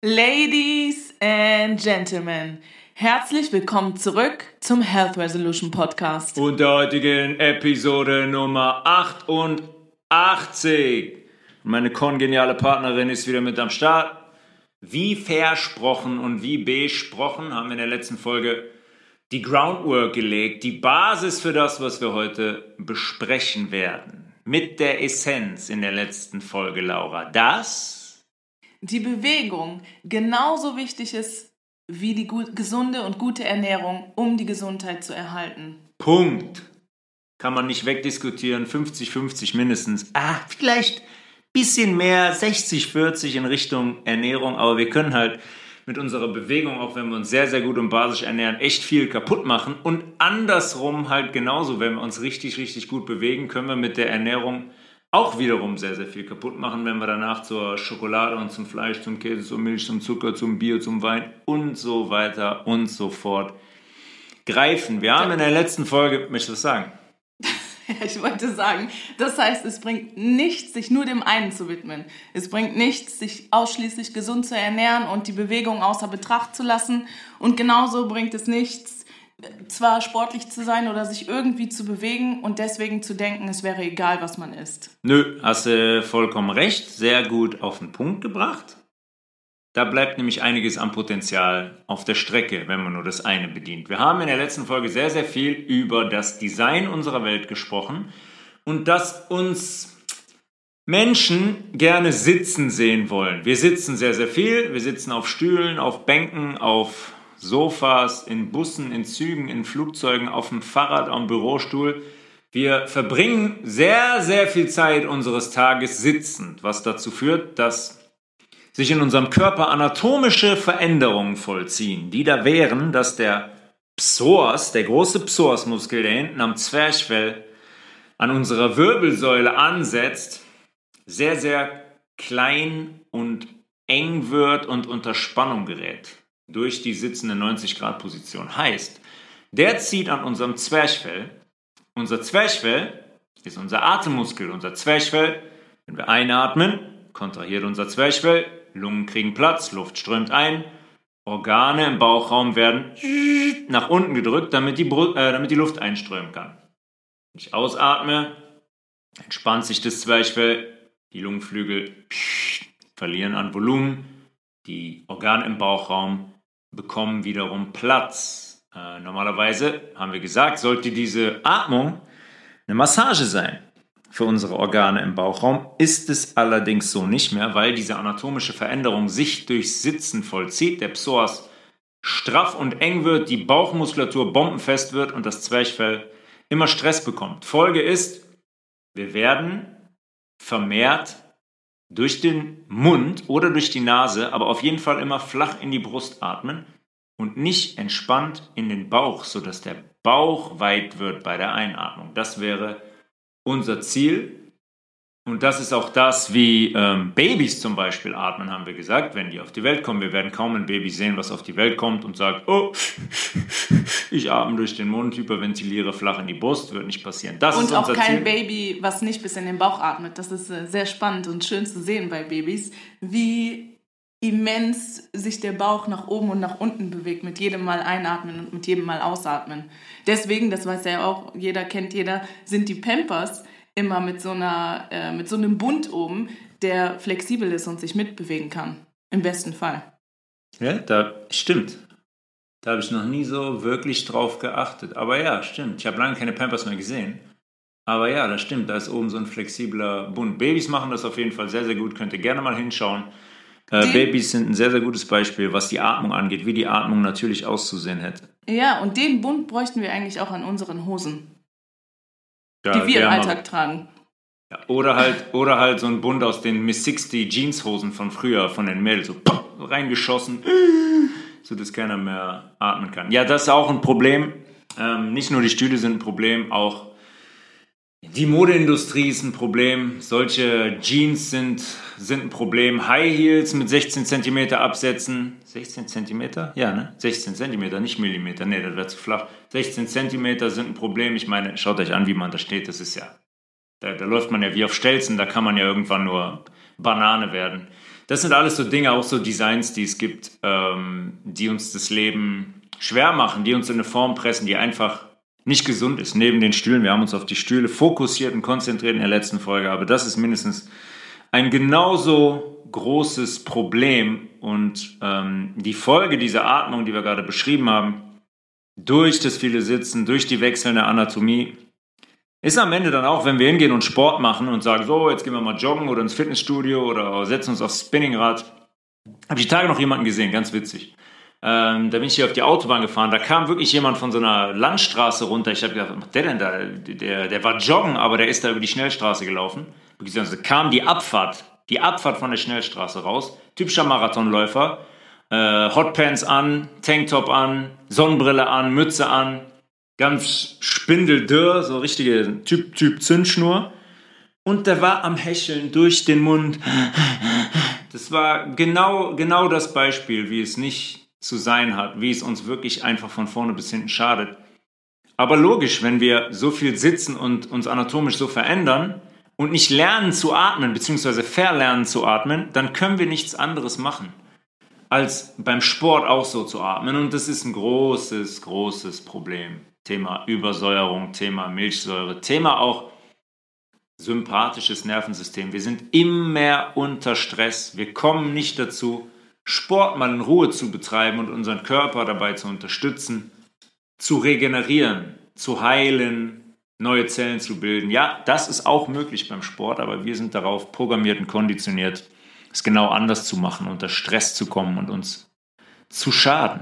Ladies and Gentlemen, herzlich willkommen zurück zum Health Resolution Podcast. Und der heutigen Episode Nummer 88. Meine kongeniale Partnerin ist wieder mit am Start. Wie versprochen und wie besprochen haben wir in der letzten Folge die Groundwork gelegt, die Basis für das, was wir heute besprechen werden. Mit der Essenz in der letzten Folge, Laura. Das die Bewegung genauso wichtig ist wie die gesunde und gute Ernährung, um die Gesundheit zu erhalten. Punkt. Kann man nicht wegdiskutieren. 50-50 mindestens. Ah, vielleicht bisschen mehr, 60-40 in Richtung Ernährung, aber wir können halt mit unserer Bewegung, auch wenn wir uns sehr, sehr gut und basisch ernähren, echt viel kaputt machen. Und andersrum halt genauso, wenn wir uns richtig, richtig gut bewegen, können wir mit der Ernährung auch wiederum sehr, sehr viel kaputt machen, wenn wir danach zur Schokolade und zum Fleisch, zum Käse, zur Milch, zum Zucker, zum Bier, zum Wein und so weiter und so fort greifen. Wir haben in der letzten Folge, möchtest du was sagen? ich wollte sagen, das heißt, es bringt nichts, sich nur dem einen zu widmen. Es bringt nichts, sich ausschließlich gesund zu ernähren und die Bewegung außer Betracht zu lassen. Und genauso bringt es nichts, zwar sportlich zu sein oder sich irgendwie zu bewegen und deswegen zu denken, es wäre egal, was man isst. Nö, hast du vollkommen recht. Sehr gut auf den Punkt gebracht. Da bleibt nämlich einiges an Potenzial auf der Strecke, wenn man nur das eine bedient. Wir haben in der letzten Folge sehr, sehr viel über das Design unserer Welt gesprochen und dass uns Menschen gerne sitzen sehen wollen. Wir sitzen sehr, sehr viel. Wir sitzen auf Stühlen, auf Bänken, auf Sofas, in Bussen, in Zügen, in Flugzeugen, auf dem Fahrrad, am Bürostuhl. Wir verbringen sehr, sehr viel Zeit unseres Tages sitzend, was dazu führt, dass sich in unserem Körper anatomische Veränderungen vollziehen, die da wären, dass der Psoas, der große Psoasmuskel, der hinten am Zwerchfell an unserer Wirbelsäule ansetzt, sehr, sehr klein und eng wird und unter Spannung gerät durch die sitzende 90-Grad-Position. Heißt, der zieht an unserem Zwerchfell. Unser Zwerchfell ist unser Atemmuskel. Unser Zwerchfell, wenn wir einatmen, kontrahiert unser Zwerchfell, Lungen kriegen Platz, Luft strömt ein, Organe im Bauchraum werden nach unten gedrückt, damit die, äh, damit die Luft einströmen kann. Wenn ich ausatme, entspannt sich das Zwerchfell, die Lungenflügel verlieren an Volumen, die Organe im Bauchraum bekommen wiederum Platz. Äh, normalerweise haben wir gesagt, sollte diese Atmung eine Massage sein für unsere Organe im Bauchraum. Ist es allerdings so nicht mehr, weil diese anatomische Veränderung sich durchs Sitzen vollzieht. Der Psoas straff und eng wird, die Bauchmuskulatur bombenfest wird und das Zwerchfell immer Stress bekommt. Folge ist, wir werden vermehrt durch den Mund oder durch die Nase, aber auf jeden Fall immer flach in die Brust atmen und nicht entspannt in den Bauch, sodass der Bauch weit wird bei der Einatmung. Das wäre unser Ziel. Und das ist auch das, wie ähm, Babys zum Beispiel atmen, haben wir gesagt, wenn die auf die Welt kommen. Wir werden kaum ein Baby sehen, was auf die Welt kommt und sagt, oh, ich atme durch den Mund, hyperventiliere flach in die Brust, wird nicht passieren. Das und auch kein Ziel. Baby, was nicht bis in den Bauch atmet. Das ist äh, sehr spannend und schön zu sehen bei Babys, wie immens sich der Bauch nach oben und nach unten bewegt mit jedem Mal einatmen und mit jedem Mal ausatmen. Deswegen, das weiß ja auch jeder, kennt jeder, sind die Pampers immer mit so, einer, äh, mit so einem Bund oben, der flexibel ist und sich mitbewegen kann. Im besten Fall. Ja, da stimmt. Da habe ich noch nie so wirklich drauf geachtet. Aber ja, stimmt. Ich habe lange keine Pampers mehr gesehen. Aber ja, das stimmt. Da ist oben so ein flexibler Bund. Babys machen das auf jeden Fall sehr, sehr gut. Könnt ihr gerne mal hinschauen. Äh, Babys sind ein sehr, sehr gutes Beispiel, was die Atmung angeht, wie die Atmung natürlich auszusehen hätte. Ja, und den Bund bräuchten wir eigentlich auch an unseren Hosen ja, die wir im Alltag tragen. Ja, oder halt, oder halt so ein Bund aus den Miss 60 Jeanshosen von früher, von den Mädels, so reingeschossen, so dass keiner mehr atmen kann. Ja, das ist auch ein Problem. Ähm, nicht nur die Stühle sind ein Problem, auch die Modeindustrie ist ein Problem. Solche Jeans sind, sind ein Problem. High Heels mit 16 cm Absätzen. 16 cm? Ja, ne? 16 cm, nicht Millimeter. Ne, das wäre zu flach. 16 cm sind ein Problem. Ich meine, schaut euch an, wie man da steht. Das ist ja. Da, da läuft man ja wie auf Stelzen. Da kann man ja irgendwann nur Banane werden. Das sind alles so Dinge, auch so Designs, die es gibt, ähm, die uns das Leben schwer machen, die uns in eine Form pressen, die einfach nicht gesund ist. Neben den Stühlen, wir haben uns auf die Stühle fokussiert und konzentriert in der letzten Folge, aber das ist mindestens ein genauso großes Problem und ähm, die Folge dieser Atmung, die wir gerade beschrieben haben, durch das viele Sitzen, durch die wechselnde Anatomie, ist am Ende dann auch, wenn wir hingehen und Sport machen und sagen, so, jetzt gehen wir mal joggen oder ins Fitnessstudio oder setzen uns aufs Spinningrad. Habe ich die Tage noch jemanden gesehen, ganz witzig. Ähm, da bin ich hier auf die Autobahn gefahren, da kam wirklich jemand von so einer Landstraße runter. Ich habe gedacht, was macht der denn da? Der, der war joggen, aber der ist da über die Schnellstraße gelaufen. Also kam die Abfahrt, die Abfahrt von der Schnellstraße raus. Typischer Marathonläufer. Äh, Hotpants an, Tanktop an, Sonnenbrille an, Mütze an, ganz spindeldürr, so richtige Typ, typ Zündschnur. Und der war am Hecheln durch den Mund. Das war genau, genau das Beispiel, wie es nicht zu sein hat, wie es uns wirklich einfach von vorne bis hinten schadet. Aber logisch, wenn wir so viel sitzen und uns anatomisch so verändern und nicht lernen zu atmen, beziehungsweise verlernen zu atmen, dann können wir nichts anderes machen, als beim Sport auch so zu atmen. Und das ist ein großes, großes Problem. Thema Übersäuerung, Thema Milchsäure, Thema auch sympathisches Nervensystem. Wir sind immer unter Stress. Wir kommen nicht dazu, Sport mal in Ruhe zu betreiben und unseren Körper dabei zu unterstützen, zu regenerieren, zu heilen, neue Zellen zu bilden. Ja, das ist auch möglich beim Sport, aber wir sind darauf programmiert und konditioniert, es genau anders zu machen, unter Stress zu kommen und uns zu schaden.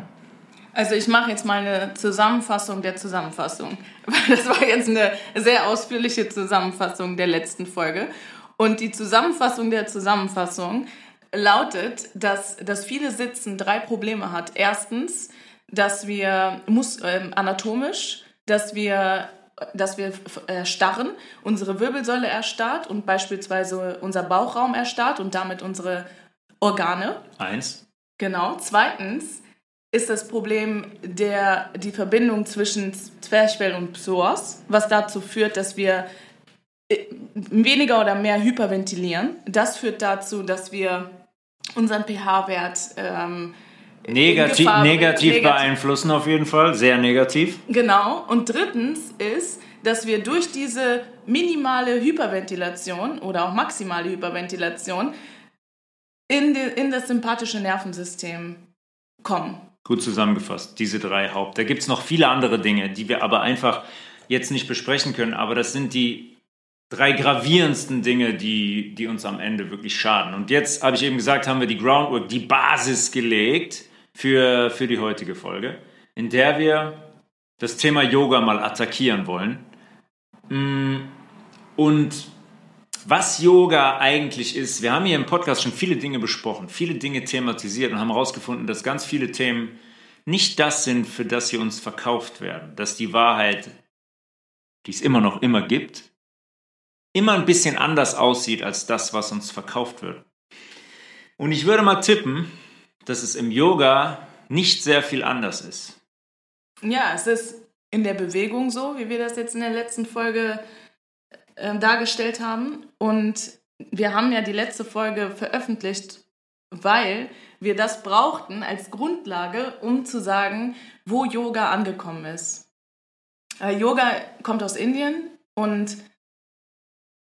Also ich mache jetzt mal eine Zusammenfassung der Zusammenfassung. Das war jetzt eine sehr ausführliche Zusammenfassung der letzten Folge. Und die Zusammenfassung der Zusammenfassung lautet, dass das viele Sitzen drei Probleme hat. Erstens, dass wir muss, äh, anatomisch, dass wir dass wir erstarren, unsere Wirbelsäule erstarrt und beispielsweise unser Bauchraum erstarrt und damit unsere Organe. Eins. Genau. Zweitens, ist das Problem der, die Verbindung zwischen Zwerchfell und Psoas, was dazu führt, dass wir äh, weniger oder mehr hyperventilieren. Das führt dazu, dass wir unseren pH-Wert ähm, negativ, Gefahr, negativ, negativ beeinflussen auf jeden Fall, sehr negativ. Genau. Und drittens ist, dass wir durch diese minimale Hyperventilation oder auch maximale Hyperventilation in, die, in das sympathische Nervensystem kommen. Gut zusammengefasst, diese drei Haupt. Da gibt es noch viele andere Dinge, die wir aber einfach jetzt nicht besprechen können, aber das sind die drei gravierendsten Dinge, die, die uns am Ende wirklich schaden. Und jetzt, habe ich eben gesagt, haben wir die Groundwork, die Basis gelegt für, für die heutige Folge, in der wir das Thema Yoga mal attackieren wollen. Mm, und was Yoga eigentlich ist. Wir haben hier im Podcast schon viele Dinge besprochen, viele Dinge thematisiert und haben herausgefunden, dass ganz viele Themen nicht das sind, für das sie uns verkauft werden. Dass die Wahrheit, die es immer noch immer gibt, immer ein bisschen anders aussieht als das, was uns verkauft wird. Und ich würde mal tippen, dass es im Yoga nicht sehr viel anders ist. Ja, es ist in der Bewegung so, wie wir das jetzt in der letzten Folge äh, dargestellt haben. Und wir haben ja die letzte Folge veröffentlicht, weil wir das brauchten als Grundlage, um zu sagen, wo Yoga angekommen ist. Äh, Yoga kommt aus Indien und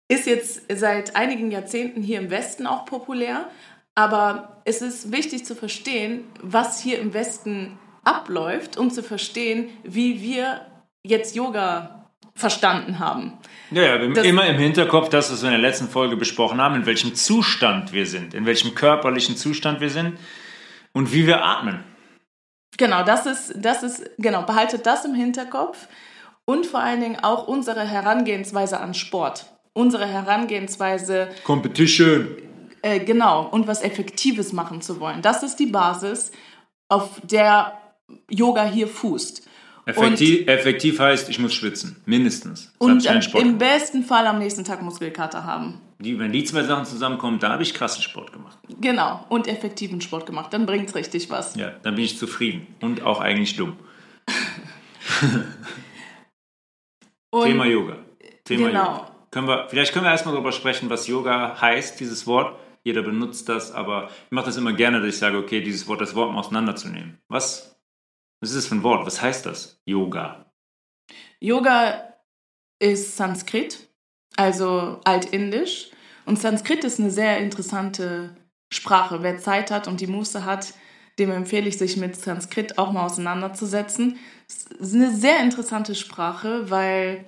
ist jetzt seit einigen Jahrzehnten hier im Westen auch populär. Aber es ist wichtig zu verstehen, was hier im Westen abläuft, um zu verstehen, wie wir jetzt Yoga verstanden haben. Ja, ja immer im Hinterkopf das, was wir in der letzten Folge besprochen haben, in welchem Zustand wir sind, in welchem körperlichen Zustand wir sind und wie wir atmen. Genau, das ist, das ist, genau, behaltet das im Hinterkopf und vor allen Dingen auch unsere Herangehensweise an Sport. Unsere Herangehensweise. Competition. Äh, genau, und was Effektives machen zu wollen. Das ist die Basis, auf der Yoga hier fußt. Effektiv, und, effektiv heißt, ich muss schwitzen, mindestens. Und im besten Fall am nächsten Tag Muskelkater haben. Die, wenn die zwei Sachen zusammenkommen, da habe ich krassen Sport gemacht. Genau, und effektiven Sport gemacht. Dann bringt es richtig was. Ja, dann bin ich zufrieden und auch eigentlich dumm. Thema Yoga. Thema genau. Yoga. Können wir, vielleicht können wir erstmal darüber sprechen, was Yoga heißt, dieses Wort. Jeder benutzt das, aber ich mache das immer gerne, dass ich sage, okay, dieses Wort, das Wort mal auseinanderzunehmen. Was, was ist das für ein Wort? Was heißt das? Yoga. Yoga ist Sanskrit, also Altindisch. Und Sanskrit ist eine sehr interessante Sprache. Wer Zeit hat und die Muße hat, dem empfehle ich, sich mit Sanskrit auch mal auseinanderzusetzen. Es ist eine sehr interessante Sprache, weil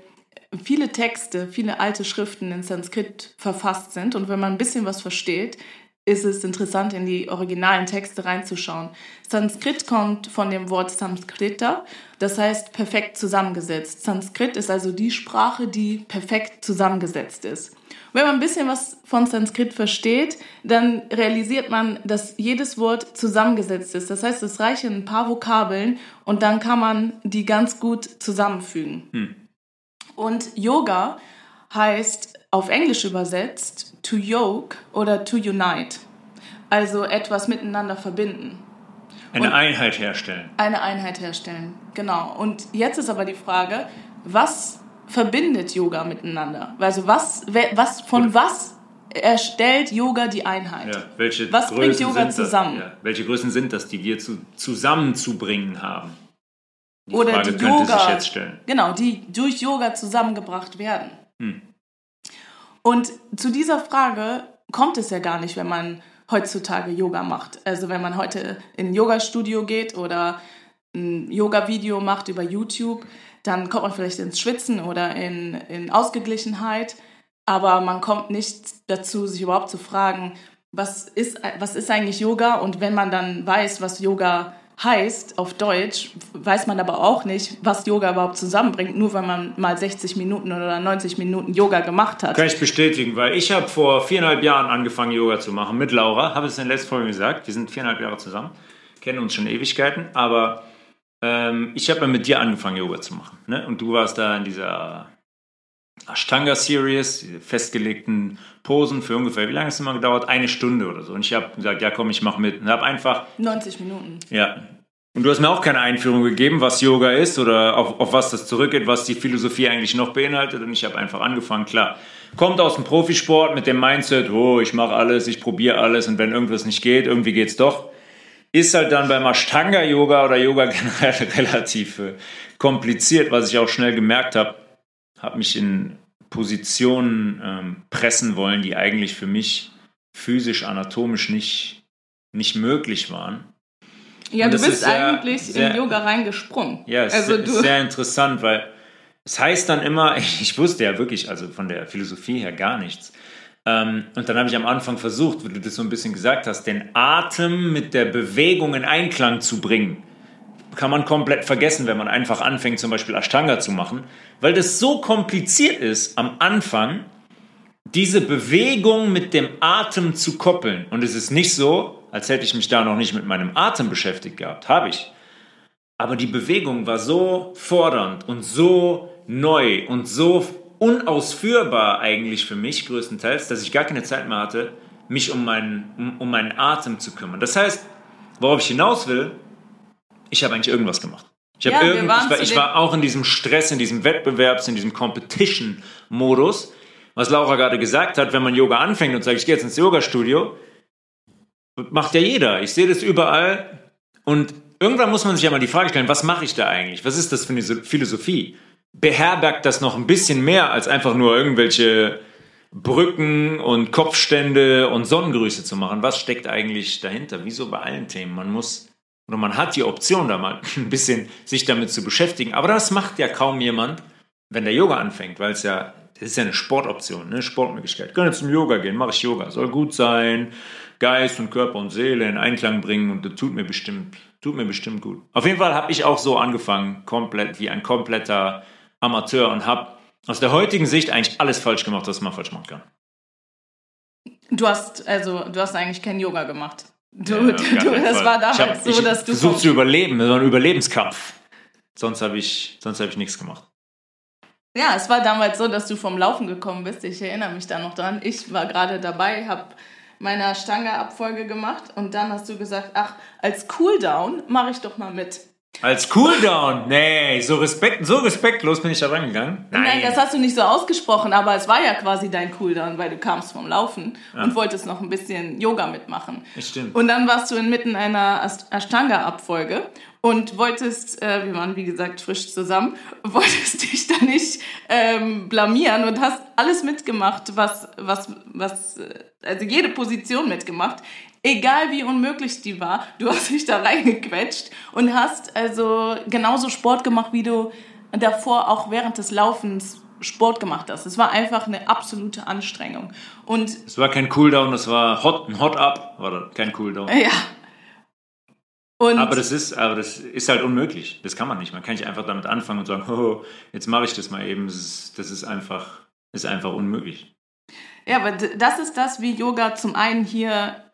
viele Texte, viele alte Schriften in Sanskrit verfasst sind. Und wenn man ein bisschen was versteht, ist es interessant, in die originalen Texte reinzuschauen. Sanskrit kommt von dem Wort Samskrita, das heißt perfekt zusammengesetzt. Sanskrit ist also die Sprache, die perfekt zusammengesetzt ist. Wenn man ein bisschen was von Sanskrit versteht, dann realisiert man, dass jedes Wort zusammengesetzt ist. Das heißt, es reichen ein paar Vokabeln und dann kann man die ganz gut zusammenfügen. Hm. Und Yoga heißt auf Englisch übersetzt to yoke oder to unite. Also etwas miteinander verbinden. Eine Und Einheit herstellen. Eine Einheit herstellen, genau. Und jetzt ist aber die Frage, was verbindet Yoga miteinander? Also was, was von was erstellt Yoga die Einheit? Ja, welche was Größen bringt Yoga zusammen? Ja, welche Größen sind das, die wir zu, zusammenzubringen haben? Die Oder Frage die Yoga, genau, die durch Yoga zusammengebracht werden. Hm. Und zu dieser Frage kommt es ja gar nicht, wenn man heutzutage Yoga macht. Also wenn man heute in ein Yoga-Studio geht oder ein Yoga-Video macht über YouTube, dann kommt man vielleicht ins Schwitzen oder in, in Ausgeglichenheit, aber man kommt nicht dazu, sich überhaupt zu fragen, was ist, was ist eigentlich Yoga? Und wenn man dann weiß, was Yoga heißt auf Deutsch, weiß man aber auch nicht, was Yoga überhaupt zusammenbringt, nur weil man mal 60 Minuten oder 90 Minuten Yoga gemacht hat. Kann ich bestätigen, weil ich habe vor viereinhalb Jahren angefangen, Yoga zu machen mit Laura, habe es in der letzten Folge gesagt, wir sind viereinhalb Jahre zusammen, kennen uns schon Ewigkeiten, aber ähm, ich habe mit dir angefangen, Yoga zu machen. Ne? Und du warst da in dieser Ashtanga Series, festgelegten Posen für ungefähr, wie lange hat es immer gedauert? Eine Stunde oder so. Und ich habe gesagt, ja komm, ich mache mit. Und habe einfach... 90 Minuten. Ja. Und du hast mir auch keine Einführung gegeben, was Yoga ist oder auf, auf was das zurückgeht, was die Philosophie eigentlich noch beinhaltet. Und ich habe einfach angefangen, klar. Kommt aus dem Profisport mit dem Mindset, oh, ich mache alles, ich probiere alles und wenn irgendwas nicht geht, irgendwie geht es doch. Ist halt dann beim Ashtanga-Yoga oder Yoga generell relativ äh, kompliziert, was ich auch schnell gemerkt habe habe mich in Positionen ähm, pressen wollen, die eigentlich für mich physisch, anatomisch nicht, nicht möglich waren. Ja, Und du bist sehr, eigentlich sehr, in Yoga reingesprungen. Ja, es also ist, ist sehr interessant, weil es heißt dann immer, ich wusste ja wirklich, also von der Philosophie her gar nichts. Ähm, und dann habe ich am Anfang versucht, wie du das so ein bisschen gesagt hast, den Atem mit der Bewegung in Einklang zu bringen kann man komplett vergessen, wenn man einfach anfängt, zum Beispiel Ashtanga zu machen, weil das so kompliziert ist am Anfang, diese Bewegung mit dem Atem zu koppeln. Und es ist nicht so, als hätte ich mich da noch nicht mit meinem Atem beschäftigt gehabt. Habe ich. Aber die Bewegung war so fordernd und so neu und so unausführbar eigentlich für mich größtenteils, dass ich gar keine Zeit mehr hatte, mich um meinen, um, um meinen Atem zu kümmern. Das heißt, worauf ich hinaus will, ich habe eigentlich irgendwas gemacht. Ich, ja, irgend, ich, war, ich war auch in diesem Stress, in diesem Wettbewerbs-, in diesem Competition-Modus. Was Laura gerade gesagt hat, wenn man Yoga anfängt und sagt, ich gehe jetzt ins Yoga-Studio, macht ja jeder. Ich sehe das überall. Und irgendwann muss man sich ja mal die Frage stellen, was mache ich da eigentlich? Was ist das für eine Philosophie? Beherbergt das noch ein bisschen mehr als einfach nur irgendwelche Brücken und Kopfstände und Sonnengrüße zu machen? Was steckt eigentlich dahinter? Wieso bei allen Themen? Man muss oder man hat die Option, da mal ein bisschen sich damit zu beschäftigen. Aber das macht ja kaum jemand, wenn der Yoga anfängt, weil es ja, das ist ja eine Sportoption, eine Sportmöglichkeit. Jetzt zum Yoga gehen, mache ich Yoga. Soll gut sein, Geist und Körper und Seele in Einklang bringen und das tut mir bestimmt, tut mir bestimmt gut. Auf jeden Fall habe ich auch so angefangen, komplett wie ein kompletter Amateur und habe aus der heutigen Sicht eigentlich alles falsch gemacht, was man falsch machen kann. Du hast also, du hast eigentlich kein Yoga gemacht. Du, ja, du das war damals hab, so, dass du. Versucht zu überleben, das war ein Überlebenskampf. Sonst habe ich, sonst hab ich nichts gemacht. Ja, es war damals so, dass du vom Laufen gekommen bist. Ich erinnere mich da noch dran. Ich war gerade dabei, habe meine Stange-Abfolge gemacht und dann hast du gesagt, ach, als Cooldown mache ich doch mal mit. Als Cooldown? Nee, so, respekt, so respektlos bin ich da rangegangen. Nein. Nein, das hast du nicht so ausgesprochen, aber es war ja quasi dein Cooldown, weil du kamst vom Laufen ja. und wolltest noch ein bisschen Yoga mitmachen. Das stimmt. Und dann warst du inmitten einer Ashtanga-Abfolge und wolltest, äh, wir waren wie gesagt frisch zusammen, wolltest dich da nicht ähm, blamieren und hast alles mitgemacht, was, was, was, äh, also jede Position mitgemacht egal wie unmöglich die war, du hast dich da reingequetscht und hast also genauso Sport gemacht, wie du davor auch während des Laufens Sport gemacht hast. Es war einfach eine absolute Anstrengung. Und es war kein Cooldown, es war hot, ein Hot Up, war kein Cooldown. Ja. Und aber das ist, aber das ist halt unmöglich. Das kann man nicht. Man kann nicht einfach damit anfangen und sagen, oh, jetzt mache ich das mal eben. Das ist, das ist einfach, ist einfach unmöglich. Ja, aber das ist das, wie Yoga zum einen hier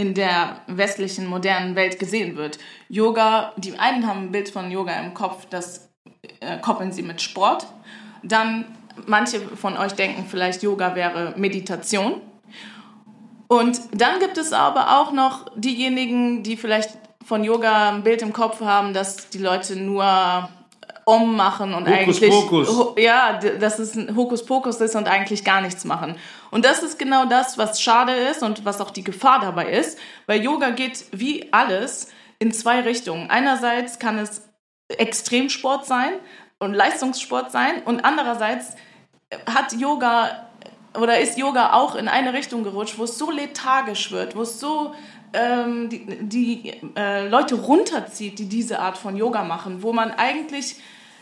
in der westlichen modernen Welt gesehen wird. Yoga, die einen haben ein Bild von Yoga im Kopf, das äh, koppeln sie mit Sport. Dann manche von euch denken vielleicht, Yoga wäre Meditation. Und dann gibt es aber auch noch diejenigen, die vielleicht von Yoga ein Bild im Kopf haben, dass die Leute nur Om machen und Hokus eigentlich Pokus. ja, dass es ein Hokuspokus ist und eigentlich gar nichts machen. Und das ist genau das, was schade ist und was auch die Gefahr dabei ist, weil Yoga geht wie alles in zwei Richtungen. Einerseits kann es Extremsport sein und Leistungssport sein und andererseits hat Yoga oder ist Yoga auch in eine Richtung gerutscht, wo es so lethargisch wird, wo es so ähm, die, die äh, Leute runterzieht, die diese Art von Yoga machen, wo man eigentlich,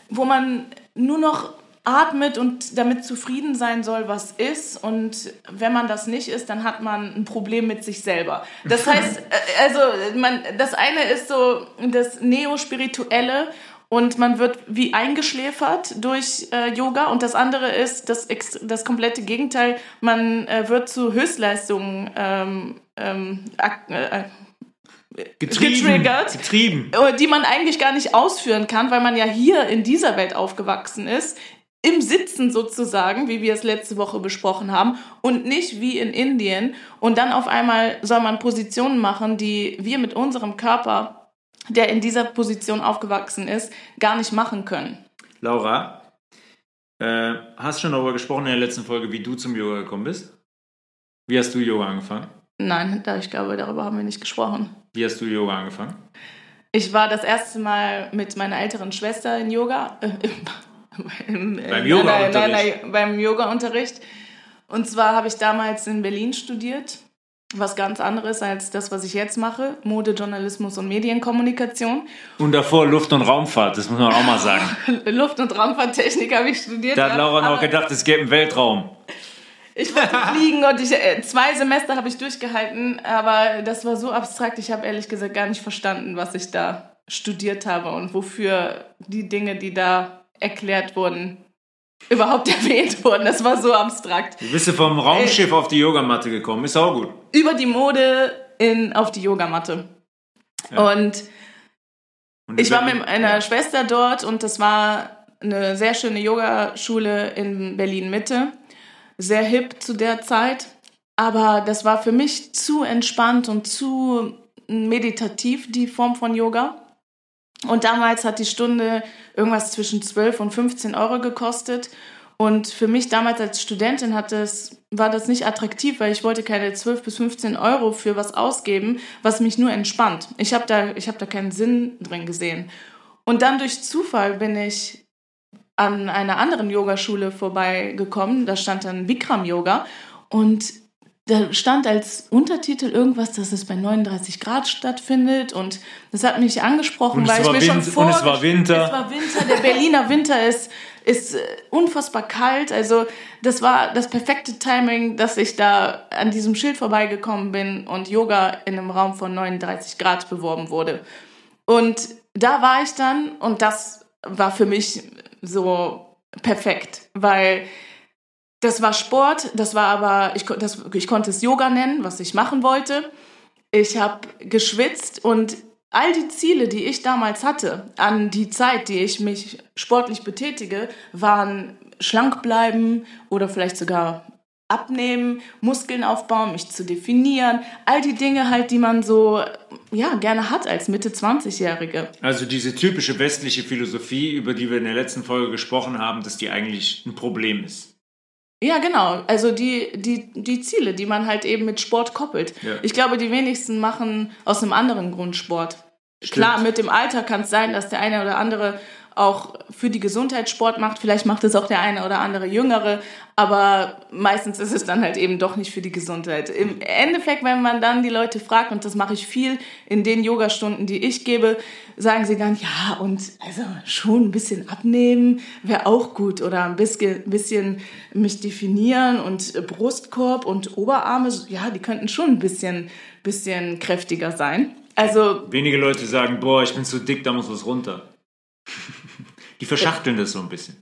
wo man nur noch atmet und damit zufrieden sein soll, was ist. Und wenn man das nicht ist, dann hat man ein Problem mit sich selber. Das heißt, äh, also man, das eine ist so das Neo-Spirituelle und man wird wie eingeschläfert durch äh, Yoga und das andere ist das, das komplette Gegenteil. Man äh, wird zu Höchstleistungen ähm, ähm, äh, Getrieben, getriggert, getrieben. Äh, die man eigentlich gar nicht ausführen kann, weil man ja hier in dieser Welt aufgewachsen ist, im Sitzen sozusagen, wie wir es letzte Woche besprochen haben, und nicht wie in Indien. Und dann auf einmal soll man Positionen machen, die wir mit unserem Körper der in dieser Position aufgewachsen ist, gar nicht machen können. Laura, äh, hast du schon darüber gesprochen in der letzten Folge, wie du zum Yoga gekommen bist? Wie hast du Yoga angefangen? Nein, da ich glaube, darüber haben wir nicht gesprochen. Wie hast du Yoga angefangen? Ich war das erste Mal mit meiner älteren Schwester in Yoga. Äh, im, beim Yoga-Unterricht? beim Yoga-Unterricht. Und zwar habe ich damals in Berlin studiert was ganz anderes als das, was ich jetzt mache, Mode, Journalismus und Medienkommunikation. Und davor Luft- und Raumfahrt, das muss man auch mal sagen. Luft- und Raumfahrttechnik habe ich studiert. Da hat Laura noch gedacht, es gäbe einen Weltraum. Ich wollte fliegen und ich, äh, zwei Semester habe ich durchgehalten, aber das war so abstrakt, ich habe ehrlich gesagt gar nicht verstanden, was ich da studiert habe und wofür die Dinge, die da erklärt wurden, überhaupt erwähnt wurden. Das war so abstrakt. Du bist vom Raumschiff auf die Yogamatte gekommen. Ist auch gut. Über die Mode in, auf die Yogamatte. Ja. Und, und ich war mit meiner ja. Schwester dort und das war eine sehr schöne Yogaschule in Berlin-Mitte. Sehr hip zu der Zeit. Aber das war für mich zu entspannt und zu meditativ, die Form von Yoga. Und damals hat die Stunde irgendwas zwischen 12 und 15 Euro gekostet. Und für mich damals als Studentin hat das, war das nicht attraktiv, weil ich wollte keine 12 bis 15 Euro für was ausgeben, was mich nur entspannt. Ich habe da, hab da keinen Sinn drin gesehen. Und dann durch Zufall bin ich an einer anderen Yogaschule vorbeigekommen. Da stand dann Bikram Yoga. Und da stand als Untertitel irgendwas, dass es bei 39 Grad stattfindet und das hat mich angesprochen, weil ich mir schon vor und es war Winter. Es war Winter, der Berliner Winter ist ist äh, unfassbar kalt, also das war das perfekte Timing, dass ich da an diesem Schild vorbeigekommen bin und Yoga in einem Raum von 39 Grad beworben wurde. Und da war ich dann und das war für mich so perfekt, weil das war Sport, das war aber, ich, das, ich konnte es Yoga nennen, was ich machen wollte. Ich habe geschwitzt und all die Ziele, die ich damals hatte, an die Zeit, die ich mich sportlich betätige, waren schlank bleiben oder vielleicht sogar abnehmen, Muskeln aufbauen, mich zu definieren, all die Dinge halt, die man so ja, gerne hat als Mitte 20-Jährige. Also diese typische westliche Philosophie, über die wir in der letzten Folge gesprochen haben, dass die eigentlich ein Problem ist. Ja, genau. Also die, die, die Ziele, die man halt eben mit Sport koppelt. Ja. Ich glaube, die wenigsten machen aus einem anderen Grund Sport. Klar, mit dem Alter kann es sein, dass der eine oder andere auch für die Gesundheit Sport macht. Vielleicht macht es auch der eine oder andere Jüngere, aber meistens ist es dann halt eben doch nicht für die Gesundheit. Im Endeffekt, wenn man dann die Leute fragt, und das mache ich viel in den Yogastunden, die ich gebe, sagen sie dann, ja, und also schon ein bisschen abnehmen wäre auch gut oder ein bisschen, bisschen mich definieren und Brustkorb und Oberarme, ja, die könnten schon ein bisschen, bisschen kräftiger sein. Also Wenige Leute sagen, boah, ich bin zu dick, da muss was runter. Die verschachteln das so ein bisschen.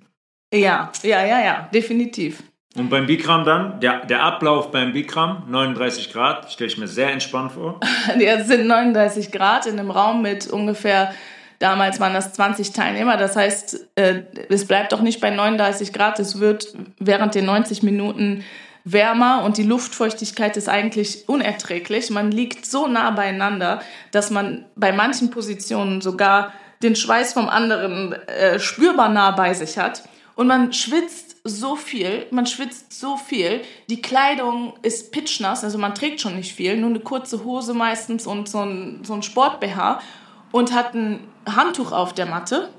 Ja, ja, ja, ja, definitiv. Und beim Bikram dann, der, der Ablauf beim Bikram, 39 Grad, stelle ich mir sehr entspannt vor. Ja, es sind 39 Grad in einem Raum mit ungefähr, damals waren das 20 Teilnehmer. Das heißt, äh, es bleibt auch nicht bei 39 Grad. Es wird während den 90 Minuten wärmer und die Luftfeuchtigkeit ist eigentlich unerträglich. Man liegt so nah beieinander, dass man bei manchen Positionen sogar den Schweiß vom anderen äh, spürbar nah bei sich hat. Und man schwitzt so viel, man schwitzt so viel. Die Kleidung ist pitchnass, also man trägt schon nicht viel, nur eine kurze Hose meistens und so ein, so ein Sport-BH und hat ein Handtuch auf der Matte.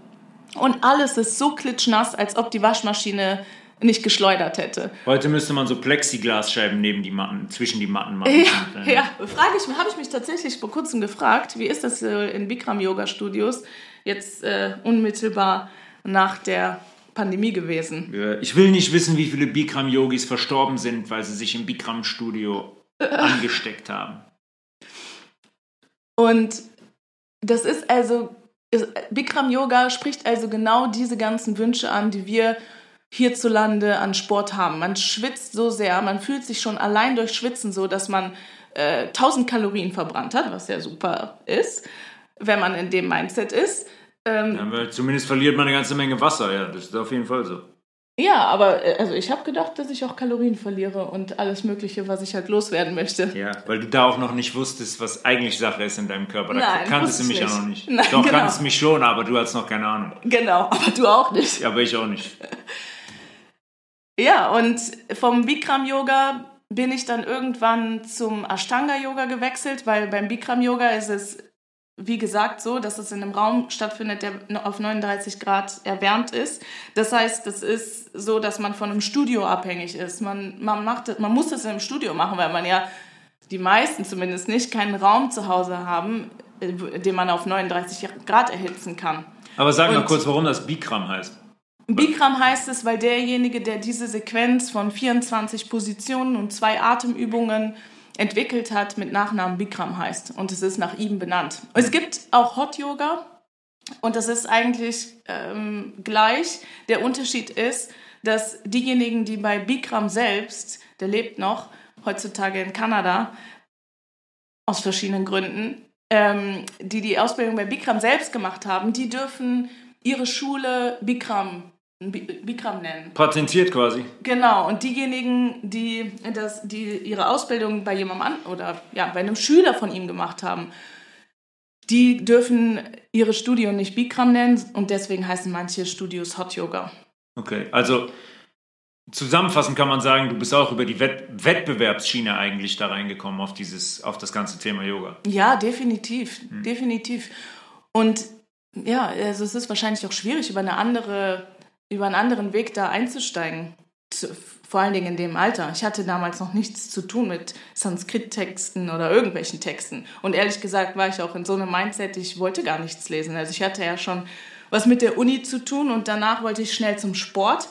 Und alles ist so klitschnass, als ob die Waschmaschine nicht geschleudert hätte. Heute müsste man so Plexiglasscheiben neben die Matten, zwischen die Matten machen. Ja, ja. frage ich, habe ich mich tatsächlich vor kurzem gefragt, wie ist das äh, in Bikram Yoga Studios jetzt äh, unmittelbar nach der Pandemie gewesen? Ich will nicht wissen, wie viele Bikram-Yogis verstorben sind, weil sie sich im Bikram-Studio angesteckt haben. Und das ist also, Bikram Yoga spricht also genau diese ganzen Wünsche an, die wir hierzulande an Sport haben. Man schwitzt so sehr, man fühlt sich schon allein durch Schwitzen so, dass man äh, 1000 Kalorien verbrannt hat, was ja super ist, wenn man in dem Mindset ist. Ähm, Ja, zumindest verliert man eine ganze Menge Wasser, ja, das ist auf jeden Fall so. ja, aber äh, also ich habe gedacht, dass ich auch Kalorien verliere und alles Mögliche, was ich halt loswerden möchte. Ja, weil du da auch noch nicht wusstest, was eigentlich Sache ist in deinem Körper. Da Nein, kanntest du mich ich ja noch nicht. nicht. Nein, Doch, genau. kanntest mich schon, aber du hattest noch keine Ahnung. Genau, aber du auch nicht. Ja, aber ich auch nicht. Ja, und vom Bikram Yoga bin ich dann irgendwann zum Ashtanga Yoga gewechselt, weil beim Bikram Yoga ist es, wie gesagt, so, dass es in einem Raum stattfindet, der auf 39 Grad erwärmt ist. Das heißt, es ist so, dass man von einem Studio abhängig ist. Man, man, macht, man muss es im Studio machen, weil man ja, die meisten zumindest nicht, keinen Raum zu Hause haben, äh, den man auf 39 Grad erhitzen kann. Aber sag mal kurz, warum das Bikram heißt. Bikram heißt es, weil derjenige, der diese Sequenz von 24 Positionen und zwei Atemübungen entwickelt hat, mit Nachnamen Bikram heißt. Und es ist nach ihm benannt. Es gibt auch Hot Yoga und das ist eigentlich ähm, gleich. Der Unterschied ist, dass diejenigen, die bei Bikram selbst, der lebt noch, heutzutage in Kanada, aus verschiedenen Gründen, ähm, die die Ausbildung bei Bikram selbst gemacht haben, die dürfen ihre Schule Bikram, Bi- Bikram nennen. Patentiert quasi. Genau, und diejenigen, die, das, die ihre Ausbildung bei jemandem an oder ja, bei einem Schüler von ihm gemacht haben, die dürfen ihre Studio nicht Bikram nennen und deswegen heißen manche Studios Hot Yoga. Okay, also zusammenfassend kann man sagen, du bist auch über die Wett Wettbewerbsschiene eigentlich da reingekommen auf dieses, auf das ganze Thema Yoga. Ja, definitiv, definitiv. Und ja, also es ist wahrscheinlich auch schwierig, über eine andere, über einen anderen Weg da einzusteigen. Zu, vor allen Dingen in dem Alter. Ich hatte damals noch nichts zu tun mit Sanskrit-Texten oder irgendwelchen Texten. Und ehrlich gesagt war ich auch in so einem Mindset, ich wollte gar nichts lesen. Also ich hatte ja schon was mit der Uni zu tun und danach wollte ich schnell zum Sport.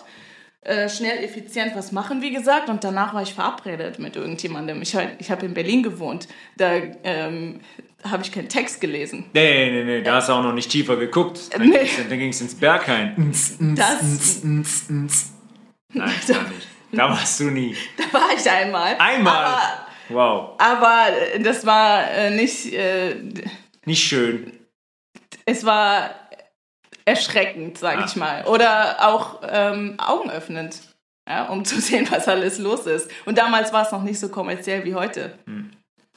Äh, schnell, effizient was machen, wie gesagt. Und danach war ich verabredet mit irgendjemandem. Ich, halt- ich habe in Berlin gewohnt. Da ähm, habe ich keinen Text gelesen. Nee, nee, nee, da hast du auch noch nicht tiefer geguckt. Dann Nee. ging es ins Berghain. Das, Nein, gar nicht. Da warst du nie. da war ich einmal. Einmal. Aber, Wow. aber äh, das war äh, nicht, äh, Nicht schön. es war erschreckend, sage Ah. ich mal. Oder auch ähm, augenöffnend, ja, um zu sehen, was alles los ist. Und damals war es noch nicht so kommerziell wie heute.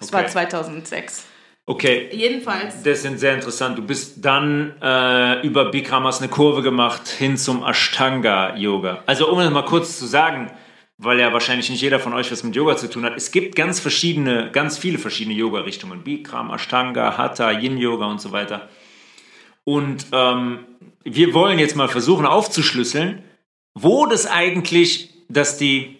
Es war Hm. Okay. 2006. Okay. Jedenfalls. Das sind sehr interessant. Du bist dann äh, über Bikramas eine Kurve gemacht hin zum Ashtanga-Yoga. Also um es mal kurz zu sagen, weil ja wahrscheinlich nicht jeder von euch was mit Yoga zu tun hat. Es gibt ganz verschiedene, ganz viele verschiedene Yoga-Richtungen. Bikram, Ashtanga, Hatha, Yin-Yoga und so weiter. Und ähm, wir wollen jetzt mal versuchen aufzuschlüsseln, wo das eigentlich, dass die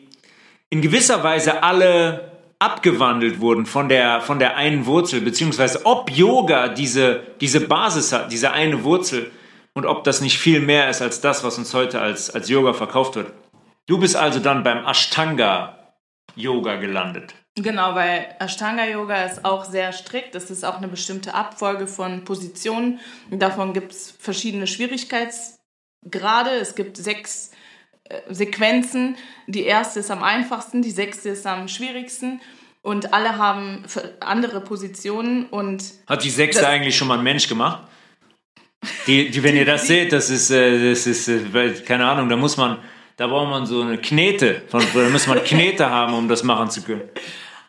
in gewisser Weise alle abgewandelt wurden von der, von der einen Wurzel, beziehungsweise ob Yoga diese, diese Basis hat, diese eine Wurzel und ob das nicht viel mehr ist als das, was uns heute als, als Yoga verkauft wird. Du bist also dann beim Ashtanga-Yoga gelandet. Genau, weil Ashtanga-Yoga ist auch sehr strikt. Es ist auch eine bestimmte Abfolge von Positionen. Davon gibt es verschiedene Schwierigkeitsgrade. Es gibt sechs Sequenzen. Die erste ist am einfachsten, die sechste ist am schwierigsten. Und alle haben andere Positionen und. Hat die sechste eigentlich schon mal ein Mensch gemacht? Die, die wenn ihr das seht, das ist, äh, das ist, äh, keine Ahnung, da muss man, da braucht man so eine Knete, von, da muss man Knete haben, um das machen zu können.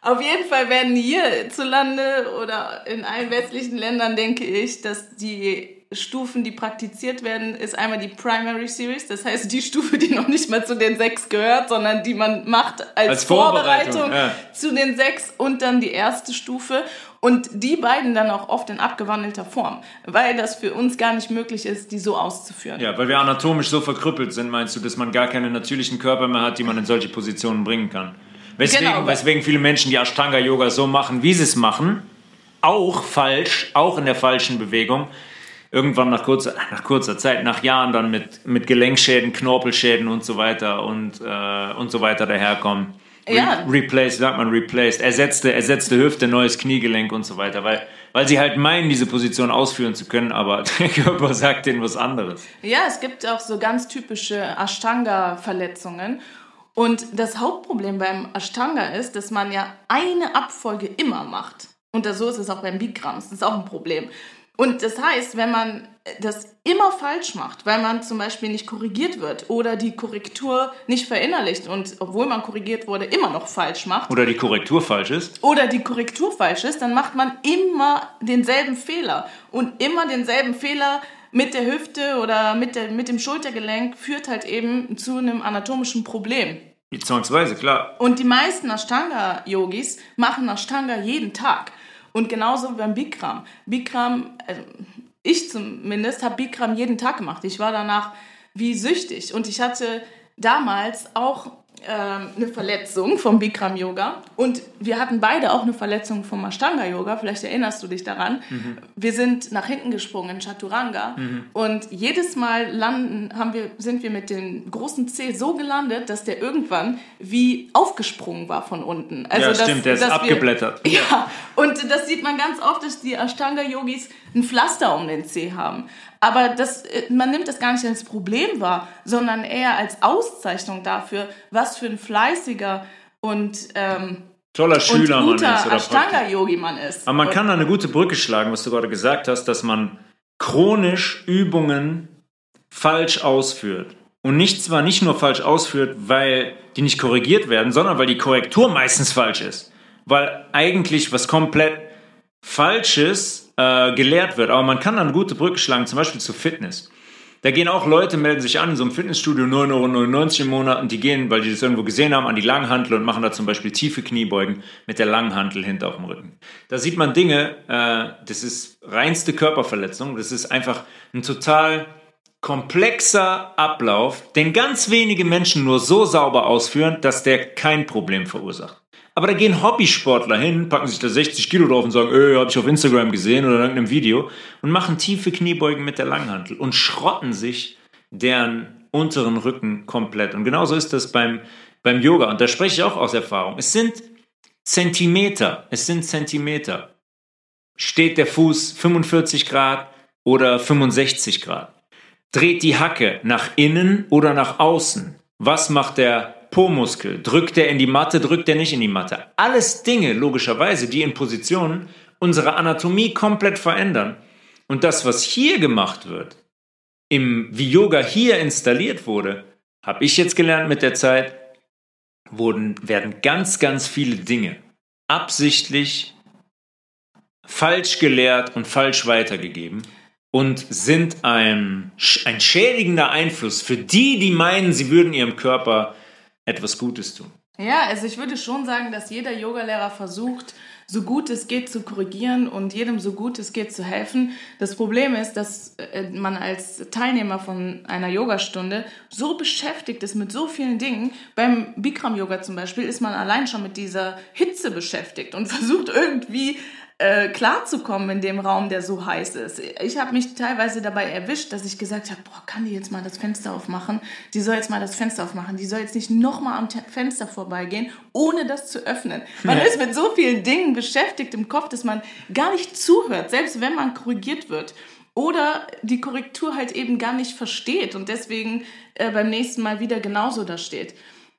Auf jeden Fall werden hierzulande oder in allen westlichen Ländern, denke ich, dass die Stufen, die praktiziert werden, ist einmal die Primary Series, das heißt die Stufe, die noch nicht mal zu den sechs gehört, sondern die man macht als, als Vorbereitung, Vorbereitung ja. zu den sechs und dann die erste Stufe. Und die beiden dann auch oft in abgewandelter Form, weil das für uns gar nicht möglich ist, die so auszuführen. Ja, weil wir anatomisch so verkrüppelt sind, meinst du, dass man gar keine natürlichen Körper mehr hat, die man in solche Positionen bringen kann. Weswegen, genau, weswegen viele Menschen die Ashtanga-Yoga so machen, wie sie es machen, auch falsch, auch in der falschen Bewegung, irgendwann nach kurzer, nach kurzer Zeit, nach Jahren dann mit, mit Gelenkschäden, Knorpelschäden und so weiter und, äh, und so weiter daherkommen. Re ja. Replaced, sagt man replaced, ersetzte, ersetzte Hüfte, neues Kniegelenk und so weiter, weil, weil sie halt meinen, diese Position ausführen zu können, aber der Körper sagt ihnen was anderes. Ja, es gibt auch so ganz typische Ashtanga-Verletzungen. Und das Hauptproblem beim Ashtanga ist, dass man ja eine Abfolge immer macht. Und so ist es auch beim Bikrams. Das ist auch ein Problem. Und das heißt, wenn man das immer falsch macht, weil man zum Beispiel nicht korrigiert wird oder die Korrektur nicht verinnerlicht und obwohl man korrigiert wurde, immer noch falsch macht. Oder die Korrektur falsch ist. Oder die Korrektur falsch ist, dann macht man immer denselben Fehler. Und immer denselben Fehler mit der Hüfte oder mit, der, mit dem Schultergelenk führt halt eben zu einem anatomischen Problem. Zwangsweise, klar. Und die meisten Ashtanga-Yogis machen Ashtanga jeden Tag. Und genauso beim Bikram. Bikram, also ich zumindest, habe Bikram jeden Tag gemacht. Ich war danach wie süchtig. Und ich hatte damals auch eine Verletzung vom Bikram Yoga und wir hatten beide auch eine Verletzung vom Ashtanga Yoga. Vielleicht erinnerst du dich daran. Mhm. Wir sind nach hinten gesprungen in Chaturanga mhm. und jedes Mal landen haben wir sind wir mit dem großen C so gelandet, dass der irgendwann wie aufgesprungen war von unten. Also ja, stimmt, der ist abgeblättert. Wir, ja, und das sieht man ganz oft, dass die Ashtanga Yogis ein Pflaster um den C haben. Aber das, äh, man nimmt das gar nicht als Problem wahr, sondern eher als Auszeichnung dafür, was für ein fleißiger und ähm, toller Schüler und guter man ist. Ashtanga-Yogi man ist. Aber man kann da eine gute Brücke schlagen, was du gerade gesagt hast, dass man chronisch Übungen falsch ausführt. Und nicht zwar nicht nur falsch ausführt, weil die nicht korrigiert werden, sondern weil die Korrektur meistens falsch ist. Weil eigentlich was komplett Falsches äh, gelehrt wird. Aber man kann dann gute Brücke schlagen, zum Beispiel zu Fitness. Da gehen auch Leute, melden sich an in so einem Fitnessstudio 9,99 Euro im Monat und die gehen, weil die das irgendwo gesehen haben, an die Langhantel und machen da zum Beispiel tiefe Kniebeugen mit der Langhantel hinter auf dem Rücken. Da sieht man Dinge, äh, das ist reinste Körperverletzung, das ist einfach ein total komplexer Ablauf, den ganz wenige Menschen nur so sauber ausführen, dass der kein Problem verursacht. Aber da gehen Hobbysportler hin, packen sich da 60 Kilo drauf und sagen, öh, hab ich auf Instagram gesehen oder in irgendeinem Video und machen tiefe Kniebeugen mit der Langhantel und schrotten sich deren unteren Rücken komplett. Und genauso ist das beim, beim Yoga. Und da spreche ich auch aus Erfahrung. Es sind Zentimeter. Es sind Zentimeter. Steht der Fuß 45 Grad oder 65 Grad? Dreht die Hacke nach innen oder nach außen? Was macht der Po-Muskel. Drückt er in die Matte, drückt er nicht in die Matte. Alles Dinge, logischerweise, die in Positionen unsere Anatomie komplett verändern. Und das, was hier gemacht wird, im, wie Yoga hier installiert wurde, habe ich jetzt gelernt mit der Zeit, wurden, werden ganz, ganz viele Dinge absichtlich falsch gelehrt und falsch weitergegeben und sind ein, ein schädigender Einfluss für die, die meinen, sie würden ihrem Körper etwas Gutes tun. Ja, also ich würde schon sagen, dass jeder Yogalehrer versucht, so gut es geht zu korrigieren und jedem so gut es geht zu helfen. Das Problem ist, dass äh, man als Teilnehmer von einer Yogastunde so beschäftigt ist mit so vielen Dingen. Beim Bikram Yoga zum Beispiel ist man allein schon mit dieser Hitze beschäftigt und versucht irgendwie äh, klarzukommen in dem Raum, der so heiß ist. Ich habe mich teilweise dabei erwischt, dass ich gesagt habe, boah, kann die jetzt mal das Fenster aufmachen? Die soll jetzt mal das Fenster aufmachen. Die soll jetzt nicht nochmal am Fenster vorbeigehen, ohne das zu öffnen. Man ja. ist mit so vielen Dingen beschäftigt im Kopf, dass man gar nicht zuhört, selbst wenn man korrigiert wird. Oder die Korrektur halt eben gar nicht versteht und deswegen äh, beim nächsten Mal wieder genauso da steht.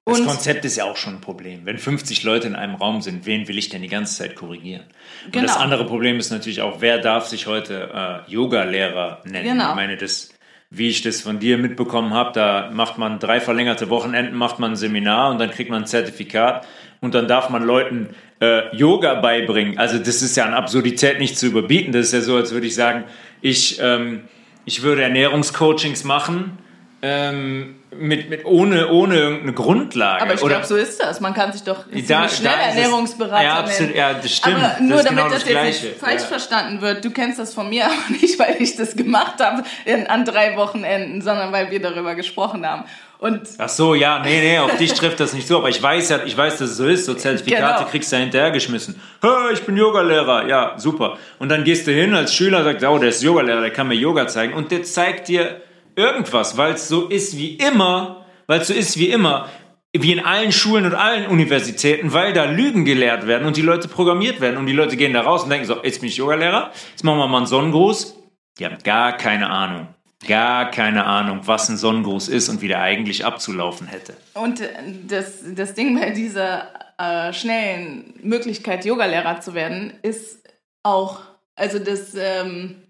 Das und Konzept ist ja auch schon ein Problem. Wenn 50 Leute in einem Raum sind, wen will ich denn die ganze Zeit korrigieren? Genau. Und das genau. andere Problem ist natürlich auch, wer darf sich heute äh, Yoga-Lehrer nennen? Genau. Ich meine, das, wie ich das von dir mitbekommen habe, da macht man drei verlängerte Wochenenden, macht man ein Seminar und dann kriegt man ein Zertifikat und dann darf man Leuten äh, Yoga beibringen. Also das ist ja an Absurdität nicht zu überbieten. Das ist ja so, als würde ich sagen, ich, ähm, ich würde Ernährungscoachings machen ähm, mit, mit ohne, ohne irgendeine Grundlage. Aber ich glaube, so ist das. Man kann sich doch da, schnell da Ernährungsberater ja, absolut, ja, das stimmt. Aber nur das damit genau das, das jetzt nicht falsch ja. verstanden wird. Du kennst das von mir, aber nicht, weil ich das gemacht habe in, an drei Wochenenden, sondern weil wir darüber gesprochen haben. Und Ach so, ja, nee, nee, auf dich trifft das nicht so, aber ich weiß ja, ich weiß, dass es so ist, so Zertifikate genau. kriegst du ja hinterhergeschmissen. Hey, ich bin Yogalehrer, ja, super. Und dann gehst du hin als Schüler, sagst, oh, der ist Yogalehrer, der kann mir Yoga zeigen und der zeigt dir irgendwas, weil es so ist wie immer, weil es so ist wie immer, wie in allen Schulen und allen Universitäten, weil da Lügen gelehrt werden und die Leute programmiert werden und die Leute gehen da raus und denken so, jetzt bin ich Yogalehrer, jetzt machen wir mal einen Sonnengruß. Die haben gar keine Ahnung. Gar keine Ahnung, was ein Sonnengruß ist und wie der eigentlich abzulaufen hätte. Und äh, das, das Ding bei dieser äh, schnellen Möglichkeit, Yogalehrer zu werden, ist auch, also das, ähm,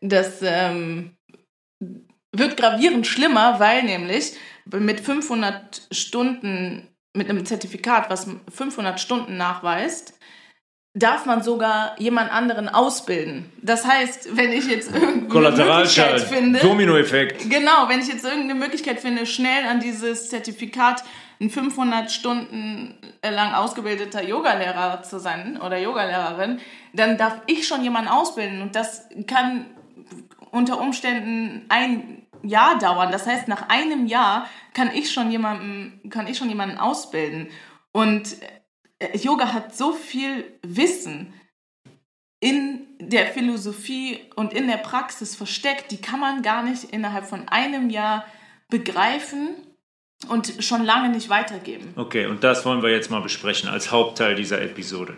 das ähm, wird gravierend schlimmer, weil nämlich mit 500 Stunden, mit einem Zertifikat, was 500 Stunden nachweist, darf man sogar jemand anderen ausbilden. Das heißt, wenn ich jetzt irgendeine Möglichkeit finde, Dominoeffekt. Genau, wenn ich jetzt irgendeine Möglichkeit finde, schnell an dieses Zertifikat ein 500 Stunden lang ausgebildeter Yogalehrer zu sein oder Yogalehrerin, dann darf ich schon jemanden ausbilden und das kann unter Umständen ein Jahr dauern. Das heißt, nach einem Jahr kann ich schon jemanden, kann ich schon jemanden ausbilden. Und äh, Yoga hat so viel Wissen in der Philosophie und in der Praxis versteckt, die kann man gar nicht innerhalb von einem Jahr begreifen und schon lange nicht weitergeben. Okay, und das wollen wir jetzt mal besprechen als Hauptteil dieser Episode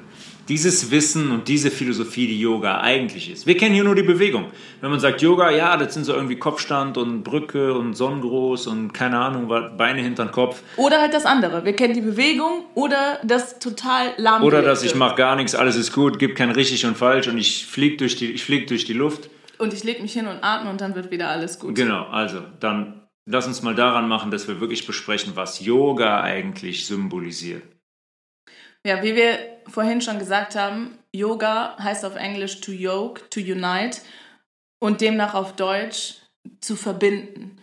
dieses Wissen und diese Philosophie, die Yoga eigentlich ist. Wir kennen hier nur die Bewegung. Wenn man sagt Yoga, ja, das sind so irgendwie Kopfstand und Brücke und Sonnengroß und keine Ahnung, Beine hinter den Kopf. Oder halt das andere. Wir kennen die Bewegung oder das total lahm. Oder dass ich mache gar nichts, alles ist gut, gibt kein richtig und falsch und ich fliege durch die, ich flieg durch die Luft. Und ich lege mich hin und atme und dann wird wieder alles gut. Genau, also dann lass uns mal daran machen, dass wir wirklich besprechen, was Yoga eigentlich symbolisiert. Ja, wie wir vorhin schon gesagt haben, Yoga heißt auf Englisch to yoke, to unite und demnach auf Deutsch zu verbinden.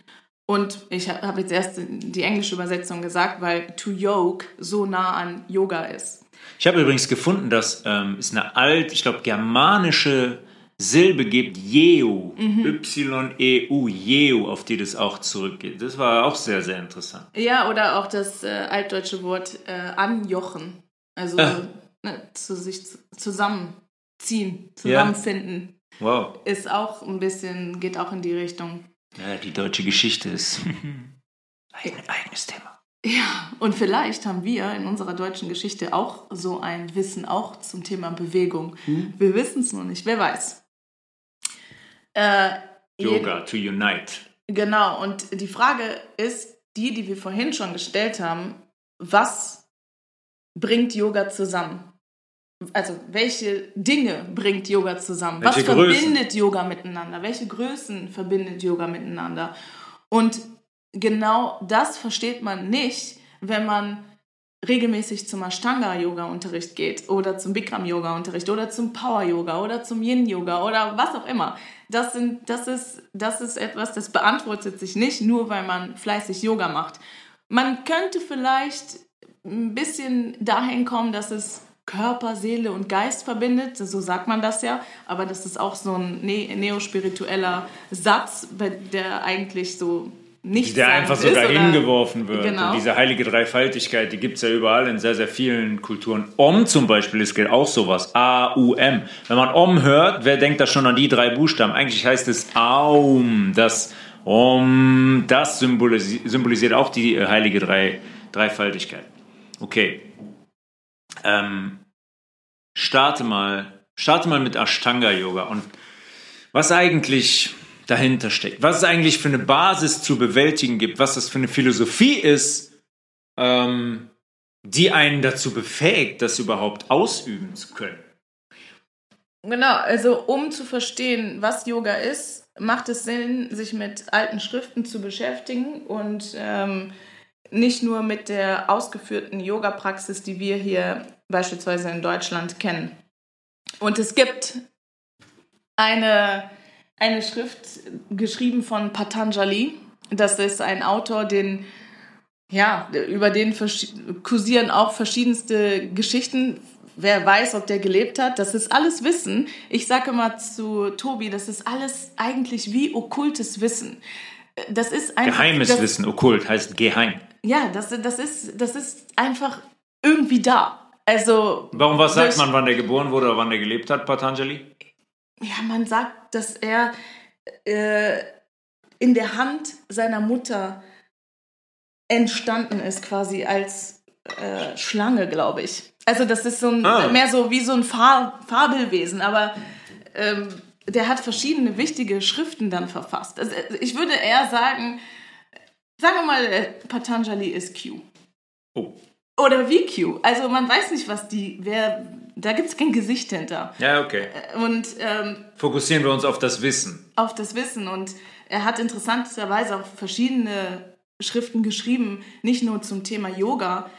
Und ich habe jetzt erst die englische Übersetzung gesagt, weil to yoke so nah an Yoga ist. Ich habe übrigens gefunden, dass ähm, es eine alt, ich glaube, germanische Silbe gibt, Jeu, mhm. Y-E-U, Jeu, auf die das auch zurückgeht. Das war auch sehr, sehr interessant. Ja, oder auch das äh, altdeutsche Wort äh, anjochen. Also ah. ne, zu sich zusammenziehen, zusammenfinden. Ja. Wow. Ist auch ein bisschen, geht auch in die Richtung. Ja, die deutsche Geschichte ist ein eigenes Thema. Ja, und vielleicht haben wir in unserer deutschen Geschichte auch so ein Wissen auch zum Thema Bewegung. Hm? Wir wissen es nur nicht, wer weiß. Äh, Yoga to unite. Genau, und die Frage ist die, die wir vorhin schon gestellt haben, was bringt Yoga zusammen? Also welche Dinge bringt Yoga zusammen? Welche Was verbindet Yoga miteinander? Welche Größen verbindet Yoga miteinander? Und genau das versteht man nicht, wenn man regelmäßig zum Ashtanga-Yoga-Unterricht geht oder zum Bikram-Yoga-Unterricht oder zum Power-Yoga oder zum Yin-Yoga oder was auch immer. Das, sind, das, ist, das ist etwas, das beantwortet sich nicht, nur weil man fleißig Yoga macht. Man könnte vielleicht ein bisschen dahin kommen, dass es Körper, Seele und Geist verbindet, so sagt man das ja, aber das ist auch so ein ne neospiritueller Satz, der eigentlich so nicht Der einfach sogar ist, hingeworfen wird. Genau. Und diese heilige Dreifaltigkeit, die gibt es ja überall in sehr, sehr vielen Kulturen. Om zum Beispiel, es gilt auch sowas. A-U-M. Wenn man Om hört, wer denkt da schon an die drei Buchstaben? Eigentlich heißt es Aum. Das Om, das symbolisiert, auch die heilige Drei, Dreifaltigkeit. Okay. Ähm, starte mal, starte mal mit Ashtanga Yoga und was eigentlich dahinter steckt, was es eigentlich für eine Basis zu bewältigen gibt, was das für eine Philosophie ist, ähm, die einen dazu befähigt, das überhaupt ausüben zu können. Genau, also um zu verstehen, was Yoga ist, macht es Sinn, sich mit alten Schriften zu beschäftigen und ähm, nicht nur mit der ausgeführten Yoga-Praxis, die wir hier beispielsweise in Deutschland kennen. Und es gibt eine eine Schrift geschrieben von Patanjali. Das ist ein Autor, den ja, über den kursieren auch verschiedenste Geschichten. Wer weiß, ob der gelebt hat, das ist alles Wissen. Ich sage immer zu Tobi, das ist alles eigentlich wie okkultes Wissen. Das ist einfach, Geheimes das, Wissen, okkult heißt geheim. Ja, das, das, ist, das ist einfach irgendwie da. Also. Warum, was sagt man, wann der geboren wurde oder wann der gelebt hat, Patanjali? ja, man sagt, dass er äh, in der Hand seiner Mutter entstanden ist, quasi als äh, Schlange, glaube ich. Also das ist so ein, ah. mehr so wie so ein Fabelwesen, aber ähm, der hat verschiedene wichtige Schriften dann verfasst. Also ich würde eher sagen, sagen wir mal, äh, Patanjali ist Q. Oh. Oder VQ. Also man weiß nicht, was die, wer, da gibt es kein Gesicht hinter. Ja, okay. Äh, und ähm, fokussieren wir uns auf das Wissen. Auf das Wissen. Und er hat interessanterweise auch verschiedene Schriften geschrieben, nicht nur zum Thema Yoga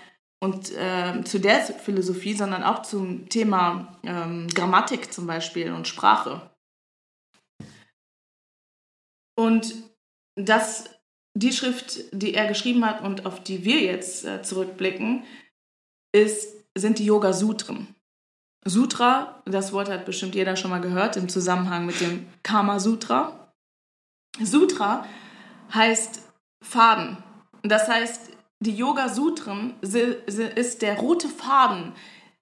und äh, zu der Philosophie, sondern auch zum Thema ähm, Grammatik zum Beispiel und Sprache. Und das die Schrift, die er geschrieben hat und auf die wir jetzt äh, zurückblicken, ist, sind die Yoga Sutren. Sutra, das Wort hat bestimmt jeder schon mal gehört im Zusammenhang mit dem Kama Sutra. Heißt Faden. Das heißt, die Yoga Sutren ist der rote Faden,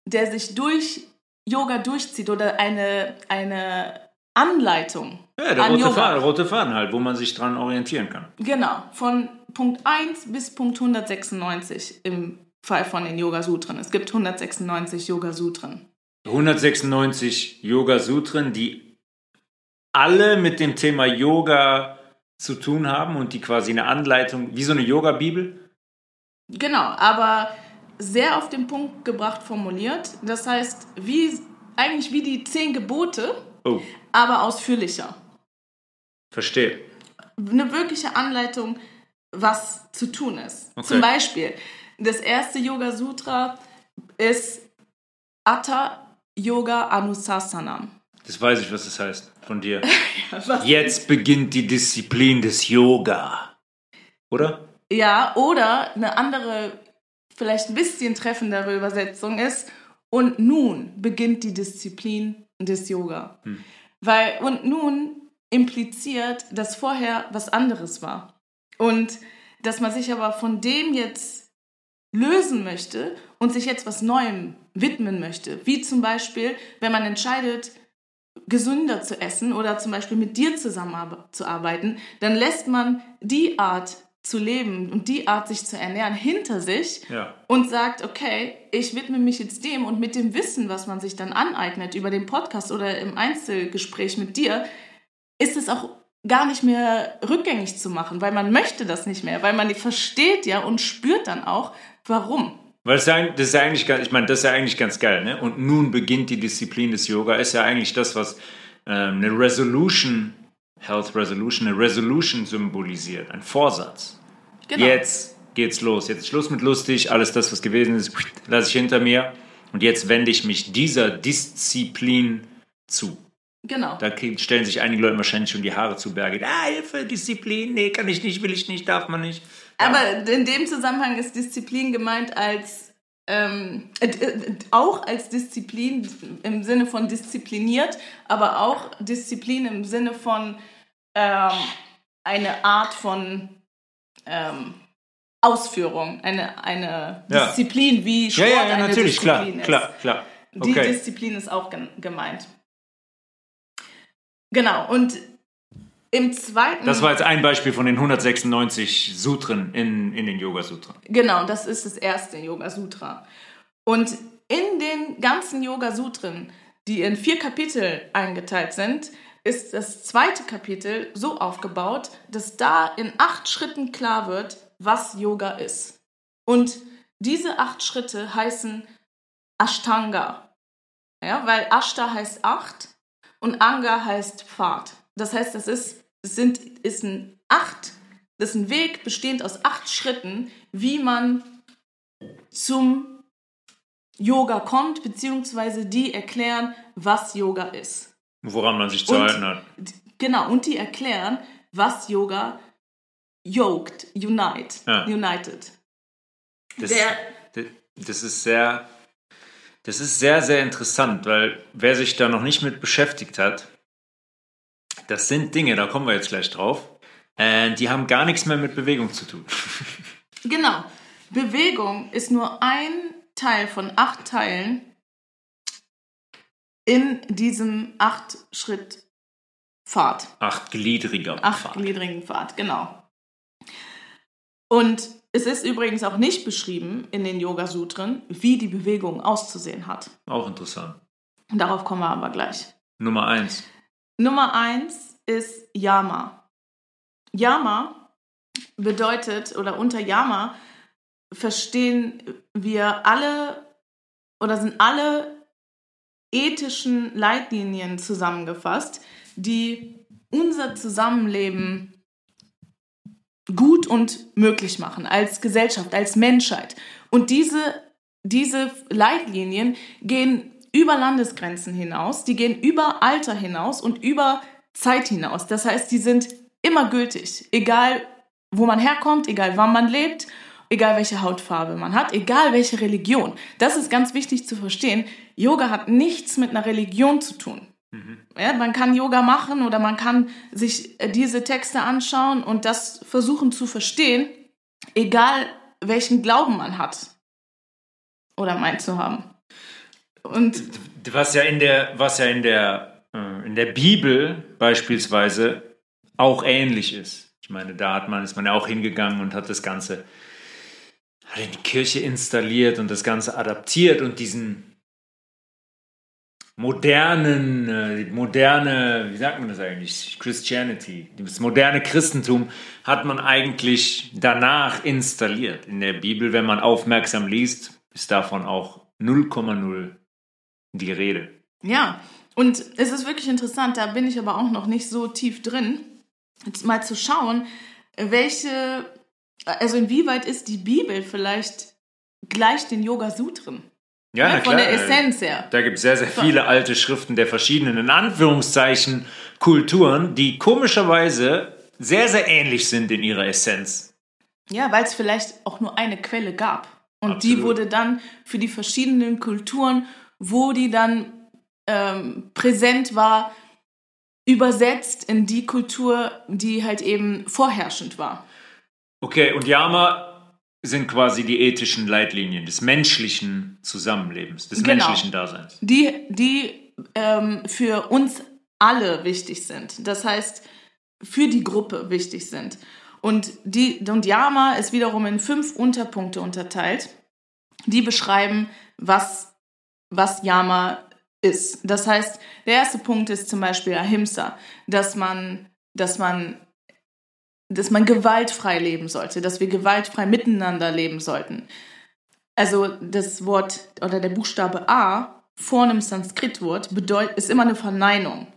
der sich durch Yoga durchzieht oder eine, eine Anleitung. Ja, der rote Faden, rote Faden halt, wo man sich dran orientieren kann. Genau, von Punkt 1 bis Punkt 196 im Fall von den Yoga Sutren. Es gibt 196 Yoga Sutren. 196 Yoga Sutren, die alle mit dem Thema Yoga zu tun haben und die quasi eine Anleitung, wie so eine Yoga-Bibel? Genau, aber sehr auf den Punkt gebracht formuliert. Das heißt, wie, eigentlich wie die zehn Gebote, oh. aber ausführlicher. Verstehe. Eine wirkliche Anleitung, was zu tun ist. Okay. Zum Beispiel, das erste Yoga Sutra ist Atta Yoga Anusasanam. Das weiß ich, was das heißt von dir. ja, Jetzt beginnt die Disziplin des Yoga. Oder? Ja, oder eine andere, vielleicht ein bisschen treffendere Übersetzung ist, und nun beginnt die Disziplin des Yoga. Hm. Weil, und nun impliziert, dass vorher was anderes war. Und dass man sich aber von dem jetzt lösen möchte und sich jetzt was Neuem widmen möchte. Wie zum Beispiel, wenn man entscheidet, gesünder zu essen oder zum Beispiel mit dir zusammenzuarbeiten, dann lässt man die Art zu leben und die Art, sich zu ernähren, hinter sich ja. und sagt, okay, ich widme mich jetzt dem und mit dem Wissen, was man sich dann aneignet über den Podcast oder im Einzelgespräch mit dir, ist es auch gar nicht mehr rückgängig zu machen, weil man möchte das nicht mehr, weil man versteht ja und spürt dann auch, warum. Weil das ist ja, eigentlich, ich meine, das ist ja eigentlich ganz geil, ne? Und nun beginnt die Disziplin des Yoga, ist ja eigentlich das, was ähm, eine Resolution, Health Resolution, eine Resolution symbolisiert, ein Vorsatz. Genau. Jetzt geht's los. Jetzt ist Schluss mit lustig, alles das, was gewesen ist, lasse ich hinter mir. Und jetzt wende ich mich dieser Disziplin zu. Genau. Da stellen sich einige Leute wahrscheinlich schon die Haare zu Berge. Ah, Hilfe, Disziplin, nee, kann ich nicht, will ich nicht, darf man nicht. Aber in dem Zusammenhang ist Disziplin gemeint als ähm, äh, äh, auch als Disziplin im Sinne von diszipliniert, aber auch Disziplin im Sinne von ähm, eine Art von ähm, Ausführung, eine, eine Ja. Disziplin, wie Sport Ja, ja, ja, eine natürlich, klar, Disziplin ist. klar, klar. Die Okay. Disziplin ist auch gemeint. Genau, und im zweiten. Das war jetzt ein Beispiel von den 196 Sutren in, in den Yoga-Sutren. Genau, das ist das erste Yoga Sutra. Und in den ganzen Yoga Sutren, die in vier Kapitel eingeteilt sind, ist das zweite Kapitel so aufgebaut, dass da in acht Schritten klar wird, was Yoga ist. Und diese acht Schritte heißen Ashtanga. Ja, weil Ashta heißt acht und Anga heißt Pfad. Das heißt, das ist, es sind, ist ein acht, das ist ein Weg bestehend aus acht Schritten, wie man zum Yoga kommt, beziehungsweise die erklären, was Yoga ist. Woran man sich zu Und- halten hat. Genau, und die erklären, was Yoga yoked, unite, Ja. united. Das, Der- das ist sehr, das ist sehr, sehr interessant, weil wer sich da noch nicht mit beschäftigt hat, das sind Dinge, da kommen wir jetzt gleich drauf, äh, die haben gar nichts mehr mit Bewegung zu tun. Genau. Bewegung ist nur ein Teil von acht Teilen in diesem Acht-Schritt-Pfad. Achtgliedriger Pfad. Achtgliedrigen Pfad, genau. Und es ist übrigens auch nicht beschrieben in den Yoga-Sutren, wie die Bewegung auszusehen hat. Auch interessant. Darauf kommen wir aber gleich. Nummer eins. Nummer eins ist Yama. Yama bedeutet, oder unter Yama verstehen wir alle oder sind alle ethischen Leitlinien zusammengefasst, die unser Zusammenleben gut und möglich machen, als Gesellschaft, als Menschheit. Und diese, diese Leitlinien gehen über Landesgrenzen hinaus, die gehen über Alter hinaus und über Zeit hinaus. Das heißt, die sind immer gültig, egal wo man herkommt, egal wann man lebt, egal welche Hautfarbe man hat, egal welche Religion. Das ist ganz wichtig zu verstehen. Yoga hat nichts mit einer Religion zu tun. Ja, man kann Yoga machen oder man kann sich äh, diese Texte anschauen und das versuchen zu verstehen, egal welchen Glauben man hat oder meint zu haben. Und Was ja in der, was ja in der, äh, in der Bibel beispielsweise auch ähnlich ist. Ich meine, da hat man, ist man ja auch hingegangen und hat das Ganze, hat in die Kirche installiert und das Ganze adaptiert und diesen modernen, äh, moderne, wie sagt man das eigentlich? Christianity, das moderne Christentum hat man eigentlich danach installiert. In der Bibel, wenn man aufmerksam liest, ist davon auch 0,0 die Rede. Ja, und es ist wirklich interessant, da bin ich aber auch noch nicht so tief drin, jetzt mal zu schauen, welche, also inwieweit ist die Bibel vielleicht gleich den Yoga-Sutren? Ja, Ja, na von klar, der Essenz her. Da gibt es sehr, sehr viele alte Schriften der verschiedenen, in Anführungszeichen, Kulturen, die komischerweise sehr, sehr ähnlich sind in ihrer Essenz. Ja, weil es vielleicht auch nur eine Quelle gab. Und die Absolut. wurde dann für die verschiedenen Kulturen, wo die dann ähm, präsent war, übersetzt in die Kultur, die halt eben vorherrschend war. Okay, und Yama sind quasi die ethischen Leitlinien des menschlichen Zusammenlebens, des Genau. menschlichen Daseins. Die, die ähm, für uns alle wichtig sind. Das heißt, für die Gruppe wichtig sind. Und, die, und Yama ist wiederum in fünf Unterpunkte unterteilt, die beschreiben, was, was Yama ist. Das heißt, der erste Punkt ist zum Beispiel Ahimsa, dass man, dass man, dass man gewaltfrei leben sollte, dass wir gewaltfrei miteinander leben sollten. Also das Wort oder der Buchstabe A vor einem Sanskritwort bedeut, ist immer eine Verneinung.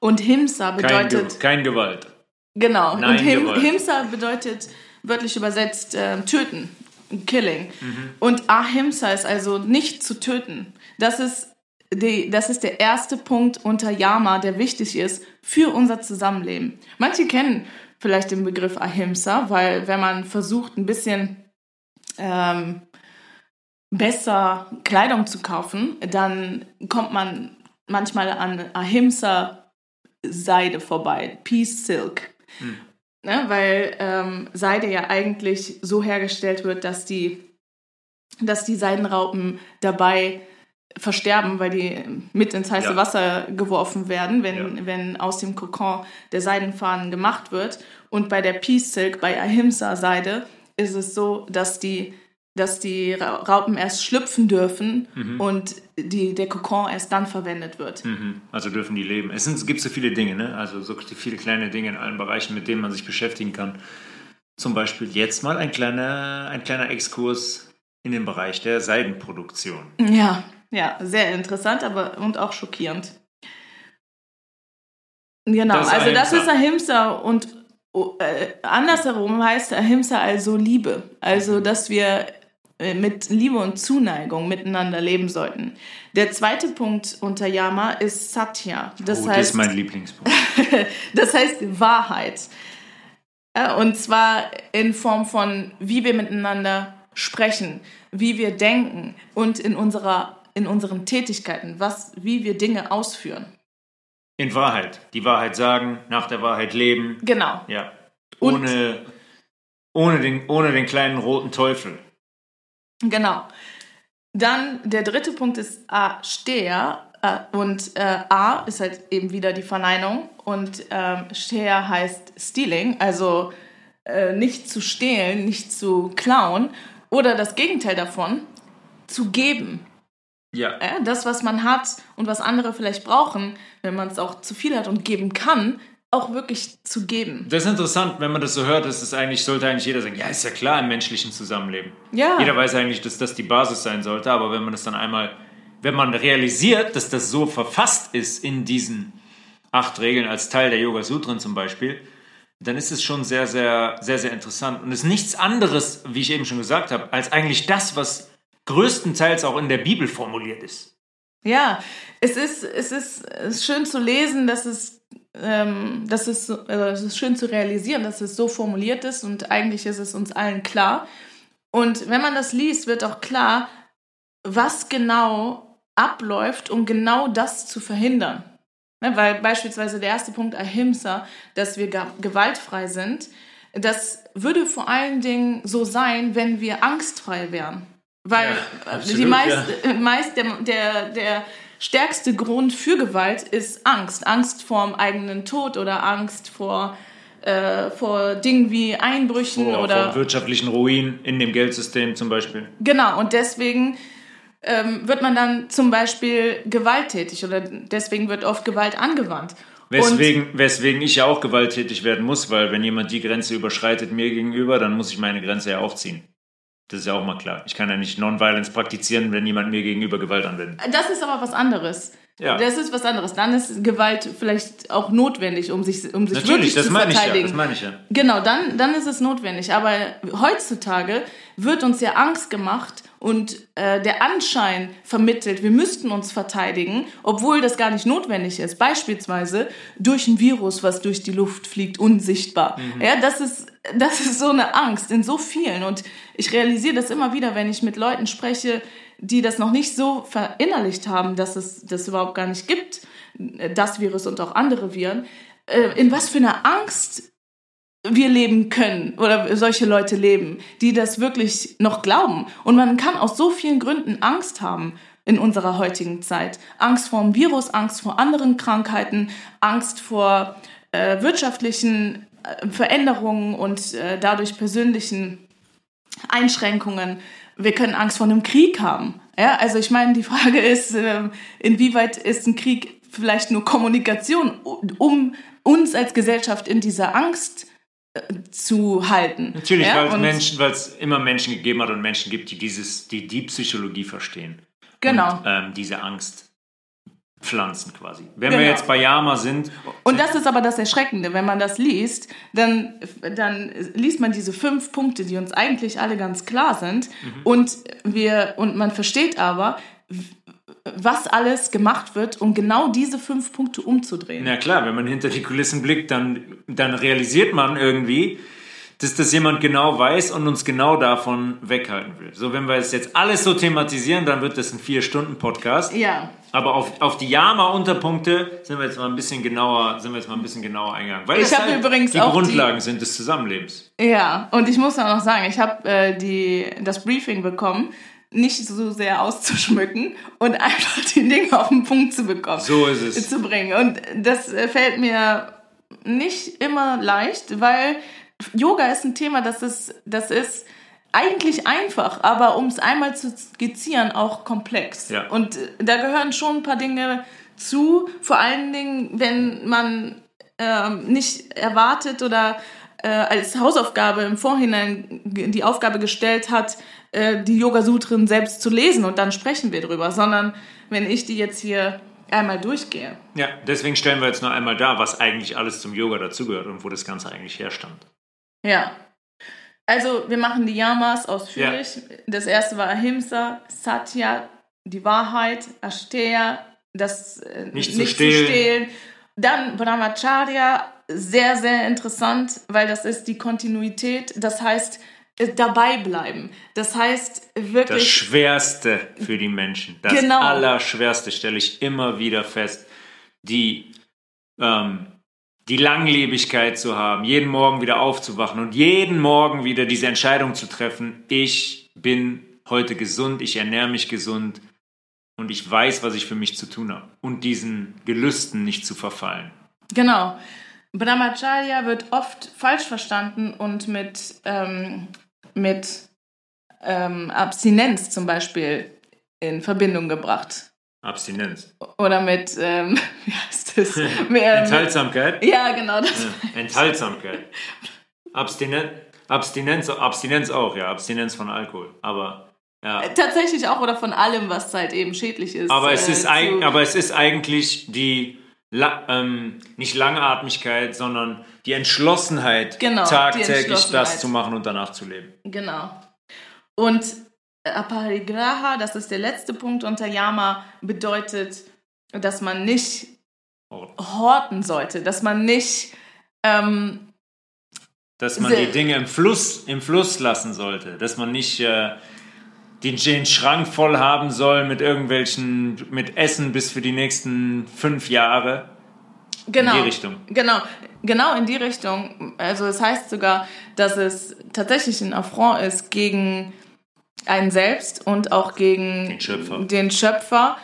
Und Himsa Kein, Ge bedeutet kein Gewalt. Genau. Nein, und Him, Gewalt. Himsa bedeutet wörtlich übersetzt äh, töten, killing. Und Ahimsa ist also nicht zu töten. Das ist, die, das ist der erste Punkt unter Yama, der wichtig ist für unser Zusammenleben. Manche kennen vielleicht den Begriff Ahimsa, weil wenn man versucht, ein bisschen ähm, besser Kleidung zu kaufen, dann kommt man manchmal an Ahimsa Seide vorbei, Peace Silk. Ne, weil ähm, Seide ja eigentlich so hergestellt wird, dass die, dass die Seidenraupen dabei versterben, weil die mit ins heiße Ja. Wasser geworfen werden, wenn, Ja. wenn aus dem Kokon der Seidenfaden gemacht wird. Und bei der Peace Silk, bei Ahimsa Seide, ist es so, dass die, dass die Ra- Raupen erst schlüpfen dürfen und die, der Kokon erst dann verwendet wird. Mhm. Also dürfen die leben. Es, sind, es gibt so viele Dinge, ne? also so viele kleine Dinge in allen Bereichen, mit denen man sich beschäftigen kann. Zum Beispiel jetzt mal ein kleiner, ein kleiner Exkurs in den Bereich der Seidenproduktion. Ja, ja, sehr interessant, aber und auch schockierend. Genau, Das also das ist Ahimsa und oh, äh, andersherum heißt Ahimsa also Liebe. Also, dass wir äh, mit Liebe und Zuneigung miteinander leben sollten. Der zweite Punkt unter Yama ist Satya. Das oh, das heißt, ist mein Lieblingspunkt. das heißt Wahrheit. Ja, Und zwar in Form von, wie wir miteinander sprechen, wie wir denken und in, unserer, in unseren Tätigkeiten, was, wie wir Dinge ausführen. In Wahrheit. Die Wahrheit sagen, nach der Wahrheit leben. Genau. Ja. Und- Ohne, ohne, den, ohne den kleinen roten Teufel. Genau. Dann der dritte Punkt ist A, Steher. Äh, und äh, A ist halt eben wieder die Verneinung. Und ähm, Steher heißt Stealing, also äh, nicht zu stehlen, nicht zu klauen. Oder das Gegenteil davon, zu geben. Ja. Ja, das, was man hat und was andere vielleicht brauchen, wenn man es auch zu viel hat und geben kann, auch wirklich zu geben. Das ist interessant, wenn man das so hört, ist es eigentlich, sollte eigentlich jeder sagen, ja, ist ja klar im menschlichen Zusammenleben. Ja. Jeder weiß eigentlich, dass das die Basis sein sollte, aber wenn man das dann einmal, wenn man realisiert, dass das so verfasst ist in diesen acht Regeln als Teil der Yoga Sutren zum Beispiel, dann ist es schon sehr, sehr, sehr, sehr interessant und ist nichts anderes, wie ich eben schon gesagt habe, als eigentlich das, was größtenteils auch in der Bibel formuliert ist. Ja, es ist, es ist, es ist schön zu lesen, dass es, ähm, dass es, so- also es ist schön zu realisieren, dass es so formuliert ist und eigentlich ist es uns allen klar. Und wenn man das liest, wird auch klar, was genau abläuft, um genau das zu verhindern. Ne, weil beispielsweise der erste Punkt Ahimsa, dass wir gewaltfrei sind, das würde vor allen Dingen so sein, wenn wir angstfrei wären. Weil Ja, äh, absolut, die meist, ja. äh, meist der, der, der stärkste Grund für Gewalt ist Angst. Angst vor dem eigenen Tod oder Angst vor, äh, vor Dingen wie Einbrüchen Vor, oder vor wirtschaftlichen Ruin in dem Geldsystem zum Beispiel. Genau, und deswegen ähm, wird man dann zum Beispiel gewalttätig oder deswegen wird oft Gewalt angewandt. Weswegen, weswegen ich ja auch gewalttätig werden muss, weil wenn jemand die Grenze überschreitet mir gegenüber, dann muss ich meine Grenze ja auch ziehen. Das ist ja auch mal klar. Ich kann ja nicht Non-Violence praktizieren, wenn jemand mir gegenüber Gewalt anwendet. Das ist aber was anderes. Ja. Das ist was anderes. Dann ist Gewalt vielleicht auch notwendig, um sich, um sich Natürlich, wirklich das zu meine ich ja. verteidigen. Das meine ich ja. Genau, dann, dann ist es notwendig. Aber heutzutage wird uns ja Angst gemacht und äh, der Anschein vermittelt, wir müssten uns verteidigen, obwohl das gar nicht notwendig ist. Beispielsweise durch ein Virus, was durch die Luft fliegt, unsichtbar. Ja, das ist, das ist so eine Angst in so vielen. Und ich realisiere das immer wieder, wenn ich mit Leuten spreche, die das noch nicht so verinnerlicht haben, dass es das überhaupt gar nicht gibt, das Virus und auch andere Viren, äh, in was für einer Angst wir leben können oder solche Leute leben, die das wirklich noch glauben. Und man kann aus so vielen Gründen Angst haben in unserer heutigen Zeit. Angst vor dem Virus, Angst vor anderen Krankheiten, Angst vor äh, wirtschaftlichen äh, Veränderungen und äh, dadurch persönlichen Einschränkungen. Wir können Angst vor einem Krieg haben. Ja, also ich meine, die Frage ist, ähm, inwieweit ist ein Krieg vielleicht nur Kommunikation, um uns als Gesellschaft in dieser Angst äh, zu halten. Natürlich, ja, weil es Menschen, weil es immer Menschen gegeben hat und Menschen gibt, die dieses, die die Psychologie verstehen. Genau. Und, ähm, diese Angst Pflanzen quasi. Wenn Genau. wir jetzt bei Yama sind, Und das ist aber das Erschreckende, wenn man das liest, dann, dann liest man diese fünf Punkte, die uns eigentlich alle ganz klar sind, und wir und man versteht aber, was alles gemacht wird, um genau diese fünf Punkte umzudrehen. na klar, wenn man hinter die Kulissen blickt, dann, dann realisiert man irgendwie, dass das jemand genau weiß und uns genau davon weghalten will. So, wenn wir es jetzt alles so thematisieren, dann wird das ein Vier-Stunden-Podcast. Ja, Aber auf, auf die Yama-Unterpunkte sind wir jetzt mal ein bisschen genauer, sind wir jetzt mal ein bisschen genauer eingegangen. Weil Ich das halt übrigens die auch die- Grundlagen sind des Zusammenlebens. ja. Und ich muss auch noch sagen, ich habe äh, die das Briefing bekommen, nicht so sehr auszuschmücken und einfach die Dinge auf den Punkt zu bekommen. So ist es. zu bringen. Und das äh, fällt mir nicht immer leicht, weil Yoga ist ein Thema, das ist, das ist eigentlich einfach, aber um es einmal zu skizzieren, auch komplex. Ja. Und äh, da gehören schon ein paar Dinge zu, vor allen Dingen, wenn man ähm, nicht erwartet oder äh, als Hausaufgabe im Vorhinein die Aufgabe gestellt hat, äh, die Yoga-Sutren selbst zu lesen und dann sprechen wir drüber, sondern wenn ich die jetzt hier einmal durchgehe. Ja, deswegen stellen wir jetzt noch einmal dar, was eigentlich alles zum Yoga dazugehört und wo das Ganze eigentlich herstammt. Ja. Also, wir machen die Yamas ausführlich. Das erste war Ahimsa, Satya, die Wahrheit, Asteya, das äh, Nicht zu stehlen. Dann Brahmacharya, sehr, sehr interessant, weil das ist die Kontinuität. Das heißt, äh, dabei bleiben. Das heißt, Das wirklich. Schwerste für die Menschen, das Genau. Allerschwerste stelle ich immer wieder fest, die, ähm, die Langlebigkeit zu haben, jeden Morgen wieder aufzuwachen und jeden Morgen wieder diese Entscheidung zu treffen, ich bin heute gesund, ich ernähre mich gesund und ich weiß, was ich für mich zu tun habe und diesen Gelüsten nicht zu verfallen. Genau. Brahmacharya wird oft falsch verstanden und mit, ähm, mit ähm, Abstinenz zum Beispiel in Verbindung gebracht. Abstinenz. Oder mit, ähm, wie heißt das? Ähm, Enthaltsamkeit? ja, genau. Das. Ja, Enthaltsamkeit. Abstinenz, Abstinenz, Abstinenz auch, ja, Abstinenz von Alkohol. Aber ja. Tatsächlich auch oder von allem, was halt eben schädlich ist. Aber es äh, ist, eig aber es ist eigentlich die La ähm, nicht Langatmigkeit, sondern die Entschlossenheit, Genau, die tagtäglich Entschlossenheit. das zu machen und danach zu leben. Genau. Und Aparigraha, das ist der letzte Punkt unter Yama, bedeutet, dass man nicht horten sollte, dass man nicht ähm, Dass man die Dinge im Fluss, im Fluss lassen sollte, dass man nicht äh, den, den Schrank voll haben soll mit irgendwelchen, mit Essen bis für die nächsten fünf Jahre. genau, die Richtung. Genau, genau in die Richtung. Also es heißt sogar, dass es tatsächlich ein Affront ist gegen einen selbst und auch gegen Den Schöpfer. den Schöpfer.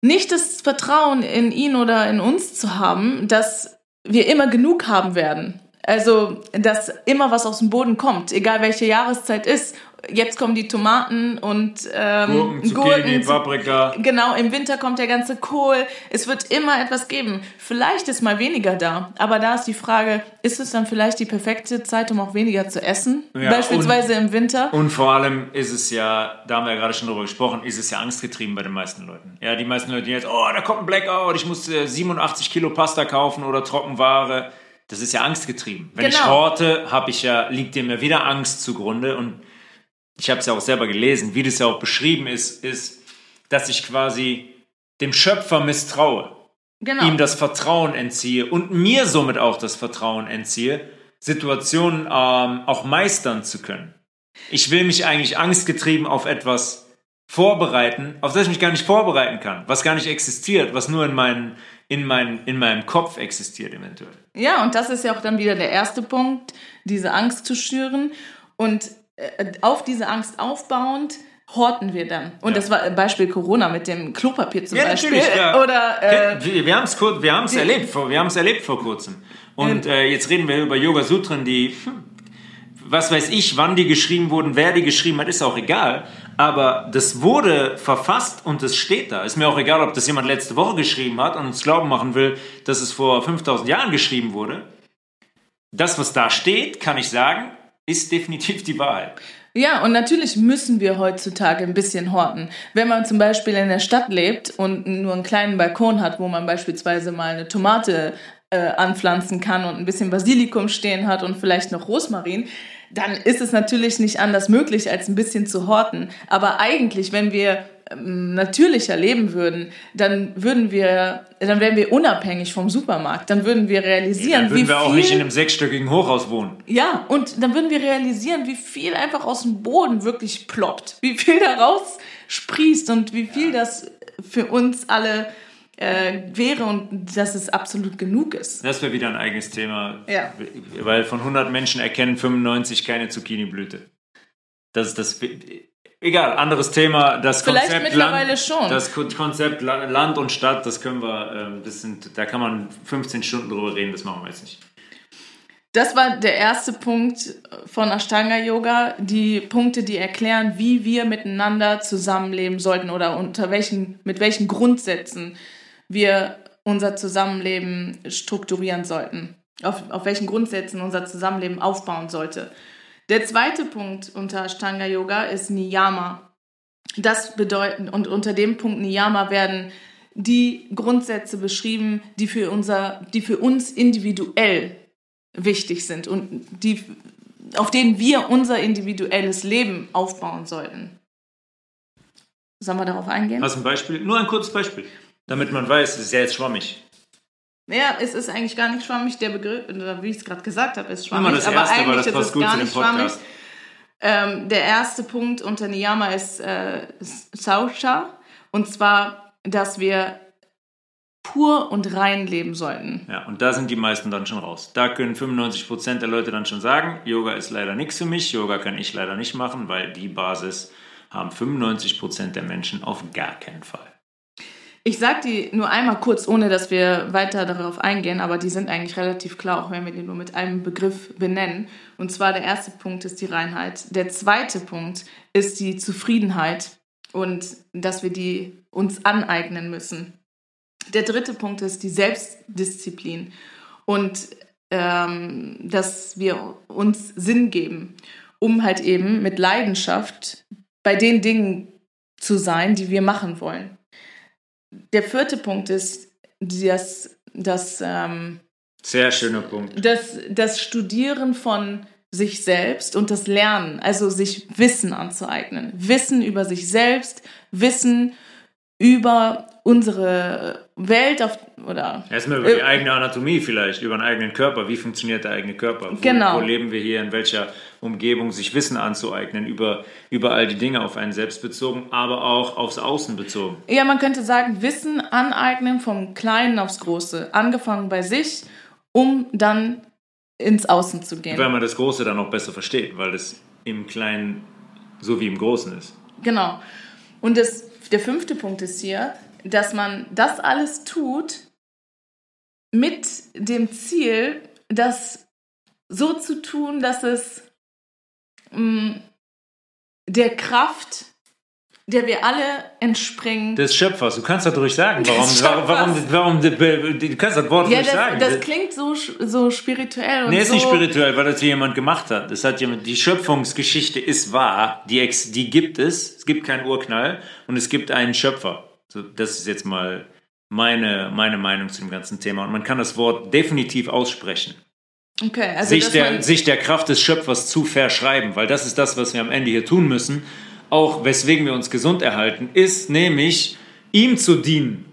Nicht das Vertrauen in ihn oder in uns zu haben, dass wir immer genug haben werden. Also, dass immer was aus dem Boden kommt, egal welche Jahreszeit ist. Jetzt kommen die Tomaten und ähm, Gurken, Zucchini, Zu- Paprika. Genau, im Winter kommt der ganze Kohl. Es wird immer etwas geben. Vielleicht ist mal weniger da. Aber da ist die Frage, ist es dann vielleicht die perfekte Zeit, um auch weniger zu essen? Ja, Beispielsweise im Winter. Und vor allem ist es ja, da haben wir ja gerade schon drüber gesprochen, ist es ja angstgetrieben bei den meisten Leuten. Ja, die meisten Leute, die jetzt, oh, da kommt ein Blackout, ich muss äh, 87 Kilo Pasta kaufen oder Trockenware. Das ist ja angstgetrieben. Wenn ich Genau. horte, habe ich ja, liegt dem ja wieder Angst zugrunde. Und ich habe es ja auch selber gelesen, wie das ja auch beschrieben ist, ist, dass ich quasi dem Schöpfer misstraue Genau. ihm das Vertrauen entziehe und mir somit auch das Vertrauen entziehe, Situationen ähm, auch meistern zu können. Ich will mich eigentlich angstgetrieben auf etwas vorbereiten, auf das ich mich gar nicht vorbereiten kann, was gar nicht existiert, was nur in, meinen, in, meinen, in meinem Kopf existiert eventuell. Ja, und das ist ja auch dann wieder der erste Punkt, diese Angst zu schüren. Und auf diese Angst aufbauend horten wir dann. Und Ja. das war Beispiel Corona mit dem Klopapier zum Ja, Beispiel. ja. Oder äh, wir haben es wir haben's erlebt, vor- wir haben es erlebt vor kurzem. Und äh, jetzt reden wir über Yoga Sutren, die, hm, was weiß ich, wann die geschrieben wurden, wer die geschrieben hat, ist auch egal. Aber das wurde verfasst und es steht da. Ist mir auch egal, ob das jemand letzte Woche geschrieben hat und uns glauben machen will, dass es vor 5000 Jahren geschrieben wurde. Das, was da steht, kann ich sagen, ist definitiv die Wahrheit. Ja, und natürlich müssen wir heutzutage ein bisschen horten. Wenn man zum Beispiel in der Stadt lebt und nur einen kleinen Balkon hat, wo man beispielsweise mal eine Tomate äh, anpflanzen kann und ein bisschen Basilikum stehen hat und vielleicht noch Rosmarin, dann ist es natürlich nicht anders möglich, als ein bisschen zu horten. Aber eigentlich, wenn wir natürlicher leben würden, dann würden wir, dann wären wir unabhängig vom Supermarkt. Dann würden wir realisieren, ja, dann würden wie wir viel, auch nicht in einem sechsstöckigen Hochhaus wohnen. ja, und dann würden wir realisieren, wie viel einfach aus dem Boden wirklich ploppt, wie viel daraus sprießt und wie viel das für uns alle äh, wäre und dass es absolut genug ist. Das wäre wieder ein eigenes Thema. Ja. Weil von 100 Menschen erkennen 95 keine Zucchini-Blüte. Das ist das. Egal, anderes Thema. Das Vielleicht Konzept mittlerweile Land, schon. Das Ko- Konzept La- Land und Stadt, das können wir, ähm, das sind, da kann man 15 Stunden drüber reden, das machen wir jetzt nicht. Das war der erste Punkt von Ashtanga Yoga, die Punkte, die erklären, wie wir miteinander zusammenleben sollten oder unter welchen, mit welchen Grundsätzen wir unser Zusammenleben strukturieren sollten, auf, auf welchen Grundsätzen unser Zusammenleben aufbauen sollte. Der zweite Punkt unter Ashtanga Yoga ist Niyama. Das bedeutet, und unter dem Punkt Niyama werden die Grundsätze beschrieben, die für, unser, die für uns individuell wichtig sind und die, auf denen wir unser individuelles Leben aufbauen sollten. Sollen wir darauf eingehen? Hast ein Beispiel? Nur ein kurzes Beispiel. Damit man weiß, es ist ja jetzt schwammig. Ja, es ist eigentlich gar nicht schwammig. Der Begriff, wie ich es gerade gesagt habe, ist schwammig. das aber erste, eigentlich das ist es gar nicht schwammig. Ähm, der erste Punkt unter Niyama ist äh, Sausha. Und zwar, dass wir pur und rein leben sollten. Ja, und da sind die meisten dann schon raus. Da können 95% der Leute dann schon sagen, Yoga ist leider nichts für mich, Yoga kann ich leider nicht machen, weil die Basis haben 95% der Menschen auf gar keinen Fall. Ich sage die nur einmal kurz, ohne dass wir weiter darauf eingehen, aber die sind eigentlich relativ klar, auch wenn wir die nur mit einem Begriff benennen. Und zwar der erste Punkt ist die Reinheit. Der zweite Punkt ist die Zufriedenheit und dass wir die uns aneignen müssen. Der dritte Punkt ist die Selbstdisziplin und ähm, dass wir uns Sinn geben, um halt eben mit Leidenschaft bei den Dingen zu sein, die wir machen wollen. Der vierte Punkt ist das, das, ähm, Sehr schöner Punkt. das, das Studieren von sich selbst und das Lernen, also sich Wissen anzueignen. Wissen über sich selbst, Wissen über unsere Welt auf, oder Erstmal über die Äh, eigene Anatomie vielleicht, über den eigenen Körper. Wie funktioniert der eigene Körper? Wo, Genau. wo leben wir hier? In welcher Umgebung? Sich Wissen anzueignen über, über all die Dinge auf einen selbst bezogen, aber auch aufs Außen bezogen. Ja, man könnte sagen, Wissen aneignen vom Kleinen aufs Große. Angefangen bei sich, um dann ins Außen zu gehen. Weil man das Große dann auch besser versteht, weil es im Kleinen so wie im Großen ist. Genau. Und das, der fünfte Punkt ist hier, dass man das alles tut mit dem Ziel, das so zu tun, dass es mh, der Kraft, der wir alle entspringen. Des Schöpfers, du kannst das ruhig sagen. Warum, warum, warum, warum, du kannst das Wort ja, ruhig sagen. das, das klingt so, so spirituell und Nee, ist so. nicht spirituell, weil das hier jemand gemacht hat. Das hat jemand, die Schöpfungsgeschichte ist wahr, die, ex, die gibt es. Es gibt keinen Urknall und es gibt einen Schöpfer. So, das ist jetzt mal meine, meine Meinung zu dem ganzen Thema. Und man kann das Wort definitiv aussprechen. Okay, also sich, der, sich der Kraft des Schöpfers zu verschreiben, weil das ist das, was wir am Ende hier tun müssen. Auch weswegen wir uns gesund erhalten, ist nämlich ihm zu dienen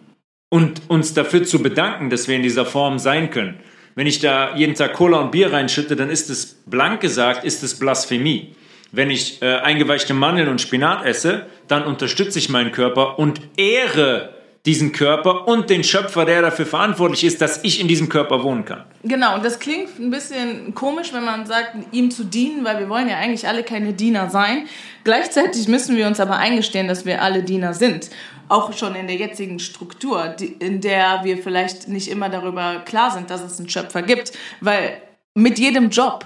und uns dafür zu bedanken, dass wir in dieser Form sein können. Wenn ich da jeden Tag Cola und Bier reinschütte, dann ist es blank gesagt, ist es Blasphemie. Wenn ich äh, eingeweichte Mandeln und Spinat esse, dann unterstütze ich meinen Körper und ehre diesen Körper und den Schöpfer, der dafür verantwortlich ist, dass ich in diesem Körper wohnen kann. Genau, und das klingt ein bisschen komisch, wenn man sagt, ihm zu dienen, weil wir wollen ja eigentlich alle keine Diener sein. Gleichzeitig müssen wir uns aber eingestehen, dass wir alle Diener sind. Auch schon in der jetzigen Struktur, in der wir vielleicht nicht immer darüber klar sind, dass es einen Schöpfer gibt. Weil mit jedem Job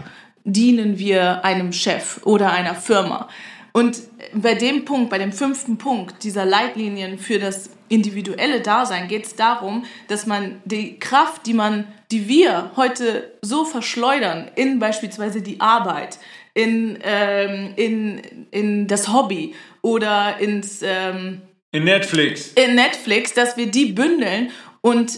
dienen wir einem Chef oder einer Firma. Und bei dem Punkt, bei dem fünften Punkt dieser Leitlinien für das individuelle Dasein geht es darum, dass man die Kraft, die man, die wir heute so verschleudern in beispielsweise die Arbeit, in, ähm, in, in das Hobby oder ins ähm, In Netflix. in Netflix, dass wir die bündeln und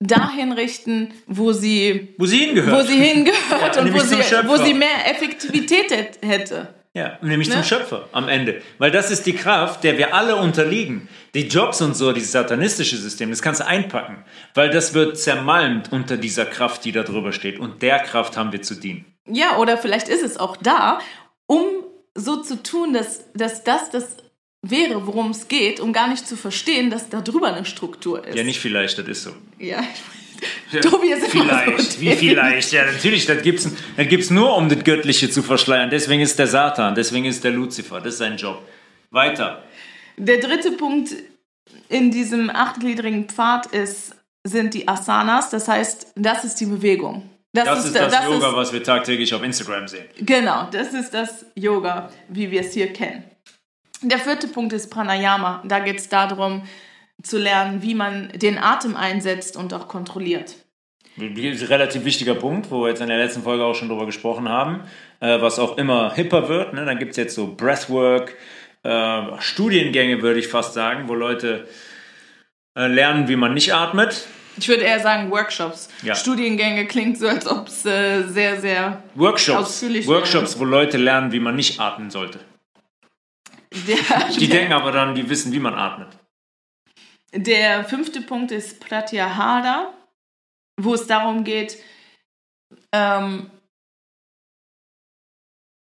dahin richten, wo sie, Wo sie hingehört. wo sie hingehört Ja, und wo sie, wo sie mehr Effektivität hätt- hätte. Ja, nämlich Ne? zum Schöpfer am Ende. Weil das ist die Kraft, der wir alle unterliegen. Die Jobs und so, dieses satanistische System, das kannst du einpacken. Weil das wird zermalmt unter dieser Kraft, die da drüber steht. Und der Kraft haben wir zu dienen. Ja, oder vielleicht ist es auch da, um so zu tun, dass, dass das das wäre, worum es geht, um gar nicht zu verstehen, dass da drüber eine Struktur ist. Ja, nicht vielleicht, das ist so. Ja. Tobi ist immer Vielleicht, so wie vielleicht? Ja, natürlich, das gibt's, das gibt's nur, um das Göttliche zu verschleiern. Deswegen ist der Satan, deswegen ist der Luzifer, das ist sein Job. Weiter. Der dritte Punkt in diesem achtgliedrigen Pfad ist, sind die Asanas. Das heißt, das ist die Bewegung. Das, ist das, das Yoga, ist- was wir tagtäglich auf Instagram sehen. Genau, das ist das Yoga, wie wir es hier kennen. Der vierte Punkt ist Pranayama. Da geht es darum, zu lernen, wie man den Atem einsetzt und auch kontrolliert. Ein relativ wichtiger Punkt, wo wir jetzt in der letzten Folge auch schon drüber gesprochen haben, äh, was auch immer hipper wird. Ne? Dann gibt es jetzt so Breathwork, äh, Studiengänge, würde ich fast sagen, wo Leute äh, lernen, wie man nicht atmet. Ich würde eher sagen Workshops. Ja. Studiengänge klingt so, als ob es sehr, sehr Workshops, Ausführlich Workshops, wo Leute lernen, wie man nicht atmen sollte. Der, Die denken aber dann, die wissen, wie man atmet. Der fünfte Punkt ist Pratyahara, wo es darum geht, ähm,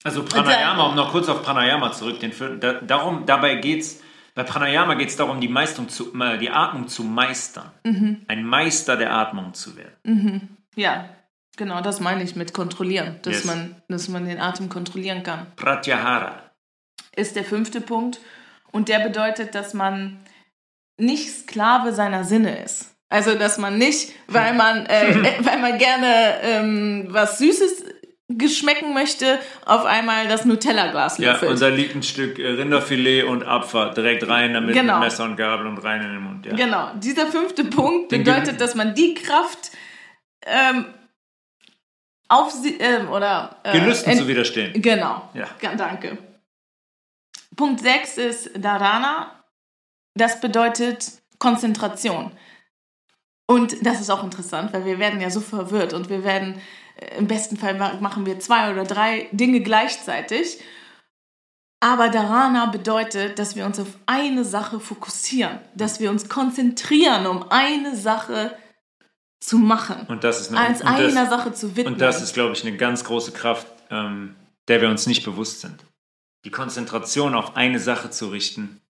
Also Pranayama, um noch kurz auf Pranayama zurück, den vierten, da, darum, dabei geht's, bei Pranayama geht es darum, die, Meistung zu, äh, die Atmung zu meistern. Ein Meister der Atmung zu werden. ja, genau, das meine ich mit kontrollieren, dass, Yes. man, dass man den Atem kontrollieren kann. Pratyahara. Ist der fünfte Punkt. Und der bedeutet, dass man nicht Sklave seiner Sinne ist. Also, dass man nicht, weil man, äh, äh, weil man gerne ähm, was Süßes geschmecken möchte, auf einmal das Nutella-Glas Ja, löffelt. und da liegt ein Stück äh, Rinderfilet und Abfahrt direkt rein, damit Genau. mit Messer und Gabel und rein in den Mund. Ja. Genau, dieser fünfte Punkt bedeutet, dass man die Kraft ähm, auf sie ähm, oder äh, Gelüsten zu widerstehen. Genau. Ja. Ja, danke. Punkt 6 ist Dharana. Das bedeutet Konzentration. Und das ist auch interessant, weil wir werden ja so verwirrt und wir werden, äh, im besten Fall ma- machen wir zwei oder drei Dinge gleichzeitig. Aber Dharana bedeutet, dass wir uns auf eine Sache fokussieren, dass wir uns konzentrieren, um eine Sache zu machen, Und das ist eine, als und das, einer Sache zu widmen. Und das ist, glaube ich, eine ganz große Kraft, ähm, der wir uns nicht bewusst sind. Die Konzentration auf eine Sache zu richten,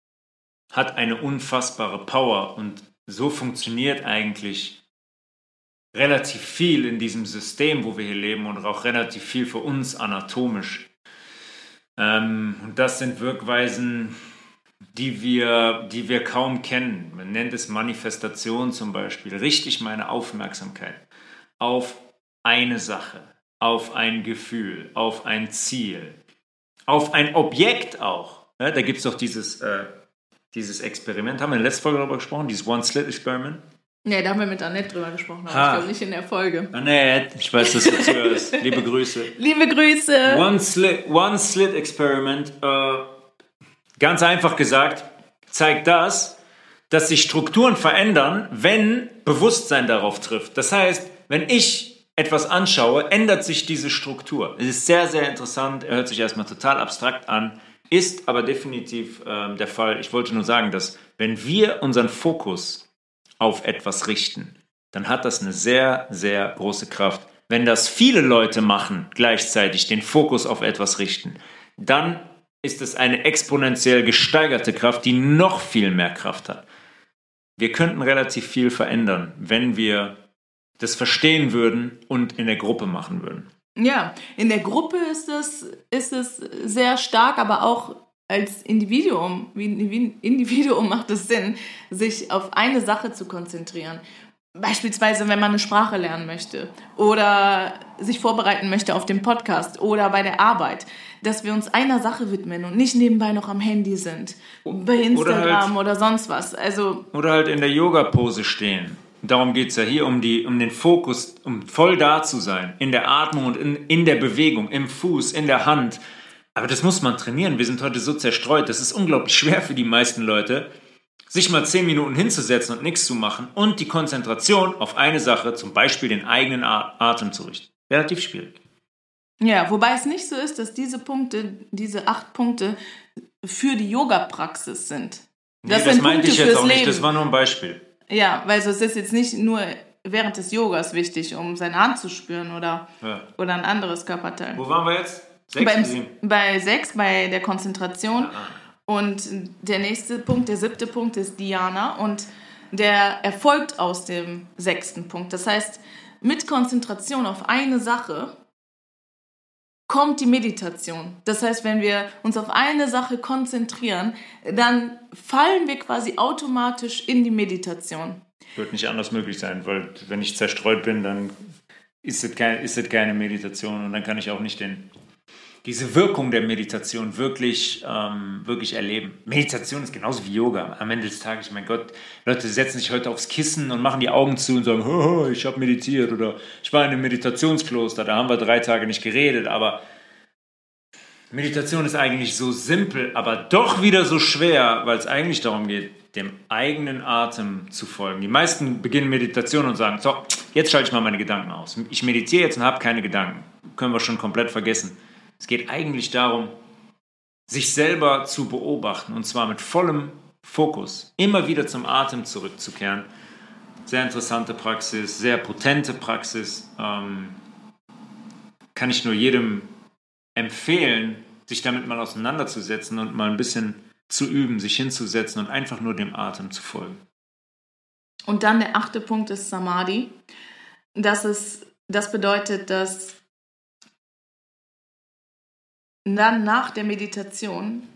hat eine unfassbare Power und so funktioniert eigentlich relativ viel in diesem System, wo wir hier leben und auch relativ viel für uns anatomisch. Ähm, und das sind Wirkweisen, die wir, die wir kaum kennen. Man nennt es Manifestation zum Beispiel. Richtig meine Aufmerksamkeit auf eine Sache, auf ein Gefühl, auf ein Ziel, auf ein Objekt auch. Ja, da gibt es doch dieses, äh, dieses Experiment, haben wir in der letzten Folge darüber gesprochen, dieses One-Slit-Experiment. Nee, da haben wir mit Annette drüber gesprochen, aber Ha. ich glaube nicht in der Folge. Annette, ich weiß, dass du zuhörst. Liebe Grüße. Liebe Grüße! One Slit, One äh, ganz einfach gesagt, zeigt das, dass sich Strukturen verändern, wenn Bewusstsein darauf trifft. Das heißt, wenn ich etwas anschaue, ändert sich diese Struktur. Es ist sehr, sehr interessant, er hört sich erstmal total abstrakt an, ist aber definitiv ähm, der Fall. Ich wollte nur sagen, dass wenn wir unseren Fokus auf etwas richten, dann hat das eine sehr, sehr große Kraft. Wenn das viele Leute machen, gleichzeitig den Fokus auf etwas richten, dann ist es eine exponentiell gesteigerte Kraft, die noch viel mehr Kraft hat. Wir könnten relativ viel verändern, wenn wir das verstehen würden und in der Gruppe machen würden. Ja, in der Gruppe ist es, ist es sehr stark, aber auch als Individuum, wie Individuum macht es Sinn, sich auf eine Sache zu konzentrieren. Beispielsweise, wenn man eine Sprache lernen möchte oder sich vorbereiten möchte auf den Podcast oder bei der Arbeit, dass wir uns einer Sache widmen und nicht nebenbei noch am Handy sind, bei Instagram oder, halt- sonst was. Also Oder halt in der Yoga-Pose stehen darum geht es ja hier, um, die, um den Fokus, um voll da zu sein, in der Atmung und in, in der Bewegung, im Fuß, in der Hand. Aber das muss man trainieren. Wir sind heute so zerstreut. Das ist unglaublich schwer für die meisten Leute, sich mal zehn Minuten hinzusetzen und nichts zu machen und die Konzentration auf eine Sache, zum Beispiel den eigenen Atem zu richten. Relativ schwierig. Ja, wobei es nicht so ist, dass diese Punkte, diese acht Punkte für die Yoga-Praxis sind. Das, nee, das meinte Punkte ich jetzt auch nicht, Leben. das war nur ein Beispiel. Ja, weil so, es ist jetzt nicht nur während des Yogas wichtig, um seine Hand zu spüren oder, ja. oder ein anderes Körperteil. Wo waren wir jetzt? Sechs, Beim, bei sechs, bei der Konzentration. Ja. Und der nächste Punkt, der siebte Punkt ist Diana und der erfolgt aus dem sechsten Punkt. Das heißt, mit Konzentration auf eine Sache kommt die Meditation. Das heißt, wenn wir uns auf eine Sache konzentrieren, dann fallen wir quasi automatisch in die Meditation. Wird nicht anders möglich sein, weil wenn ich zerstreut bin, dann ist es, kein, ist es keine Meditation und dann kann ich auch nicht den, diese Wirkung der Meditation wirklich, ähm, wirklich erleben. Meditation ist genauso wie Yoga. Am Ende des Tages, mein Gott, Leute setzen sich heute aufs Kissen und machen die Augen zu und sagen, ich habe meditiert oder ich war in einem Meditationskloster, da haben wir drei Tage nicht geredet, aber Meditation ist eigentlich so simpel, aber doch wieder so schwer, weil es eigentlich darum geht, dem eigenen Atem zu folgen. Die meisten beginnen Meditation und sagen, so, jetzt schalte ich mal meine Gedanken aus. Ich meditiere jetzt und habe keine Gedanken. Können wir schon komplett vergessen. Es geht eigentlich darum, sich selber zu beobachten und zwar mit vollem Fokus, immer wieder zum Atem zurückzukehren. Sehr interessante Praxis, sehr potente Praxis. Ähm, kann ich nur jedem empfehlen, sich damit mal auseinanderzusetzen und mal ein bisschen zu üben, sich hinzusetzen und einfach nur dem Atem zu folgen. Und dann der achte Punkt ist Samadhi. Das, ist, das bedeutet, dass dann nach der Meditation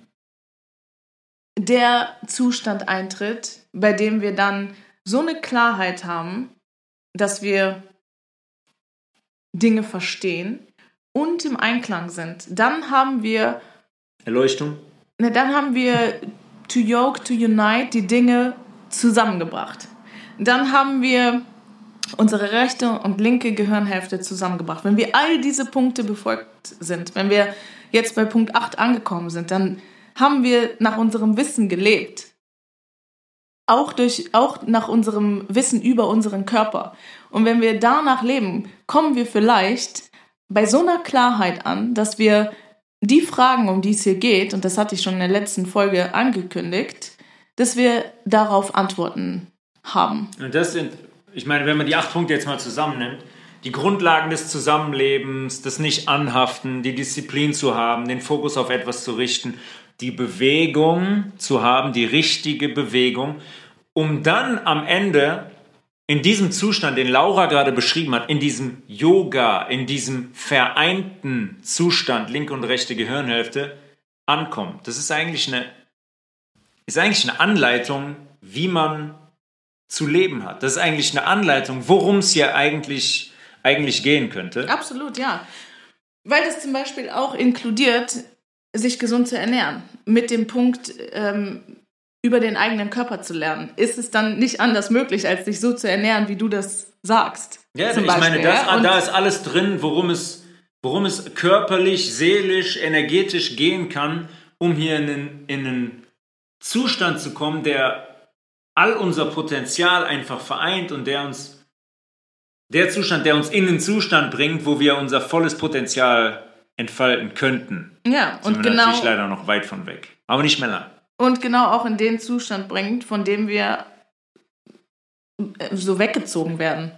der Zustand eintritt, bei dem wir dann so eine Klarheit haben, dass wir Dinge verstehen und im Einklang sind. Dann haben wir Erleuchtung. Ne, dann haben wir to yoke, to unite die Dinge zusammengebracht. Dann haben wir unsere rechte und linke Gehirnhälfte zusammengebracht. Wenn wir all diese Punkte befolgt sind, wenn wir jetzt bei Punkt 8 angekommen sind, dann haben wir nach unserem Wissen gelebt. Auch, durch, auch nach unserem Wissen über unseren Körper. Und wenn wir danach leben, kommen wir vielleicht bei so einer Klarheit an, dass wir die Fragen, um die es hier geht, und das hatte ich schon in der letzten Folge angekündigt, dass wir darauf Antworten haben. Und das sind, ich meine, wenn man die acht Punkte jetzt mal zusammennimmt, die Grundlagen des Zusammenlebens, das Nicht-Anhaften, die Disziplin zu haben, den Fokus auf etwas zu richten, die Bewegung zu haben, die richtige Bewegung, um dann am Ende in diesem Zustand, den Laura gerade beschrieben hat, in diesem Yoga, in diesem vereinten Zustand, linke und rechte Gehirnhälfte, ankommt. Das ist eigentlich eine, ist eigentlich eine Anleitung, wie man zu leben hat. Das ist eigentlich eine Anleitung, worum es ja eigentlich eigentlich gehen könnte. Absolut, ja. Weil das zum Beispiel auch inkludiert, sich gesund zu ernähren. Mit dem Punkt, ähm, über den eigenen Körper zu lernen. Ist es dann nicht anders möglich, als sich so zu ernähren, wie du das sagst? Ja, ich Beispiel, meine, das, ja? da ist alles drin, worum es, worum es körperlich, seelisch, energetisch gehen kann, um hier in in einen Zustand zu kommen, der all unser Potenzial einfach vereint und der uns der Zustand, der uns in den Zustand bringt, wo wir unser volles Potenzial entfalten könnten. Ja, und sind wir genau. natürlich leider noch weit von weg. Aber nicht mehr lang. Und genau auch in den Zustand bringt, von dem wir äh, so weggezogen werden.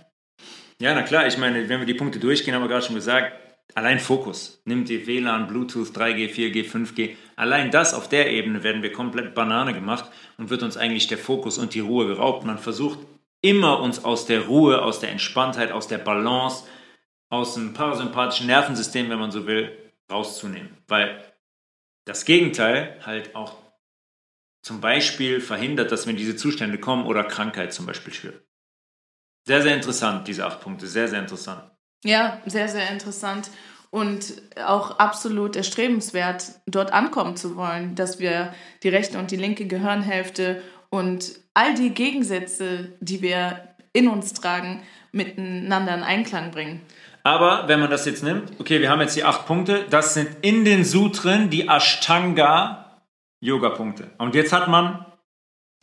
Ja, na klar, ich meine, wenn wir die Punkte durchgehen, haben wir gerade schon gesagt, allein Fokus. Nimmt ihr WLAN, Bluetooth, 3G, 4G, 5G. Allein das auf der Ebene werden wir komplett Banane gemacht und wird uns eigentlich der Fokus und die Ruhe geraubt. Man versucht immer uns aus der Ruhe, aus der Entspanntheit, aus der Balance, aus dem parasympathischen Nervensystem, wenn man so will, rauszunehmen. Weil das Gegenteil halt auch zum Beispiel verhindert, dass wir in diese Zustände kommen oder Krankheit zum Beispiel schürt. Sehr, sehr interessant, diese acht Punkte. Sehr, sehr interessant. Ja, sehr, sehr interessant. Und auch absolut erstrebenswert, dort ankommen zu wollen, dass wir die rechte und die linke Gehirnhälfte und all die Gegensätze, die wir in uns tragen, miteinander in Einklang bringen. Aber wenn man das jetzt nimmt, okay, wir haben jetzt die acht Punkte, das sind in den Sutren die Ashtanga-Yoga-Punkte. Und jetzt hat man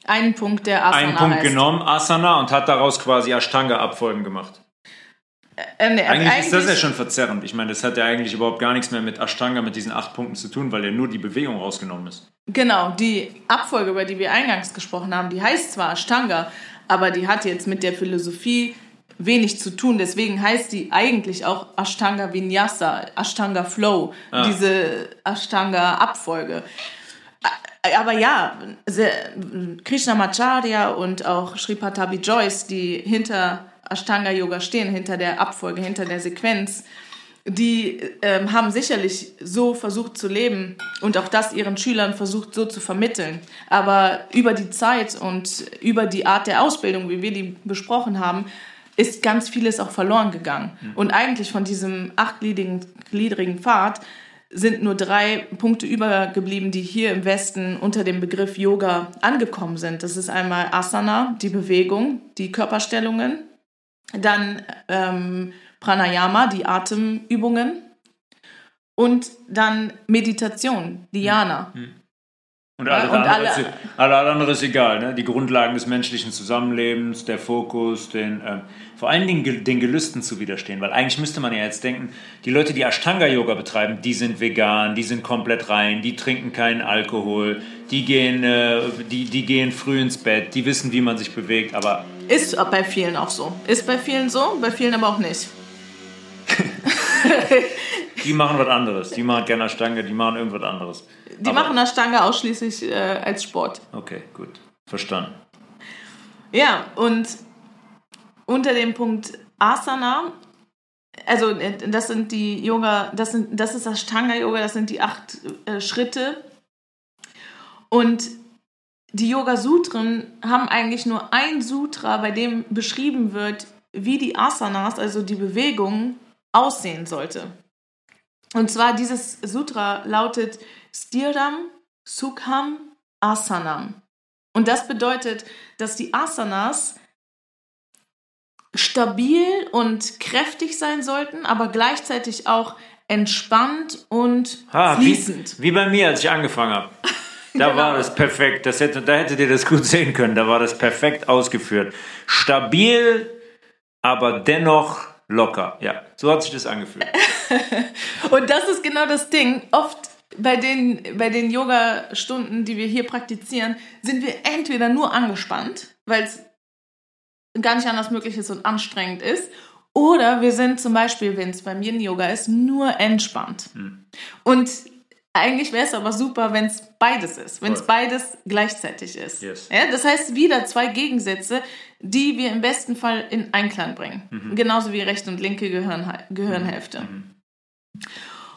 einen Punkt, der Asana einen Punkt heißt. genommen, Asana, und hat daraus quasi Ashtanga-Abfolgen gemacht. Äh, nee, Eigentlich, ist das ja schon verzerrend. Ich meine, das hat ja eigentlich überhaupt gar nichts mehr mit Ashtanga, mit diesen acht Punkten zu tun, weil ja nur die Bewegung rausgenommen ist. Genau, die Abfolge, über die wir eingangs gesprochen haben, die heißt zwar Ashtanga, aber die hat jetzt mit der Philosophie wenig zu tun. Deswegen heißt die eigentlich auch Ashtanga Vinyasa, Ashtanga Flow, Ah. diese Ashtanga Abfolge. Aber ja, Krishnamacharya und auch Sri Patabi Joyce, die hinter Ashtanga Yoga stehen, hinter der Abfolge, hinter der Sequenz, die ähm, haben sicherlich so versucht zu leben und auch das ihren Schülern versucht so zu vermitteln. Aber über die Zeit und über die Art der Ausbildung, wie wir die besprochen haben, ist ganz vieles auch verloren gegangen. Und eigentlich von diesem achtgliedrigen gliedrigen Pfad sind nur drei Punkte übergeblieben, die hier im Westen unter dem Begriff Yoga angekommen sind. Das ist einmal Asana, die Bewegung, die Körperstellungen, dann ähm, Pranayama, die Atemübungen und dann Meditation, Dhyana. Und alles, Ja, und andere, alle- ist, alles andere ist egal. Ne? Die Grundlagen des menschlichen Zusammenlebens, der Fokus, den, ähm, vor allen Dingen ge- den Gelüsten zu widerstehen. Weil eigentlich müsste man ja jetzt denken, die Leute, die Ashtanga-Yoga betreiben, die sind vegan, die sind komplett rein, die trinken keinen Alkohol, die gehen, äh, die, die gehen früh ins Bett, die wissen, wie man sich bewegt. Aber Ist bei vielen auch so. Ist bei vielen so, bei vielen aber auch nicht. die machen was anderes. Die machen gerne Ashtanga, die machen irgendwas anderes. Die Aber- machen Ashtanga ausschließlich äh, als Sport. Okay, gut. Verstanden. Ja, und unter dem Punkt Asana, also äh, das sind die Yoga, das, sind, das ist das Ashtanga-Yoga, das sind die acht äh, Schritte. Und die Yoga-Sutren haben eigentlich nur ein Sutra, bei dem beschrieben wird, wie die Asanas, also die Bewegung, aussehen sollte. Und zwar dieses Sutra lautet Stiram Sukham Asanam. Und das bedeutet, dass die Asanas stabil und kräftig sein sollten, aber gleichzeitig auch entspannt und Ah, fließend. Wie, wie bei mir, als ich angefangen habe. Da Genau. war das perfekt. Das hätte, da hättet ihr das gut sehen können. Da war das perfekt ausgeführt. Stabil, aber dennoch locker. Ja, so hat sich das angefühlt. Und das ist genau das Ding. Oft bei den, bei den Yoga-Stunden, die wir hier praktizieren, sind wir entweder nur angespannt, weil es gar nicht anders möglich ist und anstrengend ist, oder wir sind zum Beispiel, wenn es beim Yin-Yoga ist, nur entspannt. Und eigentlich wäre es aber super, wenn es beides ist, wenn es beides gleichzeitig ist. Yes. Ja, das heißt, wieder zwei Gegensätze, die wir im besten Fall in Einklang bringen. Genauso wie rechte und linke Gehirn, Gehirnhälfte.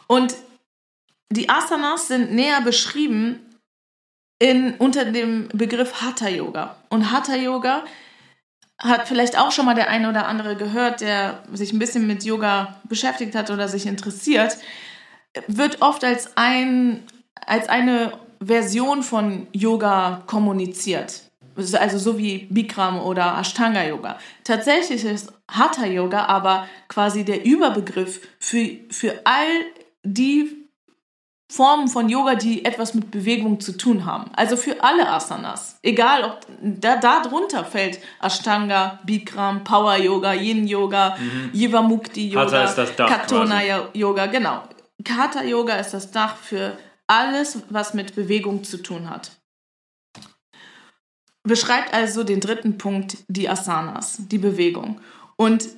Und die Asanas sind näher beschrieben in, unter dem Begriff Hatha Yoga. Und Hatha Yoga hat vielleicht auch schon mal der eine oder andere gehört, der sich ein bisschen mit Yoga beschäftigt hat oder sich interessiert, wird oft als, ein, als eine Version von Yoga kommuniziert. Also so wie Bikram oder Ashtanga Yoga. Tatsächlich ist Hatha Yoga aber quasi der Überbegriff für, für all die Formen von Yoga, die etwas mit Bewegung zu tun haben. Also für alle Asanas. Egal, ob da, da drunter fällt Ashtanga, Bikram, Power Yoga, Yin Yoga, Yoga, Mhm. Hatha ist das Dach Katona quasi. Yoga, genau. Hatha Yoga ist das Dach für alles, was mit Bewegung zu tun hat. Beschreibt also den dritten Punkt, die Asanas, die Bewegung. Und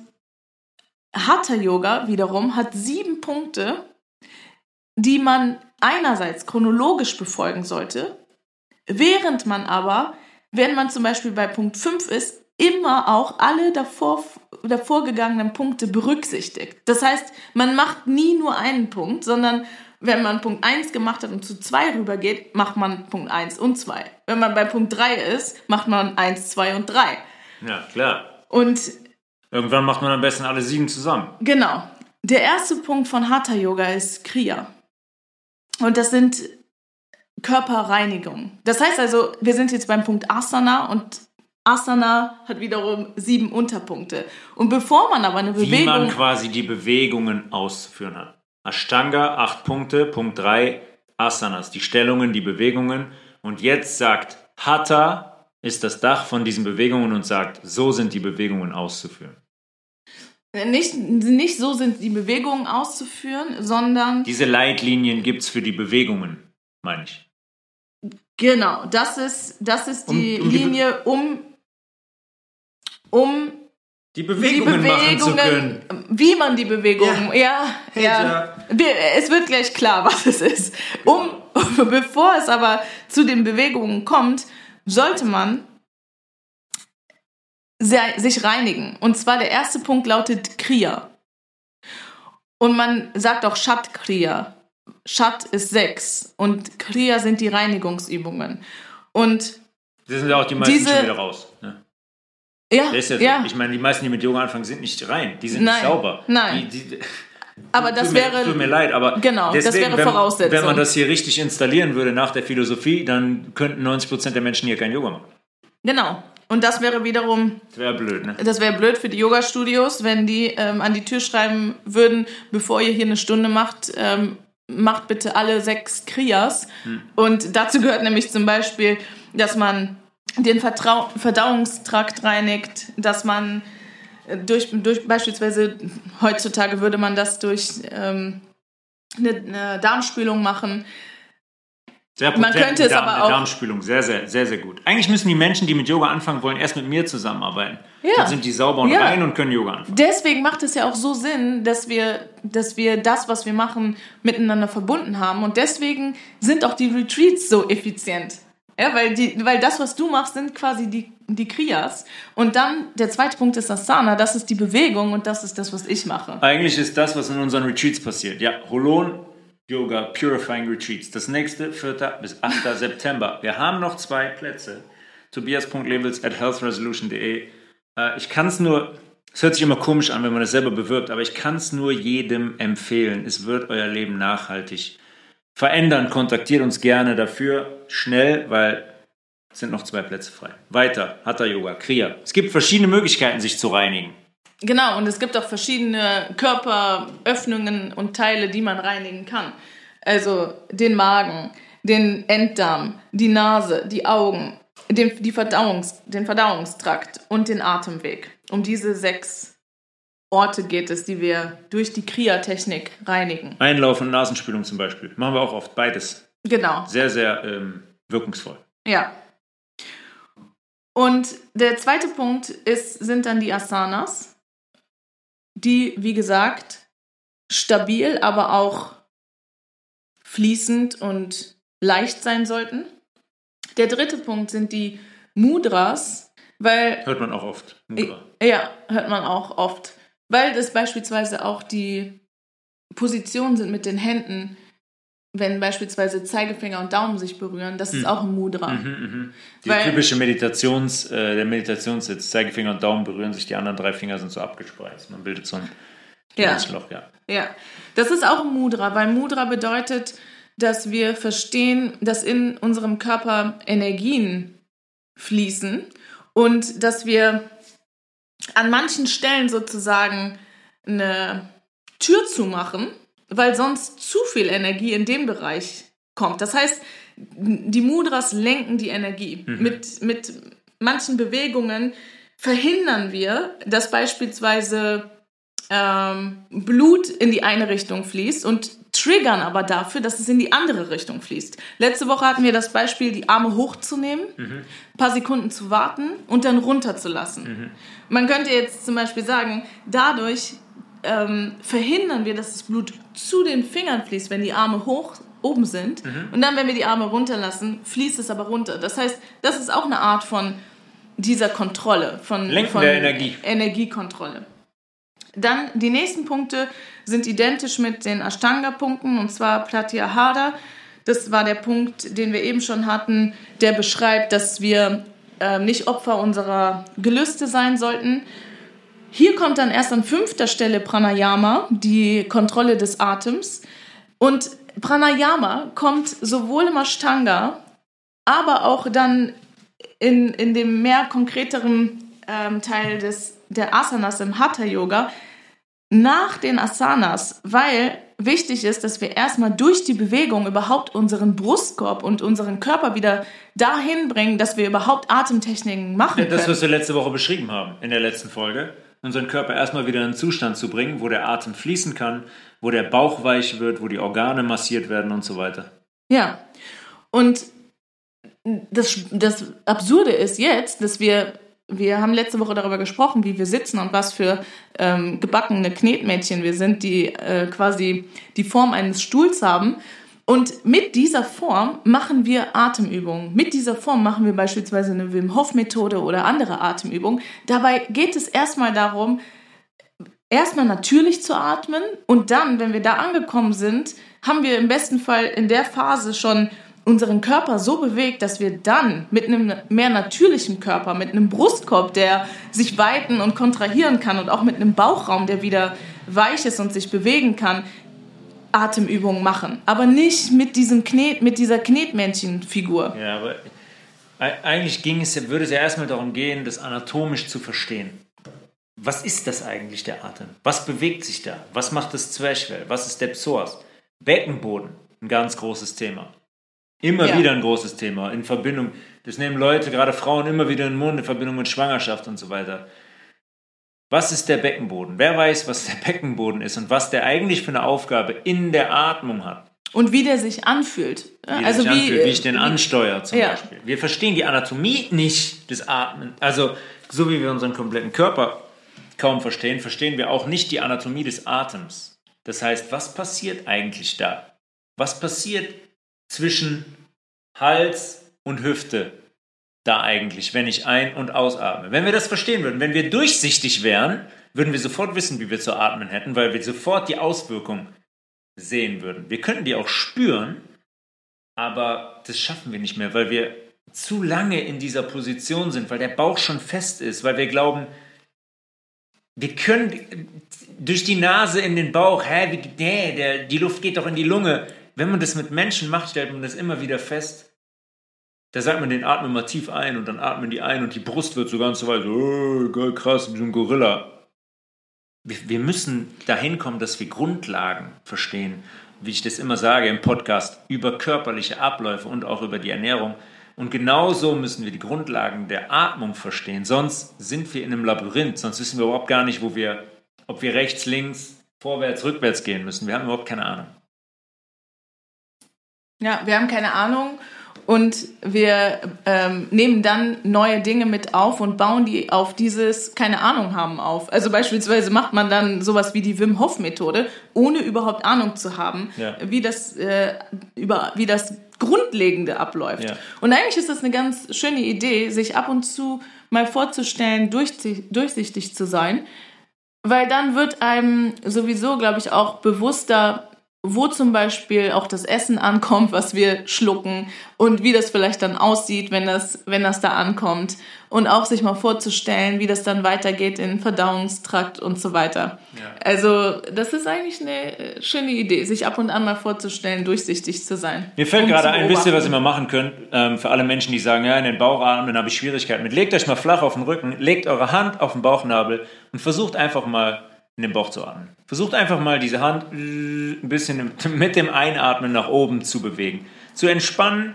Hatha Yoga wiederum hat sieben Punkte, die man einerseits chronologisch befolgen sollte, während man aber, wenn man zum Beispiel bei Punkt 5 ist, immer auch alle davor, davor gegangenen Punkte berücksichtigt. Das heißt, man macht nie nur einen Punkt, sondern wenn man Punkt 1 gemacht hat und zu 2 rübergeht, macht man Punkt 1 und 2. Wenn man bei Punkt 3 ist, macht man 1, 2 und 3. Ja, klar. Und Irgendwann macht man am besten alle sieben zusammen. Genau. Der erste Punkt von Hatha Yoga ist Kriya. Und das sind Körperreinigungen. Das heißt also, wir sind jetzt beim Punkt Asana und Asana hat wiederum sieben Unterpunkte. Und bevor man aber eine Bewegung... Wie man quasi die Bewegungen auszuführen hat. Ashtanga, acht Punkte. Punkt drei, Asanas, die Stellungen, die Bewegungen. Und jetzt sagt Hatha ist das Dach von diesen Bewegungen und sagt, so sind die Bewegungen auszuführen. Nicht, nicht so sind die Bewegungen auszuführen, sondern... Diese Leitlinien gibt es für die Bewegungen, meine ich. Genau, das ist, das ist die um, um Linie, die um, um die Bewegungen, die Bewegungen, machen zu können. Wie man die Bewegungen, ja, ja, ja. Es wird gleich klar, was es ist. Um, bevor es aber zu den Bewegungen kommt, sollte man sich reinigen. Und zwar der erste Punkt lautet Kriya. Und man sagt auch Shat Kriya. Shat ist sechs und Kriya sind die Reinigungsübungen. Und das sind ja auch die meisten diese, schon wieder raus. Ne? Ja, ja, ja. Ich meine, die meisten, die mit Yoga anfangen, sind nicht rein. Die sind nein, nicht sauber. Nein. Die, die, aber das tut wäre. Mir, tut mir leid, aber. Genau, deswegen, das wäre wenn, Voraussetzung. Wenn man das hier richtig installieren würde nach der Philosophie, dann könnten 90% der Menschen hier kein Yoga machen. Genau. Und das wäre wiederum. Das wäre blöd, ne? Das wäre blöd für die Yoga-Studios, wenn die ähm, an die Tür schreiben würden, bevor ihr hier eine Stunde macht, ähm, macht bitte alle sechs Kriyas. Hm. Und dazu gehört nämlich zum Beispiel, dass man den Vertrau Verdauungstrakt reinigt, dass man äh, durch, durch beispielsweise heutzutage würde man das durch ähm, eine, eine Darmspülung machen. Sehr potent, man könnte es Darm, aber auch. Darmspülung, sehr, sehr, sehr, sehr gut. Eigentlich müssen die Menschen, die mit Yoga anfangen wollen, erst mit mir zusammenarbeiten. Ja. Dann sind die sauber und ja. rein und können Yoga anfangen. Deswegen macht es ja auch so Sinn, dass wir, dass wir das, was wir machen, miteinander verbunden haben. Und deswegen sind auch die Retreats so effizient. Ja, weil, die, weil das, was du machst, sind quasi die, die Kriyas. Und dann der zweite Punkt ist Asana, das ist die Bewegung und das ist das, was ich mache. Eigentlich ist das, was in unseren Retreats passiert. Ja, Holon Yoga Purifying Retreats. Das nächste 4. bis 8. September. Wir haben noch zwei Plätze. Tobias.levels at healthresolution.de. Äh, ich kann es nur, es hört sich immer komisch an, wenn man es selber bewirbt, aber ich kann es nur jedem empfehlen. Es wird euer Leben nachhaltig verändern. Kontaktiert uns gerne dafür schnell, weil es sind noch zwei Plätze frei. Weiter, Hatha Yoga, Kriya. Es gibt verschiedene Möglichkeiten, sich zu reinigen. Genau, und es gibt auch verschiedene Körperöffnungen und Teile, die man reinigen kann. Also den Magen, den Enddarm, die Nase, die Augen, den, die Verdauungs-, den Verdauungstrakt und den Atemweg. Um diese sechs Orte geht es, die wir durch die Kriya-Technik reinigen. Einlauf und Nasenspülung zum Beispiel. Machen wir auch oft beides. Genau. Sehr, sehr ähm, wirkungsvoll. Ja. Und der zweite Punkt ist, sind dann die Asanas, die, wie gesagt, stabil, aber auch fließend und leicht sein sollten. Der dritte Punkt sind die Mudras, weil. Hört man auch oft. Mudra. Ja, hört man auch oft weil das beispielsweise auch die Positionen sind mit den Händen, wenn beispielsweise Zeigefinger und Daumen sich berühren, das ist mhm. auch ein Mudra. Mhm, mhm. Die typische Meditations, äh, der Meditationssitz, Zeigefinger und Daumen berühren sich, die anderen drei Finger sind so abgespreizt. Man bildet so ein ja. Loch, ja. Ja, das ist auch ein Mudra, weil Mudra bedeutet, dass wir verstehen, dass in unserem Körper Energien fließen und dass wir an manchen Stellen sozusagen eine Tür zu machen, weil sonst zu viel Energie in den Bereich kommt. Das heißt, die Mudras lenken die Energie. Mhm. Mit, mit manchen Bewegungen verhindern wir, dass beispielsweise ähm, Blut in die eine Richtung fließt und triggern aber dafür, dass es in die andere Richtung fließt. Letzte Woche hatten wir das Beispiel, die Arme hochzunehmen, mhm. ein paar Sekunden zu warten und dann runterzulassen. Mhm. Man könnte jetzt zum Beispiel sagen, dadurch ähm, verhindern wir, dass das Blut zu den Fingern fließt, wenn die Arme hoch oben sind. Mhm. Und dann, wenn wir die Arme runterlassen, fließt es aber runter. Das heißt, das ist auch eine Art von dieser Kontrolle, von, Lenken von der Energie. Energiekontrolle. Dann die nächsten Punkte sind identisch mit den Ashtanga-Punkten und zwar Pratyahara. Das war der Punkt, den wir eben schon hatten, der beschreibt, dass wir äh, nicht Opfer unserer Gelüste sein sollten. Hier kommt dann erst an fünfter Stelle Pranayama, die Kontrolle des Atems. Und Pranayama kommt sowohl im Ashtanga, aber auch dann in, in dem mehr konkreteren ähm, Teil des, der Asanas im Hatha Yoga nach den Asanas, weil wichtig ist, dass wir erstmal durch die Bewegung überhaupt unseren Brustkorb und unseren Körper wieder dahin bringen, dass wir überhaupt Atemtechniken machen Ja, das, können. was wir letzte Woche beschrieben haben, in der letzten Folge. Unseren Körper erstmal wieder in einen Zustand zu bringen, wo der Atem fließen kann, wo der Bauch weich wird, wo die Organe massiert werden und so weiter. Ja. Und das, das Absurde ist jetzt, dass wir, wir haben letzte Woche darüber gesprochen, wie wir sitzen und was für ähm, gebackene Knetmädchen wir sind, die äh, quasi die Form eines Stuhls haben. Und mit dieser Form machen wir Atemübungen. Mit dieser Form machen wir beispielsweise eine Wim Hof Methode oder andere Atemübungen. Dabei geht es erstmal darum, erstmal natürlich zu atmen und dann, wenn wir da angekommen sind, haben wir im besten Fall in der Phase schon unseren Körper so bewegt, dass wir dann mit einem mehr natürlichen Körper, mit einem Brustkorb, der sich weiten und kontrahieren kann und auch mit einem Bauchraum, der wieder weich ist und sich bewegen kann, Atemübungen machen. Aber nicht mit diesem Knet, mit dieser Knetmännchenfigur. Ja, aber eigentlich ging es, würde es ja erstmal darum gehen, das anatomisch zu verstehen. Was ist das eigentlich, der Atem? Was bewegt sich da? Was macht das Zwerchfell? Was ist der Psoas? Beckenboden, ein ganz großes Thema. Immer Ja. wieder ein großes Thema in Verbindung. Das nehmen Leute, gerade Frauen, immer wieder in den Mund in Verbindung mit Schwangerschaft und so weiter. Was ist der Beckenboden? Wer weiß, was der Beckenboden ist und was der eigentlich für eine Aufgabe in der Atmung hat? Und wie der sich anfühlt. Wie, also wie, anfühlt, wie ich den wie- ansteuere zum Ja. Beispiel. Wir verstehen die Anatomie nicht des Atmen. Also so wie wir unseren kompletten Körper kaum verstehen, verstehen wir auch nicht die Anatomie des Atems. Das heißt, was passiert eigentlich da? Was passiert zwischen Hals und Hüfte da eigentlich, wenn ich ein- und ausatme? Wenn wir das verstehen würden, wenn wir durchsichtig wären, würden wir sofort wissen, wie wir zu atmen hätten, weil wir sofort die Auswirkung sehen würden. Wir könnten die auch spüren, aber das schaffen wir nicht mehr, weil wir zu lange in dieser Position sind, weil der Bauch schon fest ist, weil wir glauben, wir können durch die Nase in den Bauch, hä, wie, nee, der, die Luft geht doch in die Lunge. Wenn man das mit Menschen macht, stellt man das immer wieder fest. Da sagt man, den atmen mal tief ein und dann atmen die ein und die Brust wird so ganz so weit, oh, krass, wie so ein Gorilla. Wir, wir müssen dahin kommen, dass wir Grundlagen verstehen, wie ich das immer sage im Podcast, über körperliche Abläufe und auch über die Ernährung. Und genauso müssen wir die Grundlagen der Atmung verstehen. Sonst sind wir in einem Labyrinth, sonst wissen wir überhaupt gar nicht, wo wir, ob wir rechts, links, vorwärts, rückwärts gehen müssen. Wir haben überhaupt keine Ahnung. Ja, wir haben keine Ahnung und wir ähm, nehmen dann neue Dinge mit auf und bauen die auf dieses keine Ahnung haben auf. Also beispielsweise macht man dann sowas wie die Wim Hof Methode, ohne überhaupt Ahnung zu haben, Ja. wie das äh, über wie das Grundlegende abläuft. Ja. Und eigentlich ist das eine ganz schöne Idee, sich ab und zu mal vorzustellen, durchsi- durchsichtig zu sein, weil dann wird einem sowieso, glaube ich, auch bewusster, wo zum Beispiel auch das Essen ankommt, was wir schlucken und wie das vielleicht dann aussieht, wenn das, wenn das da ankommt. Und auch sich mal vorzustellen, wie das dann weitergeht in Verdauungstrakt und so weiter. Ja. Also, das ist eigentlich eine äh, schöne Idee, sich ab und an mal vorzustellen, durchsichtig zu sein. Mir fällt Um gerade ein, wisst ihr, was ihr mal machen könnt? Ähm, für alle Menschen, die sagen, ja, in den Bauch atmen habe ich Schwierigkeiten mit. Legt euch mal flach auf den Rücken, legt eure Hand auf den Bauchnabel und versucht einfach mal in den Bauch zu atmen. Versucht einfach mal diese Hand äh, ein bisschen mit dem Einatmen nach oben zu bewegen. Zu entspannen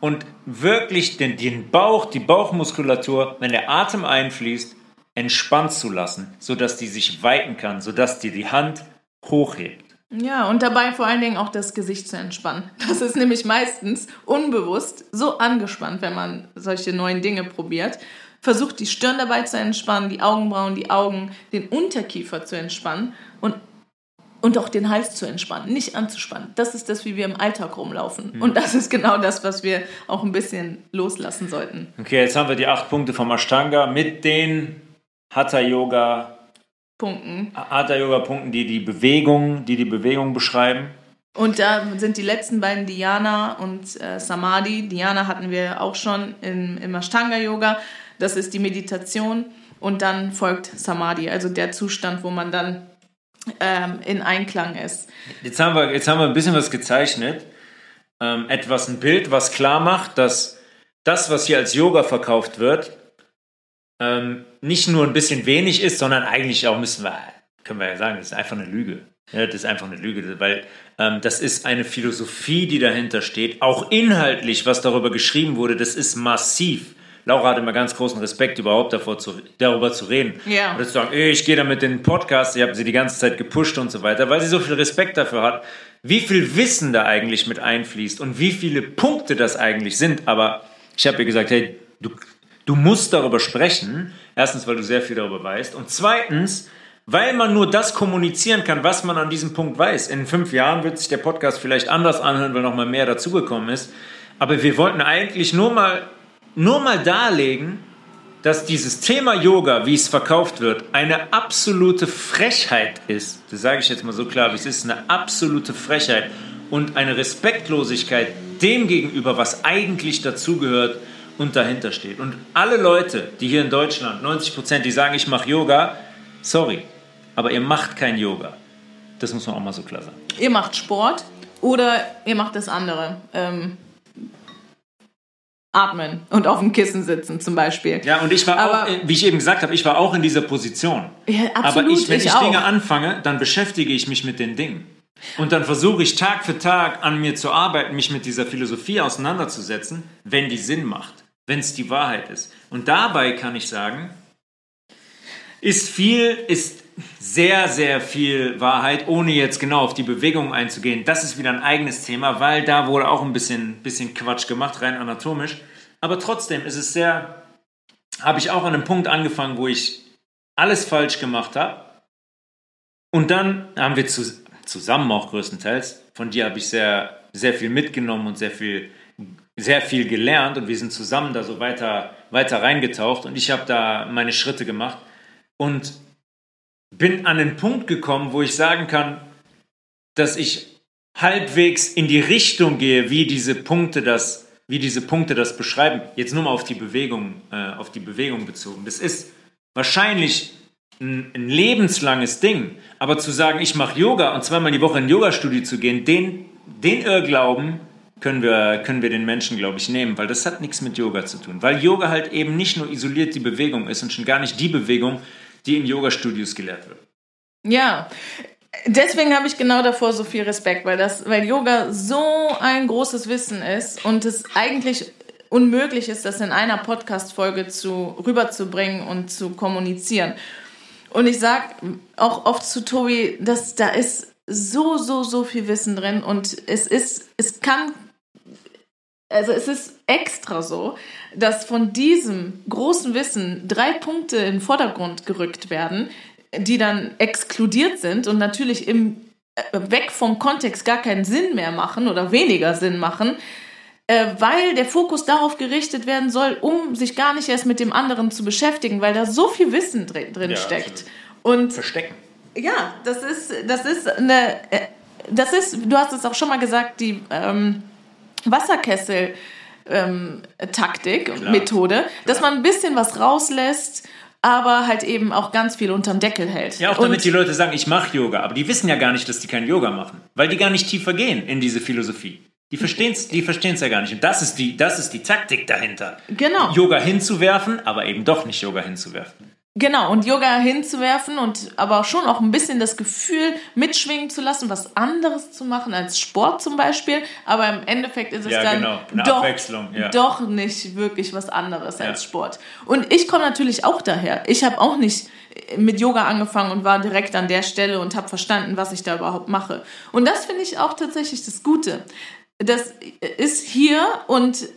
und wirklich den, den Bauch, die Bauchmuskulatur, wenn der Atem einfließt, entspannt zu lassen, sodass die sich weiten kann, sodass die die Hand hochhebt. Ja, und dabei vor allen Dingen auch das Gesicht zu entspannen. Das ist nämlich meistens unbewusst so angespannt, wenn man solche neuen Dinge probiert. Versucht die Stirn dabei zu entspannen, die Augenbrauen, die Augen, den Unterkiefer zu entspannen und, und auch den Hals zu entspannen, nicht anzuspannen. Das ist das, wie wir im Alltag rumlaufen. Und das ist genau das, was wir auch ein bisschen loslassen sollten. Okay, jetzt haben wir die acht Punkte vom Ashtanga mit den Hatha Yoga, Punkten. Hatha Yoga Punkten, die die Bewegung, die die Bewegung beschreiben. Und da sind die letzten beiden Dhyana und äh, Samadhi. Dhyana hatten wir auch schon im, im Ashtanga-Yoga. Das ist die Meditation. Und dann folgt Samadhi, also der Zustand, wo man dann ähm, in Einklang ist. Jetzt haben wir, jetzt haben wir ein bisschen was gezeichnet. Ähm, etwas, ein Bild, was klar macht, dass das, was hier als Yoga verkauft wird, ähm, nicht nur ein bisschen wenig ist, sondern eigentlich auch müssen wir, können wir ja sagen, das ist einfach eine Lüge. Ja, das ist einfach eine Lüge, weil ähm, das ist eine Philosophie, die dahinter steht. Auch inhaltlich, was darüber geschrieben wurde, das ist massiv. Laura hat immer ganz großen Respekt überhaupt davor zu, darüber zu reden. Ja. Oder zu sagen, ich gehe da mit den Podcast, ich habe sie die ganze Zeit gepusht und so weiter, weil sie so viel Respekt dafür hat, wie viel Wissen da eigentlich mit einfließt und wie viele Punkte das eigentlich sind. Aber ich habe ihr gesagt, hey, du, du musst darüber sprechen. Erstens, weil du sehr viel darüber weißt. Und zweitens, weil man nur das kommunizieren kann, was man an diesem Punkt weiß. In fünf Jahren wird sich der Podcast vielleicht anders anhören, weil noch mal mehr dazugekommen ist. Aber wir wollten eigentlich nur mal, nur mal darlegen, dass dieses Thema Yoga, wie es verkauft wird, eine absolute Frechheit ist. Das sage ich jetzt mal so klar, wie es ist, eine absolute Frechheit und eine Respektlosigkeit dem gegenüber, was eigentlich dazugehört und dahinter steht. Und alle Leute, die hier in Deutschland, 90 Prozent, die sagen, ich mache Yoga, sorry, aber ihr macht kein Yoga. Das muss man auch mal so klar sagen. Ihr macht Sport oder ihr macht das andere. Ähm, atmen und auf dem Kissen sitzen zum Beispiel. Ja, und ich war Aber- auch, wie ich eben gesagt habe, ich war auch in dieser Position. Ja, Aber absolut, ich, wenn ich ich. Dinge anfange, dann beschäftige ich mich mit den Dingen. Und dann versuche ich Tag für Tag an mir zu arbeiten, mich mit dieser Philosophie auseinanderzusetzen, wenn die Sinn macht, wenn es die Wahrheit ist. Und dabei kann ich sagen, ist viel, ist sehr, sehr viel Wahrheit, ohne jetzt genau auf die Bewegung einzugehen. Das ist wieder ein eigenes Thema, weil da wurde auch ein bisschen, bisschen Quatsch gemacht, rein anatomisch. Aber trotzdem ist es sehr, habe ich auch an einem Punkt angefangen, wo ich alles falsch gemacht habe. Und dann haben wir zu, zusammen auch größtenteils, von dir habe ich sehr, sehr viel mitgenommen und sehr viel, sehr viel gelernt und wir sind zusammen da so weiter, weiter reingetaucht und ich habe da meine Schritte gemacht und bin an den Punkt gekommen, wo ich sagen kann, dass ich halbwegs in die Richtung gehe, wie diese Punkte das, wie diese Punkte das beschreiben. Jetzt nur mal auf die Bewegung, äh, auf die Bewegung bezogen. Das ist wahrscheinlich ein, ein lebenslanges Ding, aber zu sagen, ich mache Yoga und zweimal die Woche in ein Yogastudio zu gehen, den, den Irrglauben können wir, können wir den Menschen, glaube ich, nehmen, weil das hat nichts mit Yoga zu tun. Weil Yoga halt eben nicht nur isoliert die Bewegung ist und schon gar nicht die Bewegung, die in Yogastudios gelehrt wird. Ja, deswegen habe ich genau davor so viel Respekt, weil das, weil Yoga so ein großes Wissen ist und es eigentlich unmöglich ist, das in einer Podcast-Folge zu rüberzubringen und zu kommunizieren. Und ich sag auch oft zu Tobi, dass da ist so, so, so viel Wissen drin und es ist, es kann also es ist extra so, dass von diesem großen Wissen drei Punkte in den Vordergrund gerückt werden, die dann exkludiert sind und natürlich im äh, weg vom Kontext gar keinen Sinn mehr machen oder weniger Sinn machen, äh, weil der Fokus darauf gerichtet werden soll, um sich gar nicht erst mit dem anderen zu beschäftigen, weil da so viel Wissen drin, drin Ja, steckt. Und Verstecken. ja, das ist, das ist eine, äh, das ist, du hast es auch schon mal gesagt, die ähm, Wasserkessel. Ähm, Taktik und Klar. Methode, dass man ein bisschen was rauslässt, aber halt eben auch ganz viel unterm Deckel hält. Ja, auch und, damit die Leute sagen, ich mache Yoga, aber die wissen ja gar nicht, dass die kein Yoga machen, weil die gar nicht tiefer gehen in diese Philosophie. Die verstehen es die verstehen's ja gar nicht. Und das ist, die, das ist die Taktik dahinter. Genau. Yoga hinzuwerfen, aber eben doch nicht Yoga hinzuwerfen. Genau, und Yoga hinzuwerfen und aber schon auch ein bisschen das Gefühl mitschwingen zu lassen, was anderes zu machen als Sport zum Beispiel. Aber im Endeffekt ist es Ja, dann genau, doch, ja. doch nicht wirklich was anderes Ja. als Sport. Und ich komme natürlich auch daher. Ich habe auch nicht mit Yoga angefangen und war direkt an der Stelle und habe verstanden, was ich da überhaupt mache. Und das finde ich auch tatsächlich das Gute. Das ist hier und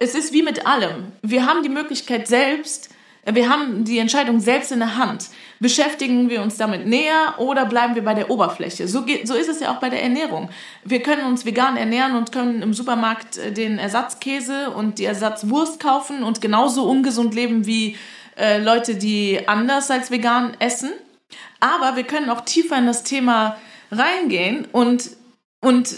es ist wie mit allem. Wir haben die Möglichkeit selbst, wir haben die Entscheidung selbst in der Hand. Beschäftigen wir uns damit näher oder bleiben wir bei der Oberfläche? So, geht, so ist es ja auch bei der Ernährung. Wir können uns vegan ernähren und können im Supermarkt äh, den Ersatzkäse und die Ersatzwurst kaufen und genauso ungesund leben wie äh, Leute, die anders als vegan essen. Aber wir können auch tiefer in das Thema reingehen und, und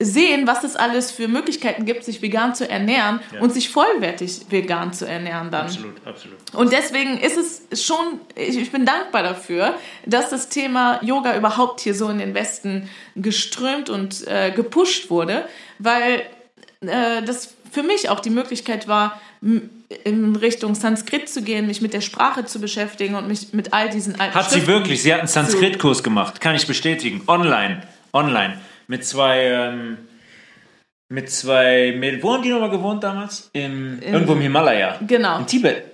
sehen, was es alles für Möglichkeiten gibt, sich vegan zu ernähren Ja. und sich vollwertig vegan zu ernähren dann. Absolut, absolut. Und deswegen ist es schon, ich, bin dankbar dafür, dass das Thema Yoga überhaupt hier so in den Westen geströmt und äh, gepusht wurde, weil äh, das für mich auch die Möglichkeit war, in Richtung Sanskrit zu gehen, mich mit der Sprache zu beschäftigen und mich mit all diesen alten Hat sie wirklich? Sie hat einen Sanskrit-Kurs gemacht, kann ich bestätigen. Online. Online. Mit zwei, ähm, mit zwei Mädels. Wo haben die nochmal gewohnt damals? Im, Im, irgendwo im Himalaya. Genau. In Tibet.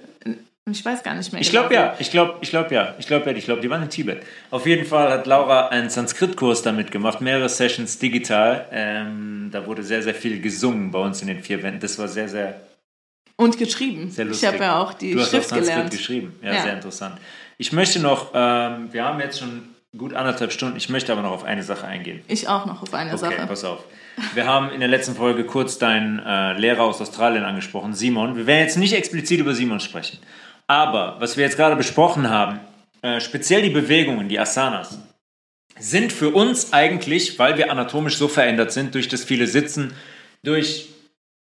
Ich weiß gar nicht mehr. Ich glaube genau. ja, ich glaube, ich glaube ja, ich glaube ja, ich glaube, die waren in Tibet. Auf jeden Fall hat Laura einen Sanskrit-Kurs damit gemacht, mehrere Sessions digital. Ähm, da wurde sehr, sehr viel gesungen bei uns in den vier Wänden. Das war sehr, sehr und geschrieben. Sehr lustig. Ich habe ja auch die du Schrift hast auch gelernt. geschrieben. Ja, ja, sehr interessant. Ich möchte noch, ähm, wir haben jetzt schon gut anderthalb Stunden. Ich möchte aber noch auf eine Sache eingehen. Ich auch noch auf eine okay, Sache. pass auf. Wir haben in der letzten Folge kurz deinen äh, Lehrer aus Australien angesprochen, Simon. Wir werden jetzt nicht explizit über Simon sprechen. Aber was wir jetzt gerade besprochen haben, äh, speziell die Bewegungen, die Asanas, sind für uns eigentlich, weil wir anatomisch so verändert sind, durch das viele Sitzen, durch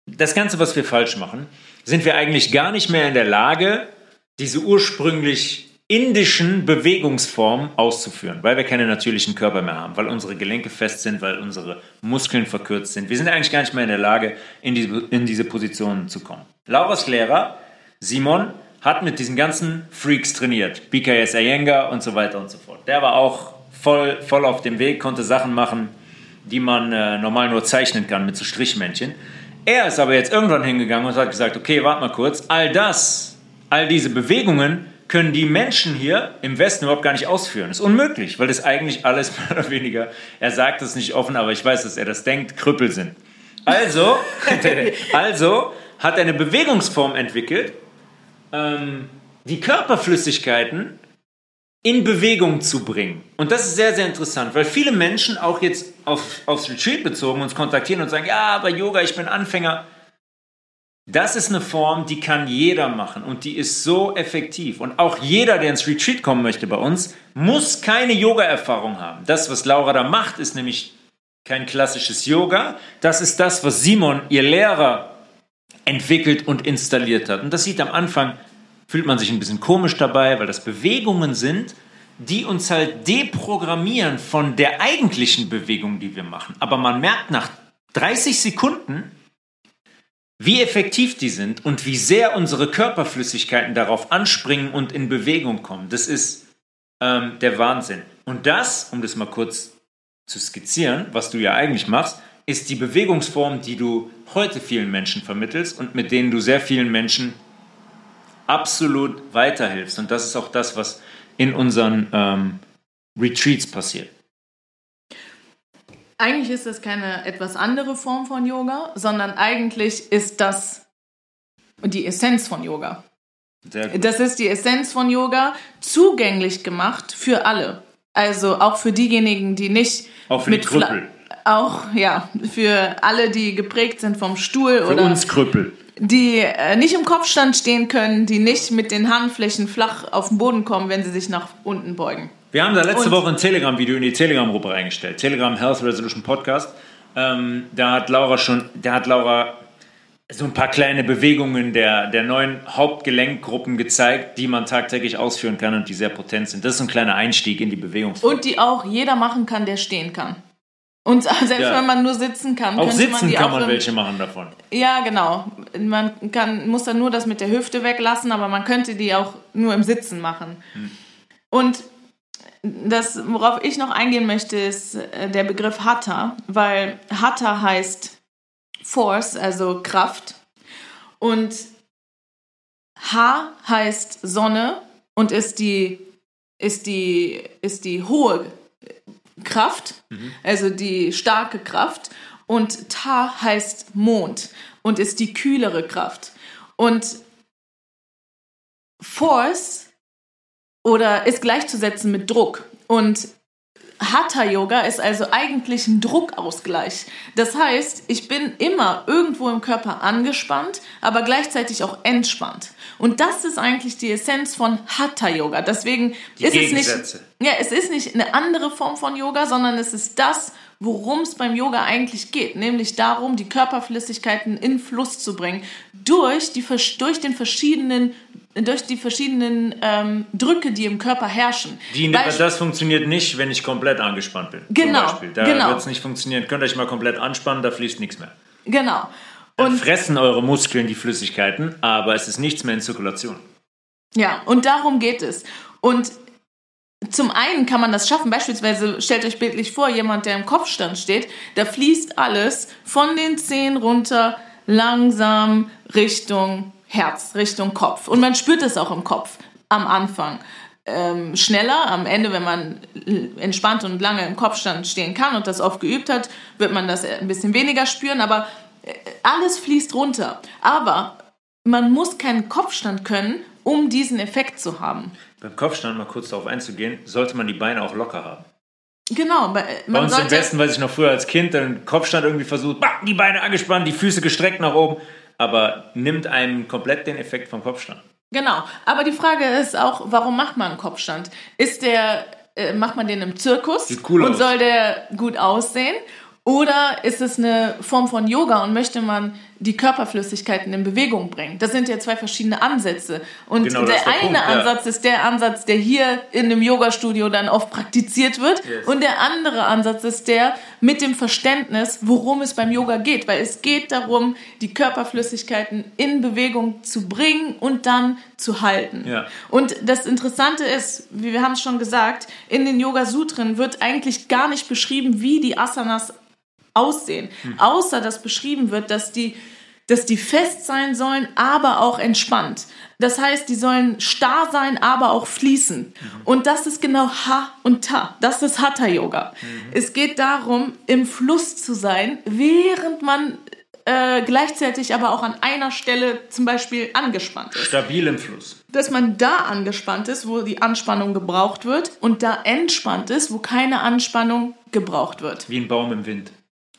das Ganze, was wir falsch machen, sind wir eigentlich gar nicht mehr in der Lage, diese ursprünglich indischen Bewegungsformen auszuführen, weil wir keine natürlichen Körper mehr haben, weil unsere Gelenke fest sind, weil unsere Muskeln verkürzt sind. Wir sind eigentlich gar nicht mehr in der Lage, in diese, in diese Positionen zu kommen. Lauras Lehrer, Simon, hat mit diesen ganzen Freaks trainiert. BKS Iyengar und so weiter und so fort. Der war auch voll, voll auf dem Weg, konnte Sachen machen, die man äh, normal nur zeichnen kann mit so Strichmännchen. Er ist aber jetzt irgendwann hingegangen und hat gesagt, okay, warte mal kurz, all das, all diese Bewegungen können die Menschen hier im Westen überhaupt gar nicht ausführen. Das ist unmöglich, weil das eigentlich alles mehr oder weniger, er sagt es nicht offen, aber ich weiß, dass er das denkt, Krüppel sind. Also, also hat er eine Bewegungsform entwickelt, ähm, die Körperflüssigkeiten in Bewegung zu bringen. Und das ist sehr, sehr interessant, weil viele Menschen auch jetzt auf, aufs Retreat bezogen uns kontaktieren und sagen, ja, bei Yoga, ich bin Anfänger. Das ist eine Form, die kann jeder machen und die ist so effektiv. Und auch jeder, der ins Retreat kommen möchte bei uns, muss keine Yoga-Erfahrung haben. Das, was Laura da macht, ist nämlich kein klassisches Yoga. Das ist das, was Simon, ihr Lehrer, entwickelt und installiert hat. Und das sieht am Anfang, fühlt man sich ein bisschen komisch dabei, weil das Bewegungen sind, die uns halt deprogrammieren von der eigentlichen Bewegung, die wir machen. Aber man merkt nach 30 Sekunden, wie effektiv die sind und wie sehr unsere Körperflüssigkeiten darauf anspringen und in Bewegung kommen. Das ist ähm, der Wahnsinn. Und das, um das mal kurz zu skizzieren, was du ja eigentlich machst, ist die Bewegungsform, die du heute vielen Menschen vermittelst und mit denen du sehr vielen Menschen absolut weiterhilfst. Und das ist auch das, was in unseren ähm, Retreats passiert. Eigentlich ist das keine etwas andere Form von Yoga, sondern eigentlich ist das die Essenz von Yoga. Das ist die Essenz von Yoga, zugänglich gemacht für alle. Also auch für diejenigen, die nicht auch für mit die Krüppel. Auch, ja, für alle, die geprägt sind vom Stuhl für oder. Für uns Krüppel. Die äh, nicht im Kopfstand stehen können, die nicht mit den Handflächen flach auf den Boden kommen, wenn sie sich nach unten beugen. Wir haben da letzte Und Woche ein Telegram-Video in die Telegram-Gruppe reingestellt. Telegram Health Resolution Podcast. Ähm, da hat Laura schon, da hat Laura so ein paar kleine Bewegungen der, der neuen Hauptgelenkgruppen gezeigt, die man tagtäglich ausführen kann und die sehr potent sind. Das ist ein kleiner Einstieg in die Bewegungsform. Und die auch jeder machen kann, der stehen kann. Und selbst ja. wenn man nur sitzen kann, auch sitzen man die kann auch man welche machen davon. Ja, genau. Man kann, muss dann nur das mit der Hüfte weglassen, aber man könnte die auch nur im Sitzen machen. Hm. Und das, worauf ich noch eingehen möchte, ist äh, der Begriff Hatha, weil Hatha heißt Force, also Kraft. Und H heißt Sonne und ist die, ist die, ist die hohe Kraft, mhm. also die starke Kraft. Und Ta heißt Mond und ist die kühlere Kraft. Und Force oder ist gleichzusetzen mit Druck. Und Hatha Yoga ist also eigentlich ein Druckausgleich. Das heißt, ich bin immer irgendwo im Körper angespannt, aber gleichzeitig auch entspannt. Und das ist eigentlich die Essenz von Hatha Yoga. Deswegen die ist es nicht ja, es ist nicht eine andere Form von Yoga, sondern es ist das, worum es beim Yoga eigentlich geht, nämlich darum, die Körperflüssigkeiten in Fluss zu bringen durch die durch den verschiedenen durch die verschiedenen ähm, Drücke, die im Körper herrschen. Die, das funktioniert nicht, wenn ich komplett angespannt bin. Genau. Da genau. wird es nicht funktionieren. Könnt ihr euch mal komplett anspannen, da fließt nichts mehr. Genau. Dann Und fressen eure Muskeln die Flüssigkeiten, aber es ist nichts mehr in Zirkulation. Ja, und darum geht es. Und zum einen kann man das schaffen, beispielsweise stellt euch bildlich vor, jemand, der im Kopfstand steht, da fließt alles von den Zehen runter langsam Richtung Herz, Richtung Kopf. Und man spürt es auch im Kopf am Anfang. Ähm, schneller, am Ende, wenn man entspannt und lange im Kopfstand stehen kann und das oft geübt hat, wird man das ein bisschen weniger spüren, aber äh, alles fließt runter. Aber man muss keinen Kopfstand können, um diesen Effekt zu haben. Beim Kopfstand, mal kurz darauf einzugehen, sollte man die Beine auch locker haben. Genau, bei, Bei man uns im sollte, Westen, weiß ich noch früher als Kind, dann Kopfstand irgendwie versucht, bah, die Beine angespannt, die Füße gestreckt nach oben, aber nimmt einem komplett den Effekt vom Kopfstand. genau. Aber die Frage ist auch, warum macht man einen Kopfstand? Ist der, äh, macht man den im Zirkus Sieht cool und aus. soll der gut aussehen? Oder ist es eine Form von Yoga und möchte man die Körperflüssigkeiten in Bewegung bringen? Das sind ja zwei verschiedene Ansätze. Und Genau, der der eine Punkt, ja. Ansatz ist der Ansatz, der hier in einem Yogastudio dann oft praktiziert wird. Yes. Und der andere Ansatz ist der mit dem Verständnis, worum es beim Yoga geht. Weil es geht darum, die Körperflüssigkeiten in Bewegung zu bringen und dann zu halten. Ja. Und das Interessante ist, wie wir haben es schon gesagt, in den Yoga-Sutren wird eigentlich gar nicht beschrieben, wie die Asanas aussehen. Außer dass beschrieben wird, dass die, dass die fest sein sollen, aber auch entspannt. Das heißt, die sollen starr sein, aber auch fließen. Und das ist genau Ha und Ta. Das ist Hatha Yoga. Es geht darum, im Fluss zu sein, während man äh, gleichzeitig aber auch an einer Stelle zum Beispiel angespannt ist Stabil im Fluss. dass man da angespannt ist, wo die Anspannung gebraucht wird und da entspannt ist, wo keine Anspannung gebraucht wird. Wie ein Baum im Wind.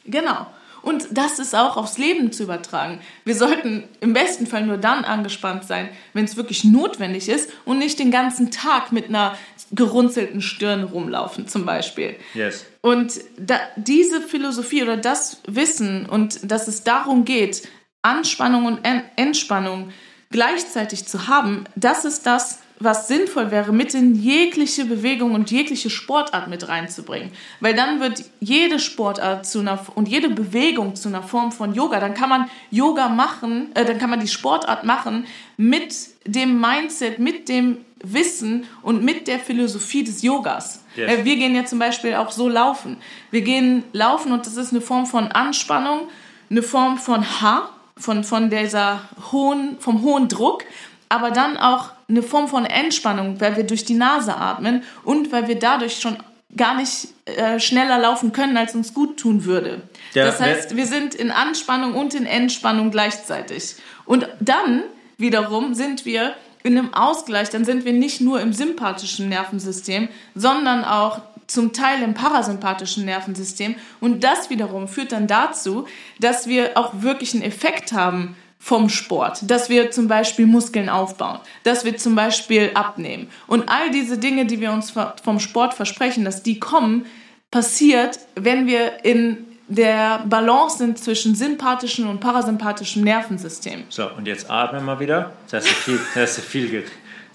Genau. Und das ist auch aufs Leben zu übertragen. Wir sollten im besten Fall nur dann angespannt sein, wenn es wirklich notwendig ist und nicht den ganzen Tag mit einer gerunzelten Stirn rumlaufen zum Beispiel. Yes. Und da, diese Philosophie oder das Wissen und dass es darum geht, Anspannung und En- Entspannung gleichzeitig zu haben, das ist das, was sinnvoll wäre, mit in jegliche Bewegung und jegliche Sportart mit reinzubringen. Weil dann wird jede Sportart zu einer und jede Bewegung zu einer Form von Yoga. Dann kann man Yoga machen, äh, dann kann man die Sportart machen mit dem Mindset, mit dem Wissen und mit der Philosophie des Yogas. Yes. Äh, wir gehen ja zum Beispiel auch so laufen. Wir gehen laufen und das ist eine Form von Anspannung, eine Form von H, von, von dieser hohen, vom hohen Druck, aber dann auch eine Form von Entspannung, weil wir durch die Nase atmen und weil wir dadurch schon gar nicht äh, schneller laufen können, als uns gut tun würde. Ja, das heißt, wir sind in Anspannung und in Entspannung gleichzeitig. Und dann wiederum sind wir in einem Ausgleich, dann sind wir nicht nur im sympathischen Nervensystem, sondern auch zum Teil im parasympathischen Nervensystem. Und das wiederum führt dann dazu, dass wir auch wirklich einen Effekt haben vom Sport, dass wir zum Beispiel Muskeln aufbauen, dass wir zum Beispiel abnehmen. Und all diese Dinge, die wir uns vom Sport versprechen, dass die kommen, passiert, wenn wir in der Balance sind zwischen sympathischem und parasympathischem Nervensystem. So, und jetzt atme mal wieder. Jetzt hast du viel, jetzt hast du viel,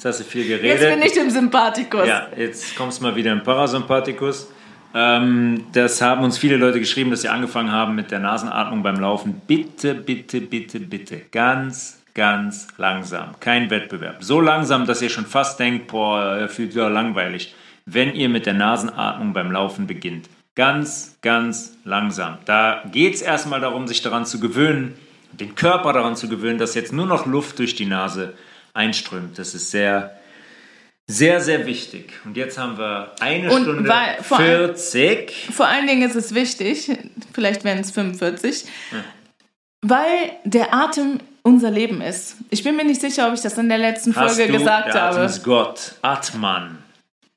hast du viel geredet. Jetzt bin ich im Sympathikus. Ja, jetzt kommst du mal wieder im Parasympathikus. Ähm, das haben uns viele Leute geschrieben, dass sie angefangen haben mit der Nasenatmung beim Laufen. Bitte, bitte, bitte, bitte. Ganz, ganz langsam. Kein Wettbewerb. So langsam, dass ihr schon fast denkt, boah, fühlt ja langweilig. Wenn ihr mit der Nasenatmung beim Laufen beginnt. Ganz, ganz langsam. Da geht es erstmal darum, sich daran zu gewöhnen, den Körper daran zu gewöhnen, dass jetzt nur noch Luft durch die Nase einströmt. Das ist sehr, sehr, sehr wichtig. Und jetzt haben wir eine Und Stunde weil- vor allem- 40. Vor allen Dingen ist es wichtig, vielleicht wären es 45, weil der Atem unser Leben ist. Ich bin mir nicht sicher, ob ich das in der letzten Hast Folge du, gesagt der Atem habe. ist Gott. Atman.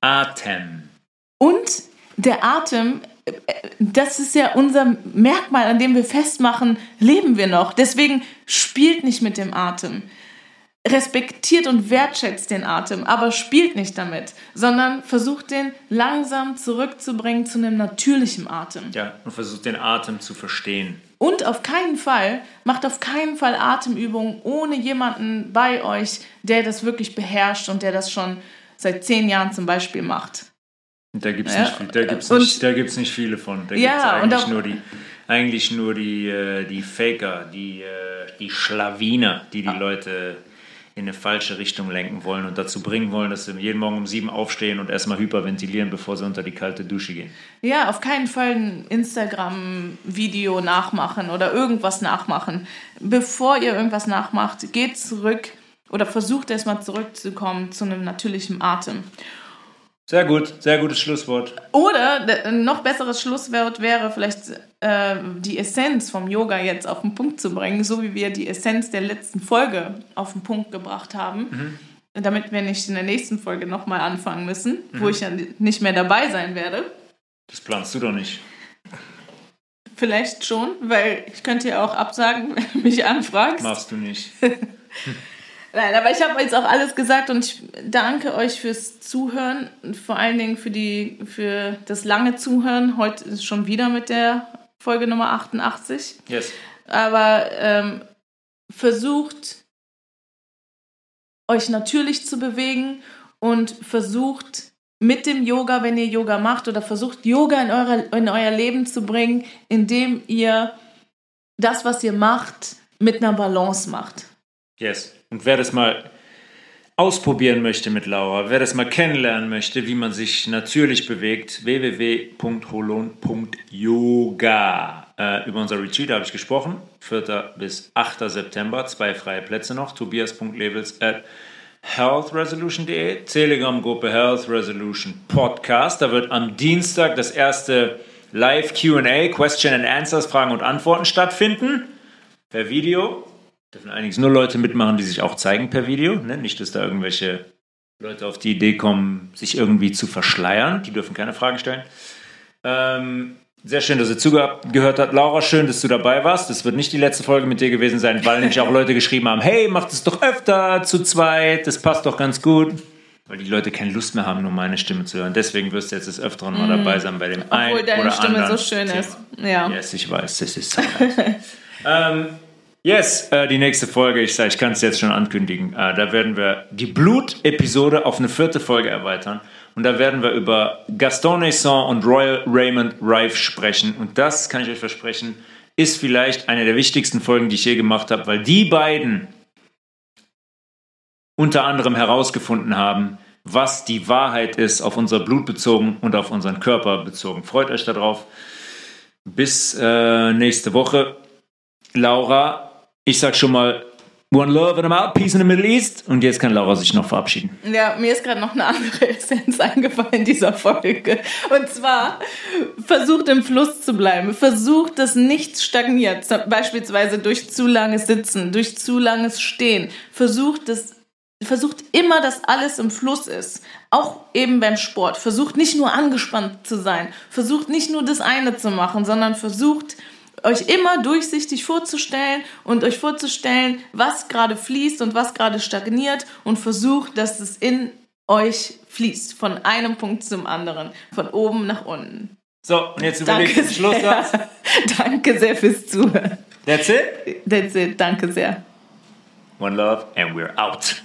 Atem. Und der Atem, das ist ja unser Merkmal, an dem wir festmachen, leben wir noch. Deswegen spielt nicht mit dem Atem. Respektiert und wertschätzt den Atem, aber spielt nicht damit, sondern versucht den langsam zurückzubringen zu einem natürlichen Atem. Ja, und versucht den Atem zu verstehen. Und auf keinen Fall, macht auf keinen Fall Atemübungen ohne jemanden bei euch, der das wirklich beherrscht und der das schon seit zehn Jahren zum Beispiel macht. Da gibt es Ja, nicht, da gibt's und- nicht, da gibt's nicht viele von. Da Ja, gibt es eigentlich nur die. eigentlich nur die, äh, die Faker, die, äh, die Schlawiner, die die Ah. Leute in eine falsche Richtung lenken wollen und dazu bringen wollen, dass sie jeden Morgen um sieben aufstehen und erstmal hyperventilieren, bevor sie unter die kalte Dusche gehen. Ja, auf keinen Fall ein Instagram-Video nachmachen oder irgendwas nachmachen. Bevor ihr irgendwas nachmacht, geht zurück oder versucht erstmal zurückzukommen zu einem natürlichen Atem. Sehr gut, sehr gutes Schlusswort. Oder ein noch besseres Schlusswort wäre vielleicht äh, die Essenz vom Yoga jetzt auf den Punkt zu bringen, so wie wir die Essenz der letzten Folge auf den Punkt gebracht haben, damit wir nicht in der nächsten Folge nochmal anfangen müssen, wo ich ja nicht mehr dabei sein werde. Das planst du doch nicht. Vielleicht schon, weil ich könnte ja auch absagen, wenn du mich anfragst. Machst du nicht. Nein, aber ich habe jetzt auch alles gesagt und ich danke euch fürs Zuhören und vor allen Dingen für, die, für das lange Zuhören. Heute ist schon wieder mit der Folge Nummer 88. Yes. Aber ähm, versucht euch natürlich zu bewegen und versucht mit dem Yoga, wenn ihr Yoga macht, oder versucht Yoga in, eurer, in euer Leben zu bringen, indem ihr das, was ihr macht, mit einer Balance macht. Yes. Und wer das mal ausprobieren möchte mit Laura, wer das mal kennenlernen möchte, wie man sich natürlich bewegt, www.holon.yoga. Äh, über unser Retreat habe ich gesprochen. 4. bis 8. September, zwei freie Plätze noch. Tobias.levels at healthresolution.de, Telegram-Gruppe Health Resolution Podcast. Da wird am Dienstag das erste Live QA, Question and Answers, Fragen und Antworten stattfinden. Per Video. Dürfen allerdings nur Leute mitmachen, die sich auch zeigen per Video. Ne? Nicht, dass da irgendwelche Leute auf die Idee kommen, sich irgendwie zu verschleiern. Die dürfen keine Fragen stellen. Ähm, sehr schön, dass ihr zugehört habt. Laura, schön, dass du dabei warst. Das wird nicht die letzte Folge mit dir gewesen sein, weil nämlich auch Leute geschrieben haben, hey, macht es doch öfter zu zweit, das passt doch ganz gut. Weil die Leute keine Lust mehr haben, nur meine Stimme zu hören. Deswegen wirst du jetzt des Öfteren mal dabei sein bei dem einen Mm. Obwohl deine oder Stimme anderen so schön Thema. ist. Ja. Yes, ich weiß, das ist so. ähm, yes, äh, die nächste Folge, ich ich kann es jetzt schon ankündigen. Äh, da werden wir die Blut-Episode auf eine vierte Folge erweitern. Und da werden wir über Gaston Naisson und Royal Raymond Rife sprechen. Und das, kann ich euch versprechen, ist vielleicht eine der wichtigsten Folgen, die ich je gemacht habe, weil die beiden unter anderem herausgefunden haben, was die Wahrheit ist, auf unser Blut bezogen und auf unseren Körper bezogen. Freut euch darauf. Bis äh, nächste Woche. Laura, ich sag schon mal One Love and I'm out, Peace in the Middle East. Und jetzt kann Laura sich noch verabschieden. Ja, mir ist gerade noch eine andere Essenz eingefallen in dieser Folge. Und zwar, versucht im Fluss zu bleiben. Versucht, dass nichts stagniert. Beispielsweise durch zu langes Sitzen, durch zu langes Stehen. Versucht, dass, versucht immer, dass alles im Fluss ist. Auch eben beim Sport. Versucht nicht nur angespannt zu sein. Versucht nicht nur das eine zu machen, sondern versucht, euch immer durchsichtig vorzustellen und euch vorzustellen, was gerade fließt und was gerade stagniert und versucht, dass es in euch fließt, von einem Punkt zum anderen, von oben nach unten. So, und jetzt überlegt Danke den Schlusssatz. Danke sehr fürs Zuhören. That's it. That's it. Danke sehr. One Love and we're out.